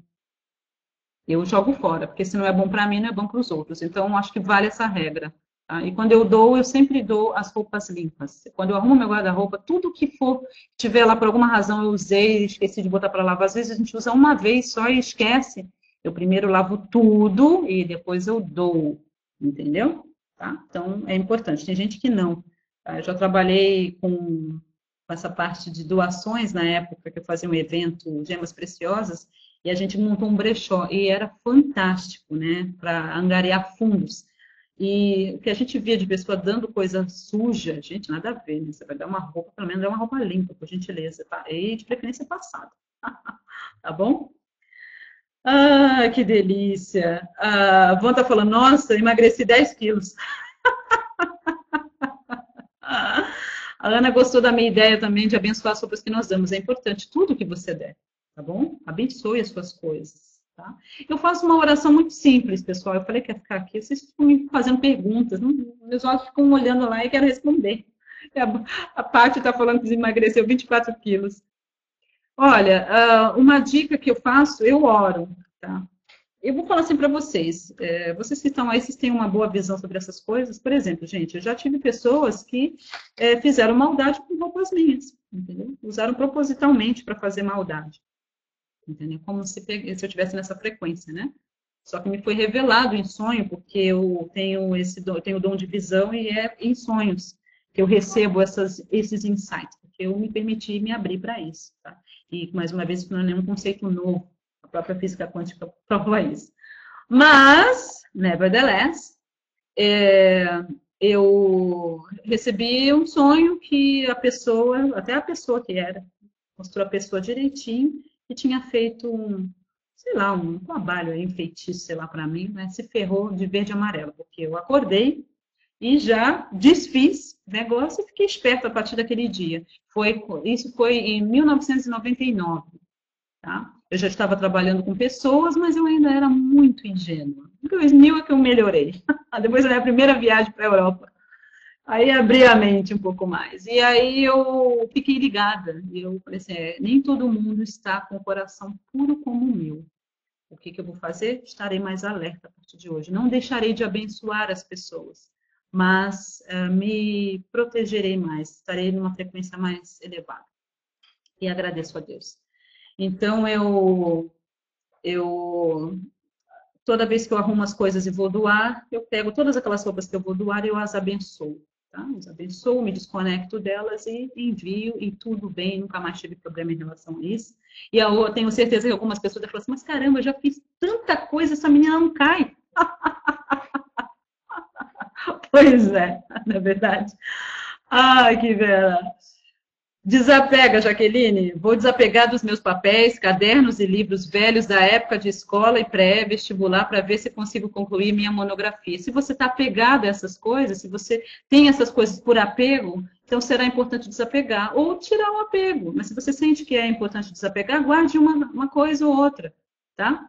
eu jogo fora, porque se não é bom para mim, não é bom para os outros. Então, acho que vale essa regra. Tá? E quando eu dou, eu sempre dou as roupas limpas. Quando eu arrumo meu guarda-roupa, tudo que for, tiver lá por alguma razão, eu usei, esqueci de botar para lavar. Às vezes a gente usa uma vez só e esquece. Eu primeiro lavo tudo e depois eu dou, entendeu? Tá? Então, é importante. Tem gente que não. Tá? Eu já trabalhei com essa parte de doações na época que eu fazia um evento Gemas Preciosas, e a gente montou um brechó, e era fantástico, né, para angariar fundos. E o que a gente via de pessoa dando coisa suja, gente, nada a ver, né? Você vai dar uma roupa, pelo menos é uma roupa limpa, por gentileza, tá? E de preferência passada. tá bom? Ah, que delícia! A Van tá falando, nossa, emagreci 10 quilos. a Ana gostou da minha ideia também de abençoar as roupas que nós damos. É importante tudo que você der tá bom? Abençoe as suas coisas, tá? Eu faço uma oração muito simples, pessoal. Eu falei que ia ficar aqui, vocês ficam me fazendo perguntas, não, meus olhos ficam olhando lá e quero responder. A, a parte está falando que emagreceu 24 quilos. Olha, ah, uma dica que eu faço, eu oro, tá? Eu vou falar assim para vocês, é, vocês que estão aí, vocês têm uma boa visão sobre essas coisas. Por exemplo, gente, eu já tive pessoas que é, fizeram maldade com roupas minhas, entendeu? Usaram propositalmente para fazer maldade entendeu? Como se, se eu estivesse nessa frequência, né? Só que me foi revelado em sonho, porque eu tenho esse eu tenho o dom de visão e é em sonhos que eu recebo essas, esses insights, porque eu me permiti me abrir para isso, tá? E, mais uma vez, não é nenhum conceito novo, a própria física quântica prova isso. Mas, nevertheless, é, eu recebi um sonho que a pessoa, até a pessoa que era, mostrou a pessoa direitinho, que tinha feito um, sei lá, um trabalho aí, um feitiço, sei lá, para mim, né? Se ferrou de verde e amarelo, porque eu acordei e já desfiz o negócio e fiquei esperta a partir daquele dia. Foi, isso foi em 1999, tá? Eu já estava trabalhando com pessoas, mas eu ainda era muito ingênua. Em 2000 é que eu melhorei. Depois da minha primeira viagem para a Europa, Aí abri a mente um pouco mais. E aí eu fiquei ligada. Eu falei assim, é, nem todo mundo está com o coração puro como o meu. O que, que eu vou fazer? Estarei mais alerta a partir de hoje. Não deixarei de abençoar as pessoas, mas uh, me protegerei mais. Estarei numa frequência mais elevada. E agradeço a Deus. Então eu eu toda vez que eu arrumo as coisas e vou doar, eu pego todas aquelas roupas que eu vou doar e eu as abençoo. Tá? Os abençoo, me desconecto delas e envio e tudo bem, nunca mais tive problema em relação a isso. E eu tenho certeza que algumas pessoas falam assim, mas caramba, eu já fiz tanta coisa, essa menina não cai. pois é, na é verdade. Ai, que vera. Desapega, Jaqueline. Vou desapegar dos meus papéis, cadernos e livros velhos da época de escola e pré-vestibular para ver se consigo concluir minha monografia. Se você está apegado a essas coisas, se você tem essas coisas por apego, então será importante desapegar ou tirar o apego. Mas se você sente que é importante desapegar, guarde uma, uma coisa ou outra, tá?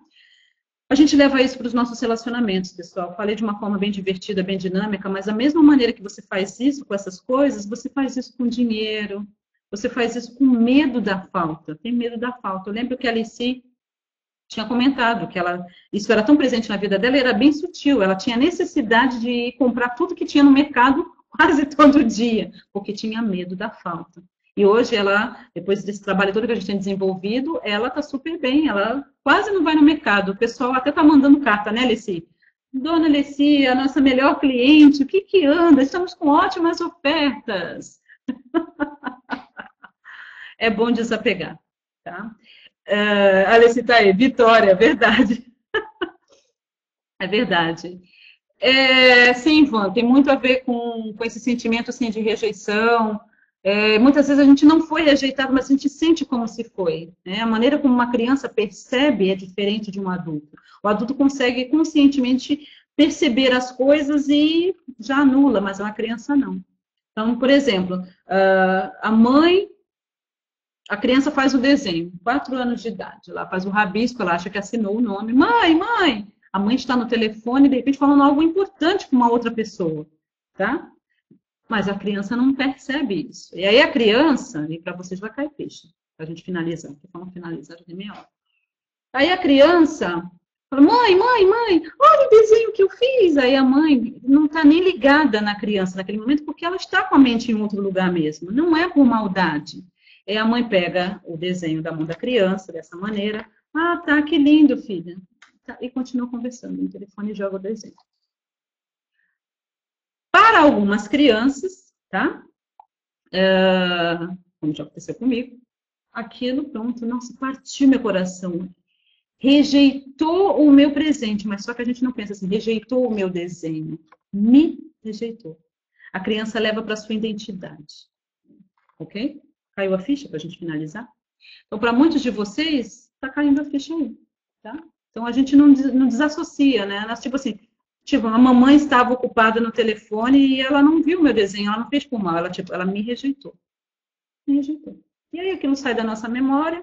A gente leva isso para os nossos relacionamentos, pessoal. Falei de uma forma bem divertida, bem dinâmica, mas da mesma maneira que você faz isso com essas coisas, você faz isso com dinheiro, você faz isso com medo da falta, tem medo da falta. Eu lembro que a Alice tinha comentado que ela, isso era tão presente na vida dela, era bem sutil. Ela tinha necessidade de comprar tudo que tinha no mercado quase todo dia, porque tinha medo da falta. E hoje ela, depois desse trabalho todo que a gente tem desenvolvido, ela está super bem, ela quase não vai no mercado. O pessoal até está mandando carta, né, Alice? Dona Alice, a nossa melhor cliente, o que que anda? Estamos com ótimas ofertas. é bom desapegar. Tá? Uh, Alice está aí, Vitória, verdade. é verdade. É, sim, Ivan, tem muito a ver com, com esse sentimento assim, de rejeição, É, muitas vezes a gente não foi rejeitado, mas a gente sente como se foi. Né? A maneira como uma criança percebe é diferente de um adulto. O adulto consegue conscientemente perceber as coisas e já anula, mas uma criança não. Então, por exemplo, ah, a mãe, a criança faz o desenho, quatro anos de idade, ela faz o rabisco, ela acha que assinou o nome. Mãe, mãe! A mãe está no telefone, de repente, falando algo importante com uma outra pessoa, tá? Mas a criança não percebe isso. E aí a criança, e para vocês vai cair peixe, para a gente finalizar, porque vamos finalizar de meia hora. Aí a criança fala, mãe, mãe, mãe, olha o desenho que eu fiz. Aí a mãe não está nem ligada na criança naquele momento, porque ela está com a mente em outro lugar mesmo. Não é por maldade. É a mãe pega o desenho da mão da criança dessa maneira. Ah, tá, que lindo, filha. Tá, e continua conversando no telefone e joga o desenho. Para algumas crianças, tá? Uh, como já aconteceu comigo, aquilo, pronto, nossa, partiu meu coração. Rejeitou o meu presente, mas só que a gente não pensa assim, rejeitou o meu desenho. Me rejeitou. A criança leva para sua identidade. Ok? Caiu a ficha para a gente finalizar? Então, para muitos de vocês, está caindo a ficha aí. Tá? Então, a gente não, não desassocia, né? Nós, tipo assim, Tipo, a mamãe estava ocupada no telefone e ela não viu meu desenho, ela não fez por mal, ela, tipo, ela me rejeitou. Me rejeitou. E aí aquilo sai da nossa memória,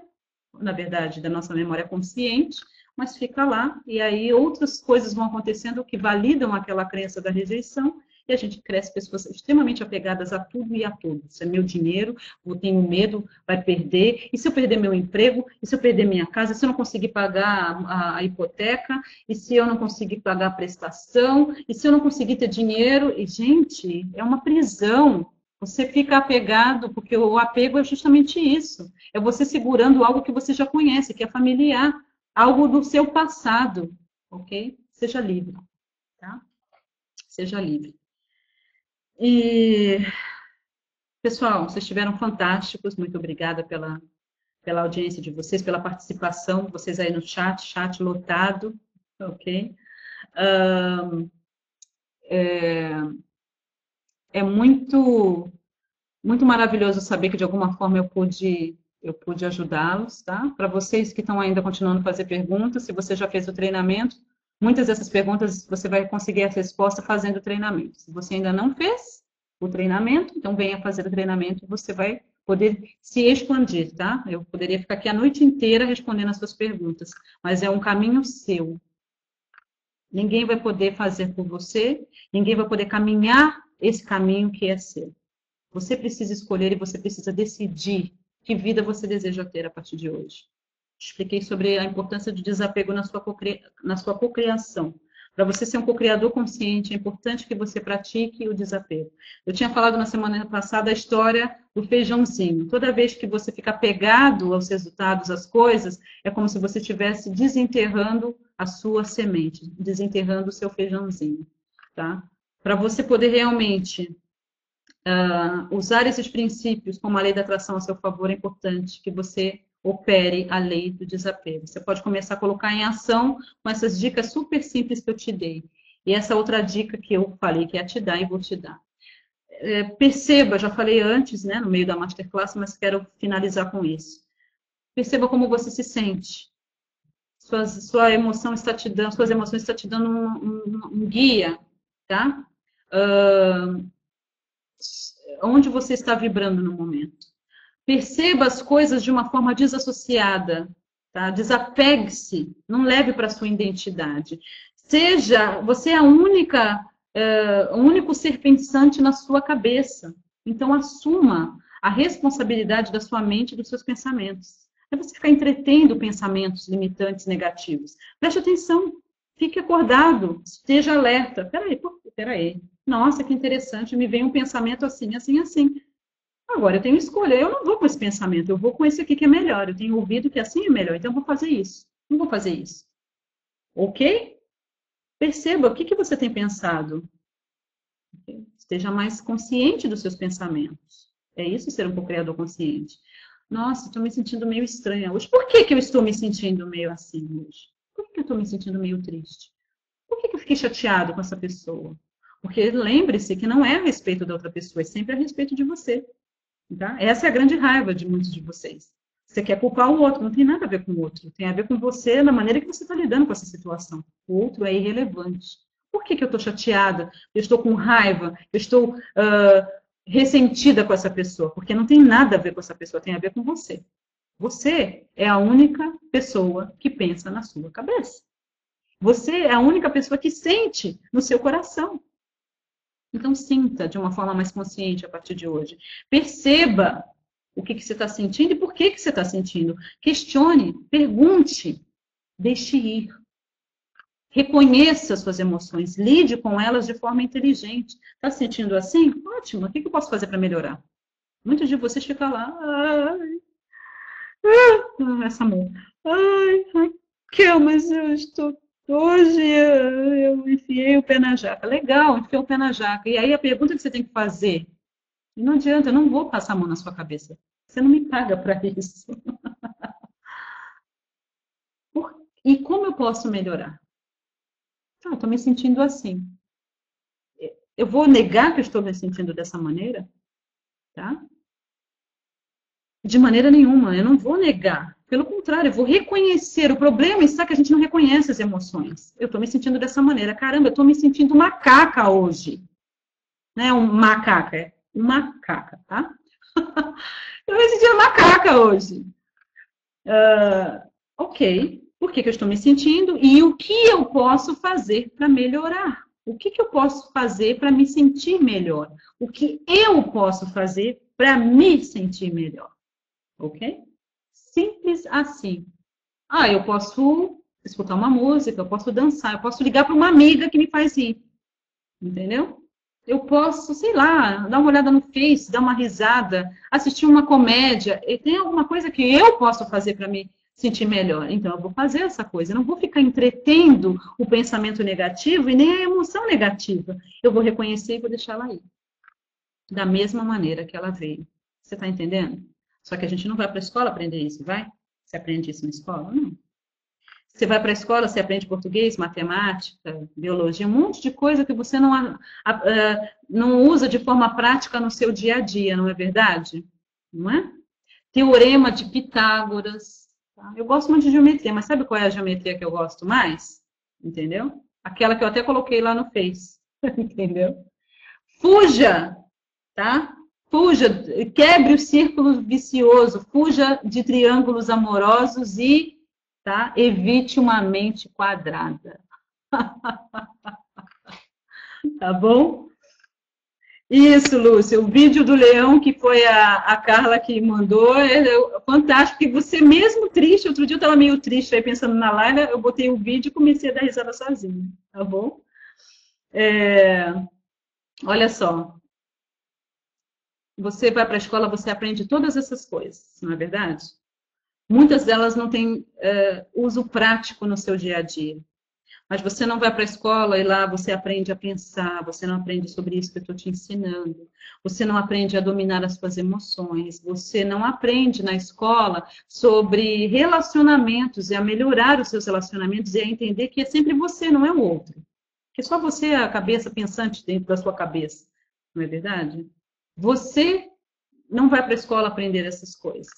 na verdade, da nossa memória consciente, mas fica lá, e aí outras coisas vão acontecendo que validam aquela crença da rejeição, e a gente cresce pessoas extremamente apegadas a tudo e a todos. É meu dinheiro, eu tenho medo, vai perder. E se eu perder meu emprego? E se eu perder minha casa? E se eu não conseguir pagar a, a hipoteca? E se eu não conseguir pagar a prestação? E se eu não conseguir ter dinheiro? E, gente, é uma prisão. Você fica apegado, porque o apego é justamente isso. É você segurando algo que você já conhece, que é familiar, algo do seu passado, ok? Seja livre, tá? Seja livre. E, pessoal, vocês estiveram fantásticos. Muito obrigada pela, pela audiência de vocês, pela participação, vocês aí no chat, chat lotado, ok? Um, é, é muito, muito maravilhoso saber que de alguma forma eu pude eu pude ajudá-los, tá? Para vocês que estão ainda continuando a fazer perguntas, se você já fez o treinamento, Muitas dessas perguntas você vai conseguir a resposta fazendo o treinamento. Se você ainda não fez o treinamento, então venha fazer o treinamento, você vai poder se expandir, tá? Eu poderia ficar aqui a noite inteira respondendo as suas perguntas, mas é um caminho seu. Ninguém vai poder fazer por você, ninguém vai poder caminhar esse caminho que é seu. Você precisa escolher e você precisa decidir que vida você deseja ter a partir de hoje. Expliquei sobre a importância do desapego na sua, na sua cocriação. Para você ser um cocriador consciente, é importante que você pratique o desapego. Eu tinha falado na semana passada a história do feijãozinho. Toda vez que você fica pegado aos resultados, às coisas, é como se você estivesse desenterrando a sua semente, desenterrando o seu feijãozinho. Tá? Para você poder realmente uh, usar esses princípios como a lei da atração a seu favor, é importante que você opere a lei do desapego. Você pode começar a colocar em ação com essas dicas super simples que eu te dei. E essa outra dica que eu falei que é te dar e vou te dar. É, perceba, já falei antes, né, no meio da masterclass, mas quero finalizar com isso. Perceba como você se sente. Suas, sua emoção está te dando, suas emoções estão te dando um, um, um guia, tá? Uh, onde você está vibrando no momento. Perceba as coisas de uma forma desassociada, tá? Desapegue-se, não leve para sua identidade. Seja, você é a única, é, o único ser pensante na sua cabeça. Então assuma a responsabilidade da sua mente e dos seus pensamentos. É você ficar entretendo pensamentos limitantes negativos. Preste atenção, fique acordado, esteja alerta. Peraí, peraí. Nossa, que interessante, me vem um pensamento assim, assim, assim. Agora eu tenho escolha, eu não vou com esse pensamento, eu vou com esse aqui que é melhor. Eu tenho ouvido que assim é melhor, então eu vou fazer isso. Não vou fazer isso. Ok? Perceba o que, que você tem pensado. Esteja mais consciente dos seus pensamentos. É isso ser um co-criador consciente. Nossa, estou me sentindo meio estranha hoje. Por que, que eu estou me sentindo meio assim hoje? Por que, que eu estou me sentindo meio triste? Por que, que eu fiquei chateado com essa pessoa? Porque lembre-se que não é a respeito da outra pessoa, é sempre a respeito de você. Tá? Essa é a grande raiva de muitos de vocês. Você quer culpar o outro, não tem nada a ver com o outro. Tem a ver com você, na maneira que você está lidando com essa situação. O outro é irrelevante. Por que, que eu estou chateada? Eu estou com raiva? Eu estou uh, ressentida com essa pessoa? Porque não tem nada a ver com essa pessoa, tem a ver com você. Você é a única pessoa que pensa na sua cabeça. Você é a única pessoa que sente no seu coração. Então, sinta de uma forma mais consciente a partir de hoje. Perceba o que, que você está sentindo e por que, que você está sentindo. Questione, pergunte, deixe ir. Reconheça suas emoções, lide com elas de forma inteligente. Está se sentindo assim? Ótimo, o que, que eu posso fazer para melhorar? Muitos de vocês ficam lá, ai, ah, essa mão, ai, Raquel, mas eu estou Hoje eu enfiei o pé na jaca. Legal, enfiou o pé na jaca. E aí a pergunta que você tem que fazer, não adianta, eu não vou passar a mão na sua cabeça. Você não me paga para isso. e como eu posso melhorar? Ah, estou me sentindo assim. Eu vou negar que estou me sentindo dessa maneira? Tá? De maneira nenhuma, eu não vou negar. Pelo contrário, eu vou reconhecer. O problema está que a gente não reconhece as emoções. Eu estou me sentindo dessa maneira. Caramba, eu estou me sentindo macaca hoje. Não é um macaca, é macaca, tá? eu me sentindo macaca hoje. Uh, ok, por que, que eu estou me sentindo? E o que eu posso fazer para melhorar? O que, que eu posso fazer para me sentir melhor? O que eu posso fazer para me sentir melhor? Ok? Simples assim. Ah, eu posso escutar uma música, eu posso dançar, eu posso ligar para uma amiga que me faz rir. Entendeu? Eu posso, sei lá, dar uma olhada no Face, dar uma risada, assistir uma comédia. E tem alguma coisa que eu posso fazer para me sentir melhor. Então, eu vou fazer essa coisa. Eu não vou ficar entretendo o pensamento negativo e nem a emoção negativa. Eu vou reconhecer e vou deixar ela aí. Da mesma maneira que ela veio. Você está entendendo? Só que a gente não vai para a escola aprender isso, vai? Você aprende isso na escola? Não. Você vai para a escola, você aprende português, matemática, biologia, um monte de coisa que você não, a, não usa de forma prática no seu dia a dia, não é verdade? Não é? Teorema de Pitágoras. Tá? Eu gosto muito de geometria, mas sabe qual é a geometria que eu gosto mais? Entendeu? Aquela que eu até coloquei lá no Face. Entendeu? Fuja, tá? Fuja, quebre o círculo vicioso, fuja de triângulos amorosos e tá, evite uma mente quadrada. tá bom? Isso, Lúcia. O vídeo do leão, que foi a, a Carla que mandou, é, é fantástico. E você mesmo triste, outro dia eu estava meio triste aí pensando na Laila, eu botei o vídeo e comecei a dar risada sozinha, tá bom? É, olha só, você vai para a escola, você aprende todas essas coisas, não é verdade? Muitas delas não têm é, uso prático no seu dia a dia. Mas você não vai para a escola e lá você aprende a pensar, você não aprende sobre isso que eu estou te ensinando, você não aprende a dominar as suas emoções, você não aprende na escola sobre relacionamentos e a melhorar os seus relacionamentos e a entender que é sempre você, não é o outro. Que só você é a cabeça pensante dentro da sua cabeça, não é verdade? Você não vai para a escola aprender essas coisas.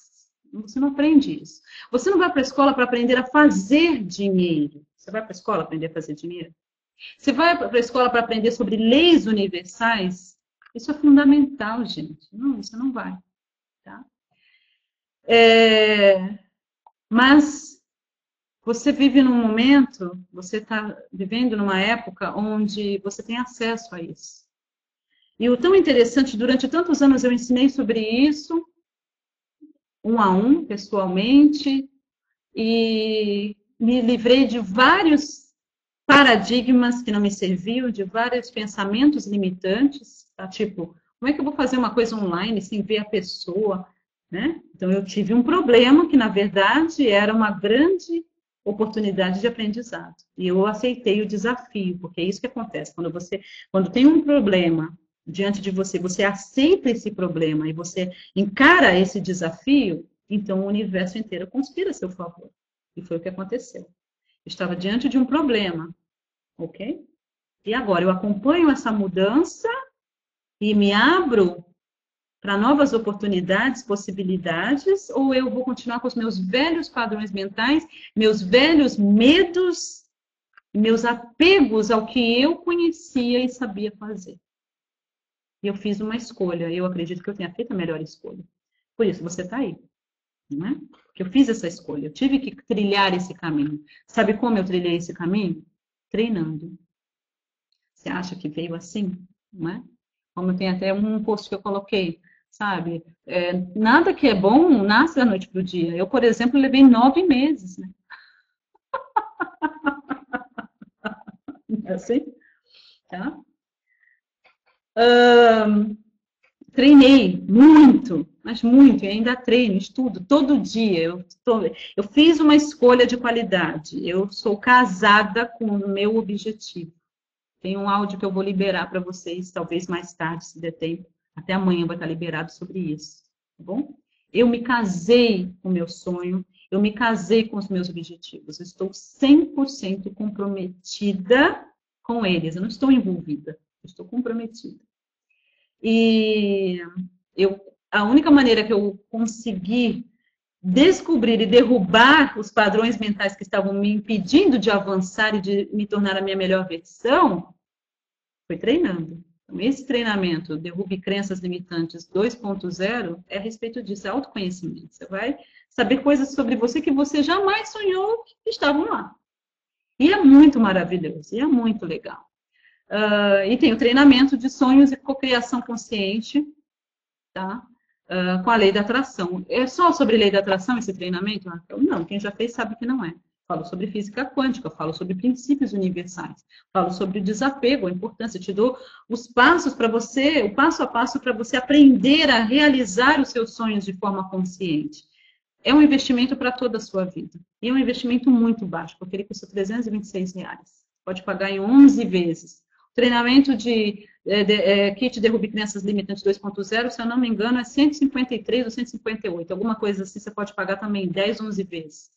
Você não aprende isso. Você não vai para a escola para aprender a fazer dinheiro. Você vai para a escola aprender a fazer dinheiro? Você vai para a escola para aprender sobre leis universais? Isso é fundamental, gente. Não, você não vai. Tá? É, mas você vive num momento, você está vivendo numa época onde você tem acesso a isso. E o tão interessante, durante tantos anos eu ensinei sobre isso, um a um, pessoalmente, e me livrei de vários paradigmas que não me serviam, de vários pensamentos limitantes, tá? tipo, como é que eu vou fazer uma coisa online sem ver a pessoa, né? Então eu tive um problema que na verdade era uma grande oportunidade de aprendizado. E eu aceitei o desafio, porque é isso que acontece quando você, quando tem um problema diante de você, você aceita esse problema e você encara esse desafio, então o universo inteiro conspira a seu favor. E foi o que aconteceu. Eu estava diante de um problema, ok? E agora eu acompanho essa mudança e me abro para novas oportunidades, possibilidades, ou eu vou continuar com os meus velhos padrões mentais, meus velhos medos, meus apegos ao que eu conhecia e sabia fazer? E eu fiz uma escolha, eu acredito que eu tenha feito a melhor escolha. Por isso você está aí, não é? Porque eu fiz essa escolha, eu tive que trilhar esse caminho. Sabe como eu trilhei esse caminho? Treinando. Você acha que veio assim, não é? Como tem até um post que eu coloquei, sabe? É, nada que é bom nasce da noite para o dia. Eu, por exemplo, levei nove meses, né? É assim? Tá? Treinei muito, mas muito, e ainda treino, estudo todo dia. Eu, tô, eu fiz uma escolha de qualidade. Eu sou casada com o meu objetivo. Tem um áudio que eu vou liberar para vocês, talvez mais tarde, se der tempo. Até amanhã vai estar liberado sobre isso, tá bom? Eu me casei com o meu sonho, eu me casei com os meus objetivos. Eu estou 100% comprometida com eles. Eu não estou envolvida, eu estou comprometida. E eu, a única maneira que eu consegui descobrir e derrubar os padrões mentais que estavam me impedindo de avançar e de me tornar a minha melhor versão foi treinando. Então, esse treinamento, Derrube Crenças Limitantes 2.0, é a respeito disso, é autoconhecimento. Você vai saber coisas sobre você que você jamais sonhou que estavam lá. E é muito maravilhoso, e é muito legal. Uh, e tem o treinamento de sonhos e cocriação consciente, tá? Uh, com a lei da atração. É só sobre lei da atração esse treinamento? Não, quem já fez sabe que não é. Falo sobre física quântica, falo sobre princípios universais, falo sobre o desapego, a importância, te dou os passos para você, o passo a passo para você aprender a realizar os seus sonhos de forma consciente. É um investimento para toda a sua vida. E é um investimento muito baixo, porque ele custa 326 reais. Pode pagar em 11 vezes. Treinamento de, é, de é, kit Derrube Crianças Limitantes 2.0, se eu não me engano, é 153 ou 158. Alguma coisa assim, você pode pagar também 10, 11 vezes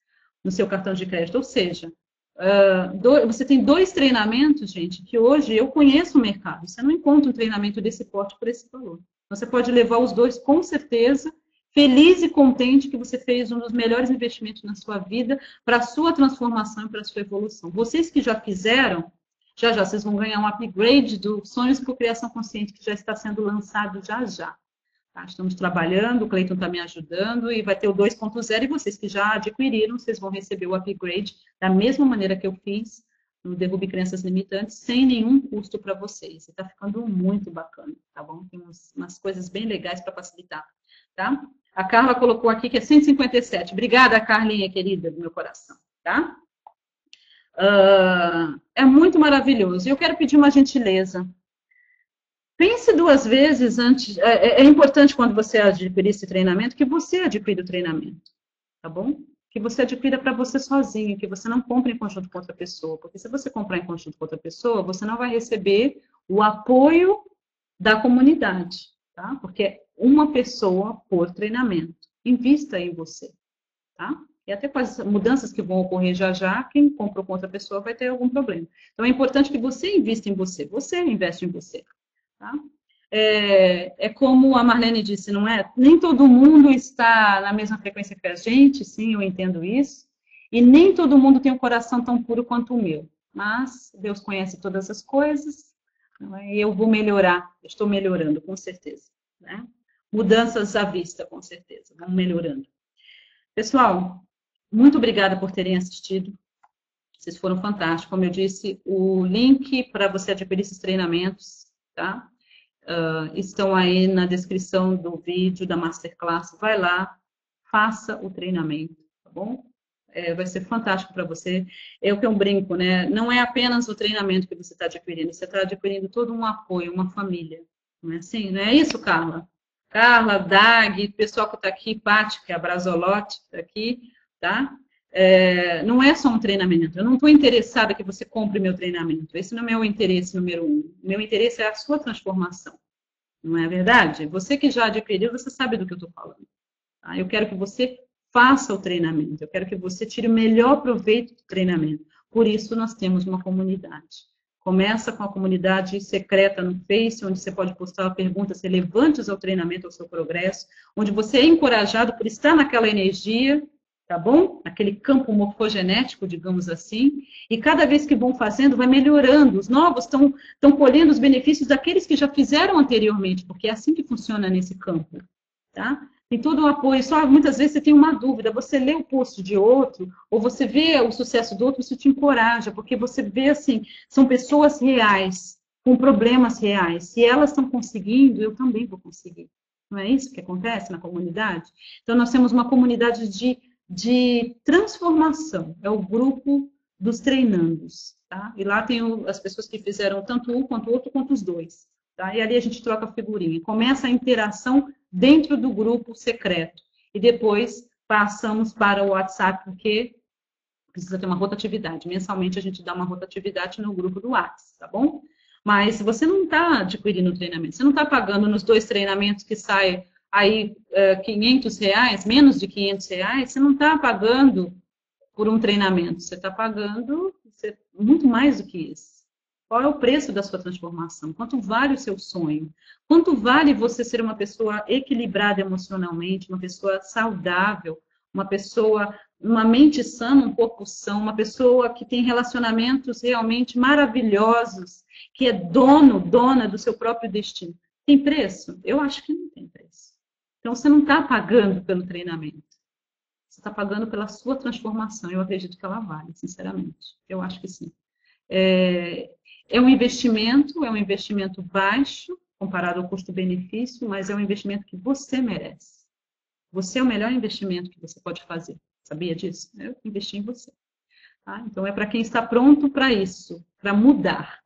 no seu cartão de crédito. Ou seja, uh, do, você tem dois treinamentos, gente, que hoje eu conheço o mercado. Você não encontra um treinamento desse porte por esse valor. Você pode levar os dois com certeza, feliz e contente que você fez um dos melhores investimentos na sua vida para a sua transformação e para a sua evolução. Vocês que já fizeram, já já vocês vão ganhar um upgrade do Sonhos por Criação Consciente, que já está sendo lançado já já. Tá? Estamos trabalhando, o Cleiton está me ajudando e vai ter o 2.0 e vocês que já adquiriram, vocês vão receber o upgrade da mesma maneira que eu fiz no Derrube Crenças Limitantes, sem nenhum custo para vocês. Está ficando muito bacana, tá bom? Tem umas, umas coisas bem legais para facilitar, tá? A Carla colocou aqui que é 157. Obrigada, Carlinha, querida, do meu coração, tá? Uh, é muito maravilhoso. Eu quero pedir uma gentileza. Pense duas vezes antes. É, é, é importante quando você adquirir esse treinamento que você adquira o treinamento, tá bom? Que você adquira para você sozinho, que você não compre em conjunto com outra pessoa. Porque se você comprar em conjunto com outra pessoa, você não vai receber o apoio da comunidade, tá? Porque é uma pessoa por treinamento. Invista em você, tá? E até com as mudanças que vão ocorrer já já, quem comprou com outra pessoa vai ter algum problema. Então é importante que você invista em você, você investe em você. Tá? É, é, como a Marlene disse, não é? Nem todo mundo está na mesma frequência que a gente, sim, eu entendo isso. E nem todo mundo tem um coração tão puro quanto o meu. Mas Deus conhece todas as coisas, é? e eu vou melhorar, estou melhorando, com certeza. Né? Mudanças à vista, com certeza, vamos melhorando. Pessoal, muito obrigada por terem assistido. Vocês foram fantásticos. Como eu disse, o link para você adquirir esses treinamentos, tá? Uh, estão aí na descrição do vídeo da Masterclass. Vai lá, faça o treinamento, tá bom? É, vai ser fantástico para você. É o que eu brinco, né? Não é apenas o treinamento que você está adquirindo, você está adquirindo todo um apoio, uma família. Não é assim? Não é isso, Carla? Carla, Dag, pessoal que está aqui, Paty, que é a Brazolote, está aqui tá? É, não é só um treinamento. Eu não estou interessada que você compre meu treinamento. Esse não é o meu interesse número um. Meu interesse é a sua transformação. Não é verdade? Você que já adquiriu, você sabe do que eu estou falando. Tá? Eu quero que você faça o treinamento. Eu quero que você tire o melhor proveito do treinamento. Por isso, nós temos uma comunidade. Começa com a comunidade secreta no Face, onde você pode postar perguntas relevantes ao treinamento, ao seu progresso, onde você é encorajado por estar naquela energia, tá bom? Aquele campo morfogenético, digamos assim, e cada vez que vão fazendo, vai melhorando. Os novos estão colhendo os benefícios daqueles que já fizeram anteriormente, porque é assim que funciona nesse campo, tá? Tem todo o apoio, só muitas vezes você tem uma dúvida, você lê o post de outro, ou você vê o sucesso do outro, isso te encoraja, porque você vê assim, são pessoas reais, com problemas reais. Se elas estão conseguindo, eu também vou conseguir. Não é isso que acontece na comunidade? Então, nós temos uma comunidade de, de transformação, é o grupo dos treinandos, tá? E lá tem o, as pessoas que fizeram tanto um quanto o outro, quanto os dois, tá? E ali a gente troca figurinha. Começa a interação dentro do grupo secreto. E depois passamos para o WhatsApp, porque precisa ter uma rotatividade. Mensalmente a gente dá uma rotatividade no grupo do WhatsApp, tá bom? Mas você não está adquirindo treinamento, você não está pagando nos dois treinamentos que sai aí uh, 500 reais, menos de 500 reais, você não está pagando por um treinamento, você está pagando muito mais do que isso. Qual é o preço da sua transformação? Quanto vale o seu sonho? Quanto vale você ser uma pessoa equilibrada emocionalmente, uma pessoa saudável, uma pessoa, uma mente sã, um corpo são, uma pessoa que tem relacionamentos realmente maravilhosos, que é dono, dona do seu próprio destino? Tem preço? Eu acho que não tem preço. Então você não está pagando pelo treinamento. Você está pagando pela sua transformação. Eu acredito que ela vale, sinceramente. Eu acho que sim. É, é um investimento, é um investimento baixo comparado ao custo-benefício, mas é um investimento que você merece. Você é o melhor investimento que você pode fazer. Sabia disso? Eu investi em você. Tá? Então é para quem está pronto para isso, para mudar.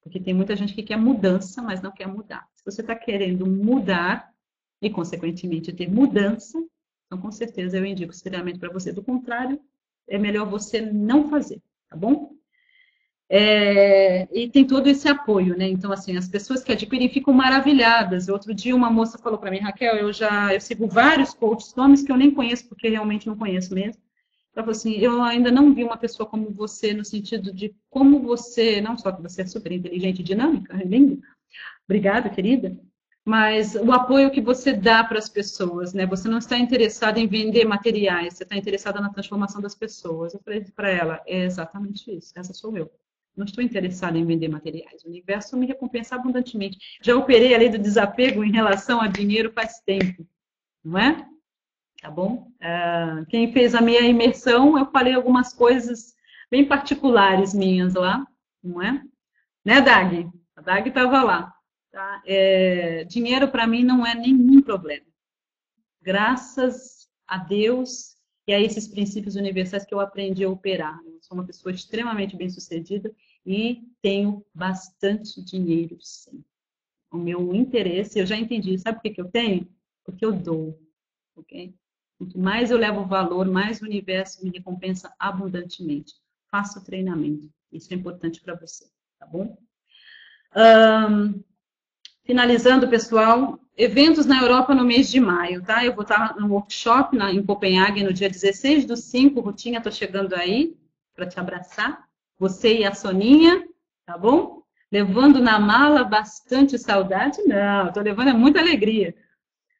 Porque tem muita gente que quer mudança, mas não quer mudar. Se você está querendo mudar e, consequentemente, ter mudança, então com certeza eu indico esse para você. Do contrário, é melhor você não fazer, tá bom? É, e tem todo esse apoio, né? Então, assim, as pessoas que adquirem ficam maravilhadas. Outro dia, uma moça falou para mim, Raquel, eu já eu sigo vários coaches, nomes que eu nem conheço, porque realmente não conheço mesmo. Ela falou assim: eu ainda não vi uma pessoa como você, no sentido de como você, não só que você é super inteligente e dinâmica, é lindo. Obrigada, querida. Mas o apoio que você dá para as pessoas, né? Você não está interessada em vender materiais, você está interessada na transformação das pessoas. Eu falei para ela: é exatamente isso, essa sou eu. Não estou interessada em vender materiais. O universo me recompensa abundantemente. Já operei a lei do desapego em relação a dinheiro faz tempo, não é? Tá bom? Uh, quem fez a minha imersão, eu falei algumas coisas bem particulares minhas lá, não é? Né, Dag? A Dag estava lá. Tá? É, dinheiro para mim não é nenhum problema. Graças a Deus e a esses princípios universais que eu aprendi a operar. Eu sou uma pessoa extremamente bem-sucedida e tenho bastante dinheiro, sim. O meu interesse, eu já entendi, sabe por que, que eu tenho? Porque eu dou, ok? Quanto mais eu levo valor, mais o universo me recompensa abundantemente. Faça o treinamento, isso é importante para você, tá bom? Um, finalizando, pessoal, eventos na Europa no mês de maio, tá? Eu vou estar no workshop na, em Copenhague no dia 16 do 5, Rutinha, estou chegando aí para te abraçar você e a Soninha, tá bom? Levando na mala bastante saudade? Não, estou levando é muita alegria.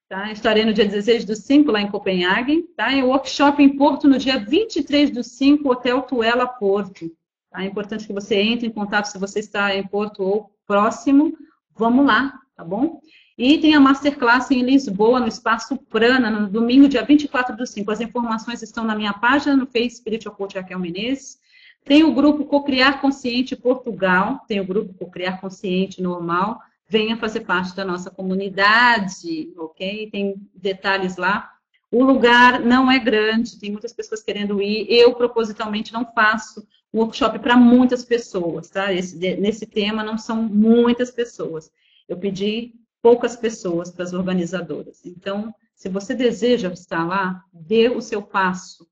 Tá? Estarei no dia 16 do 5 lá em Copenhague, tá? E workshop em Porto no dia 23 do 5, Hotel Tuela Porto. Tá? É importante que você entre em contato se você está em Porto ou próximo. Vamos lá, tá bom? E tem a Masterclass em Lisboa, no Espaço Prana, no domingo, dia 24 do 5. As informações estão na minha página no Facebook Spiritual Coach Raquel Menezes. Tem o grupo Cocriar Consciente Portugal, tem o grupo Cocriar Consciente Normal. Venha fazer parte da nossa comunidade, ok? Tem detalhes lá. O lugar não é grande, tem muitas pessoas querendo ir. Eu, propositalmente, não faço workshop para muitas pessoas, tá? Esse, nesse tema não são muitas pessoas. Eu pedi poucas pessoas para as organizadoras. Então, se você deseja estar lá, dê o seu passo,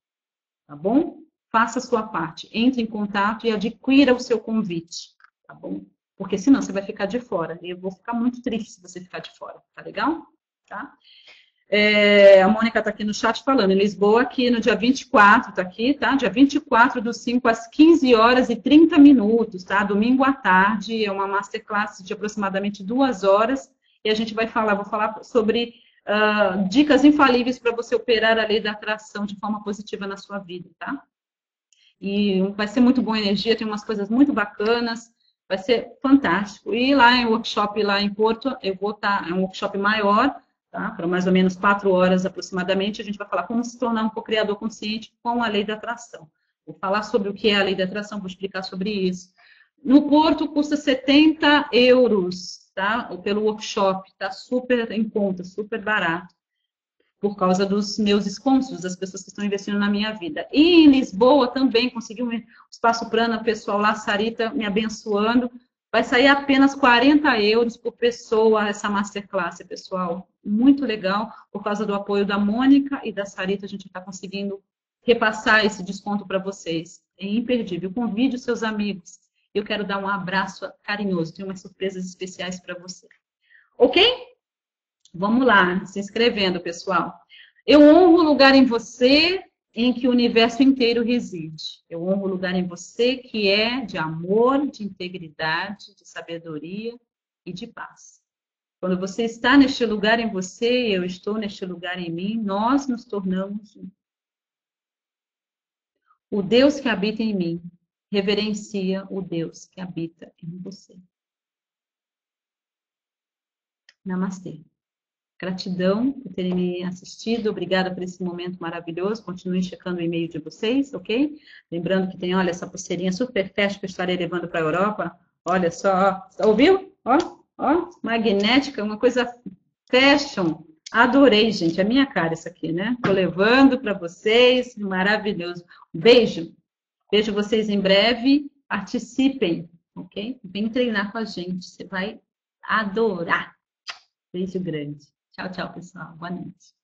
tá bom? faça a sua parte, entre em contato e adquira o seu convite, tá bom? Porque senão você vai ficar de fora. E eu vou ficar muito triste se você ficar de fora, tá legal? Tá? É, a Mônica está aqui no chat falando, em Lisboa, aqui no dia 24, está aqui, tá? Dia 24 do 5 às 15 horas e 30 minutos, tá? Domingo à tarde, é uma masterclass de aproximadamente duas horas, e a gente vai falar, vou falar sobre uh, dicas infalíveis para você operar a lei da atração de forma positiva na sua vida, tá? E vai ser muito boa energia, tem umas coisas muito bacanas, vai ser fantástico. E lá em workshop, lá em Porto, eu vou estar, tá, é um workshop maior, tá? Para mais ou menos quatro horas aproximadamente, a gente vai falar como se tornar um co-criador consciente com a lei da atração. Vou falar sobre o que é a lei da atração, vou explicar sobre isso. No Porto custa 70 euros, tá? Pelo workshop, tá super em conta, super barato, por causa dos meus descontos, das pessoas que estão investindo na minha vida. E em Lisboa também consegui um espaço prana, pessoal lá, Sarita me abençoando, vai sair apenas 40 euros por pessoa essa masterclass, pessoal. Muito legal, por causa do apoio da Mônica e da Sarita, a gente está conseguindo repassar esse desconto para vocês. É imperdível. Convide os seus amigos eu quero dar um abraço carinhoso, tenho umas surpresas especiais para você. Ok? Vamos lá, se inscrevendo, pessoal. Eu honro o lugar em você em que o universo inteiro reside. Eu honro o lugar em você que é de amor, de integridade, de sabedoria e de paz. Quando você está neste lugar em você, eu estou neste lugar em mim, nós nos tornamos um. O Deus que habita em mim reverencia o Deus que habita em você. Namastê. Gratidão por terem me assistido, obrigada por esse momento maravilhoso. Continuem checando o e-mail de vocês, ok? Lembrando que tem, olha, essa pulseirinha super fast que eu estarei levando para a Europa. Olha só, ó. ouviu? Ó, ó, magnética, uma coisa fashion. Adorei, gente. É minha cara isso aqui, né? Tô levando para vocês, maravilhoso. Beijo. Vejo vocês em breve. Participem, ok? Vem treinar com a gente. Você vai adorar. Beijo grande. Tchau, tchau, pessoal. Boa noite.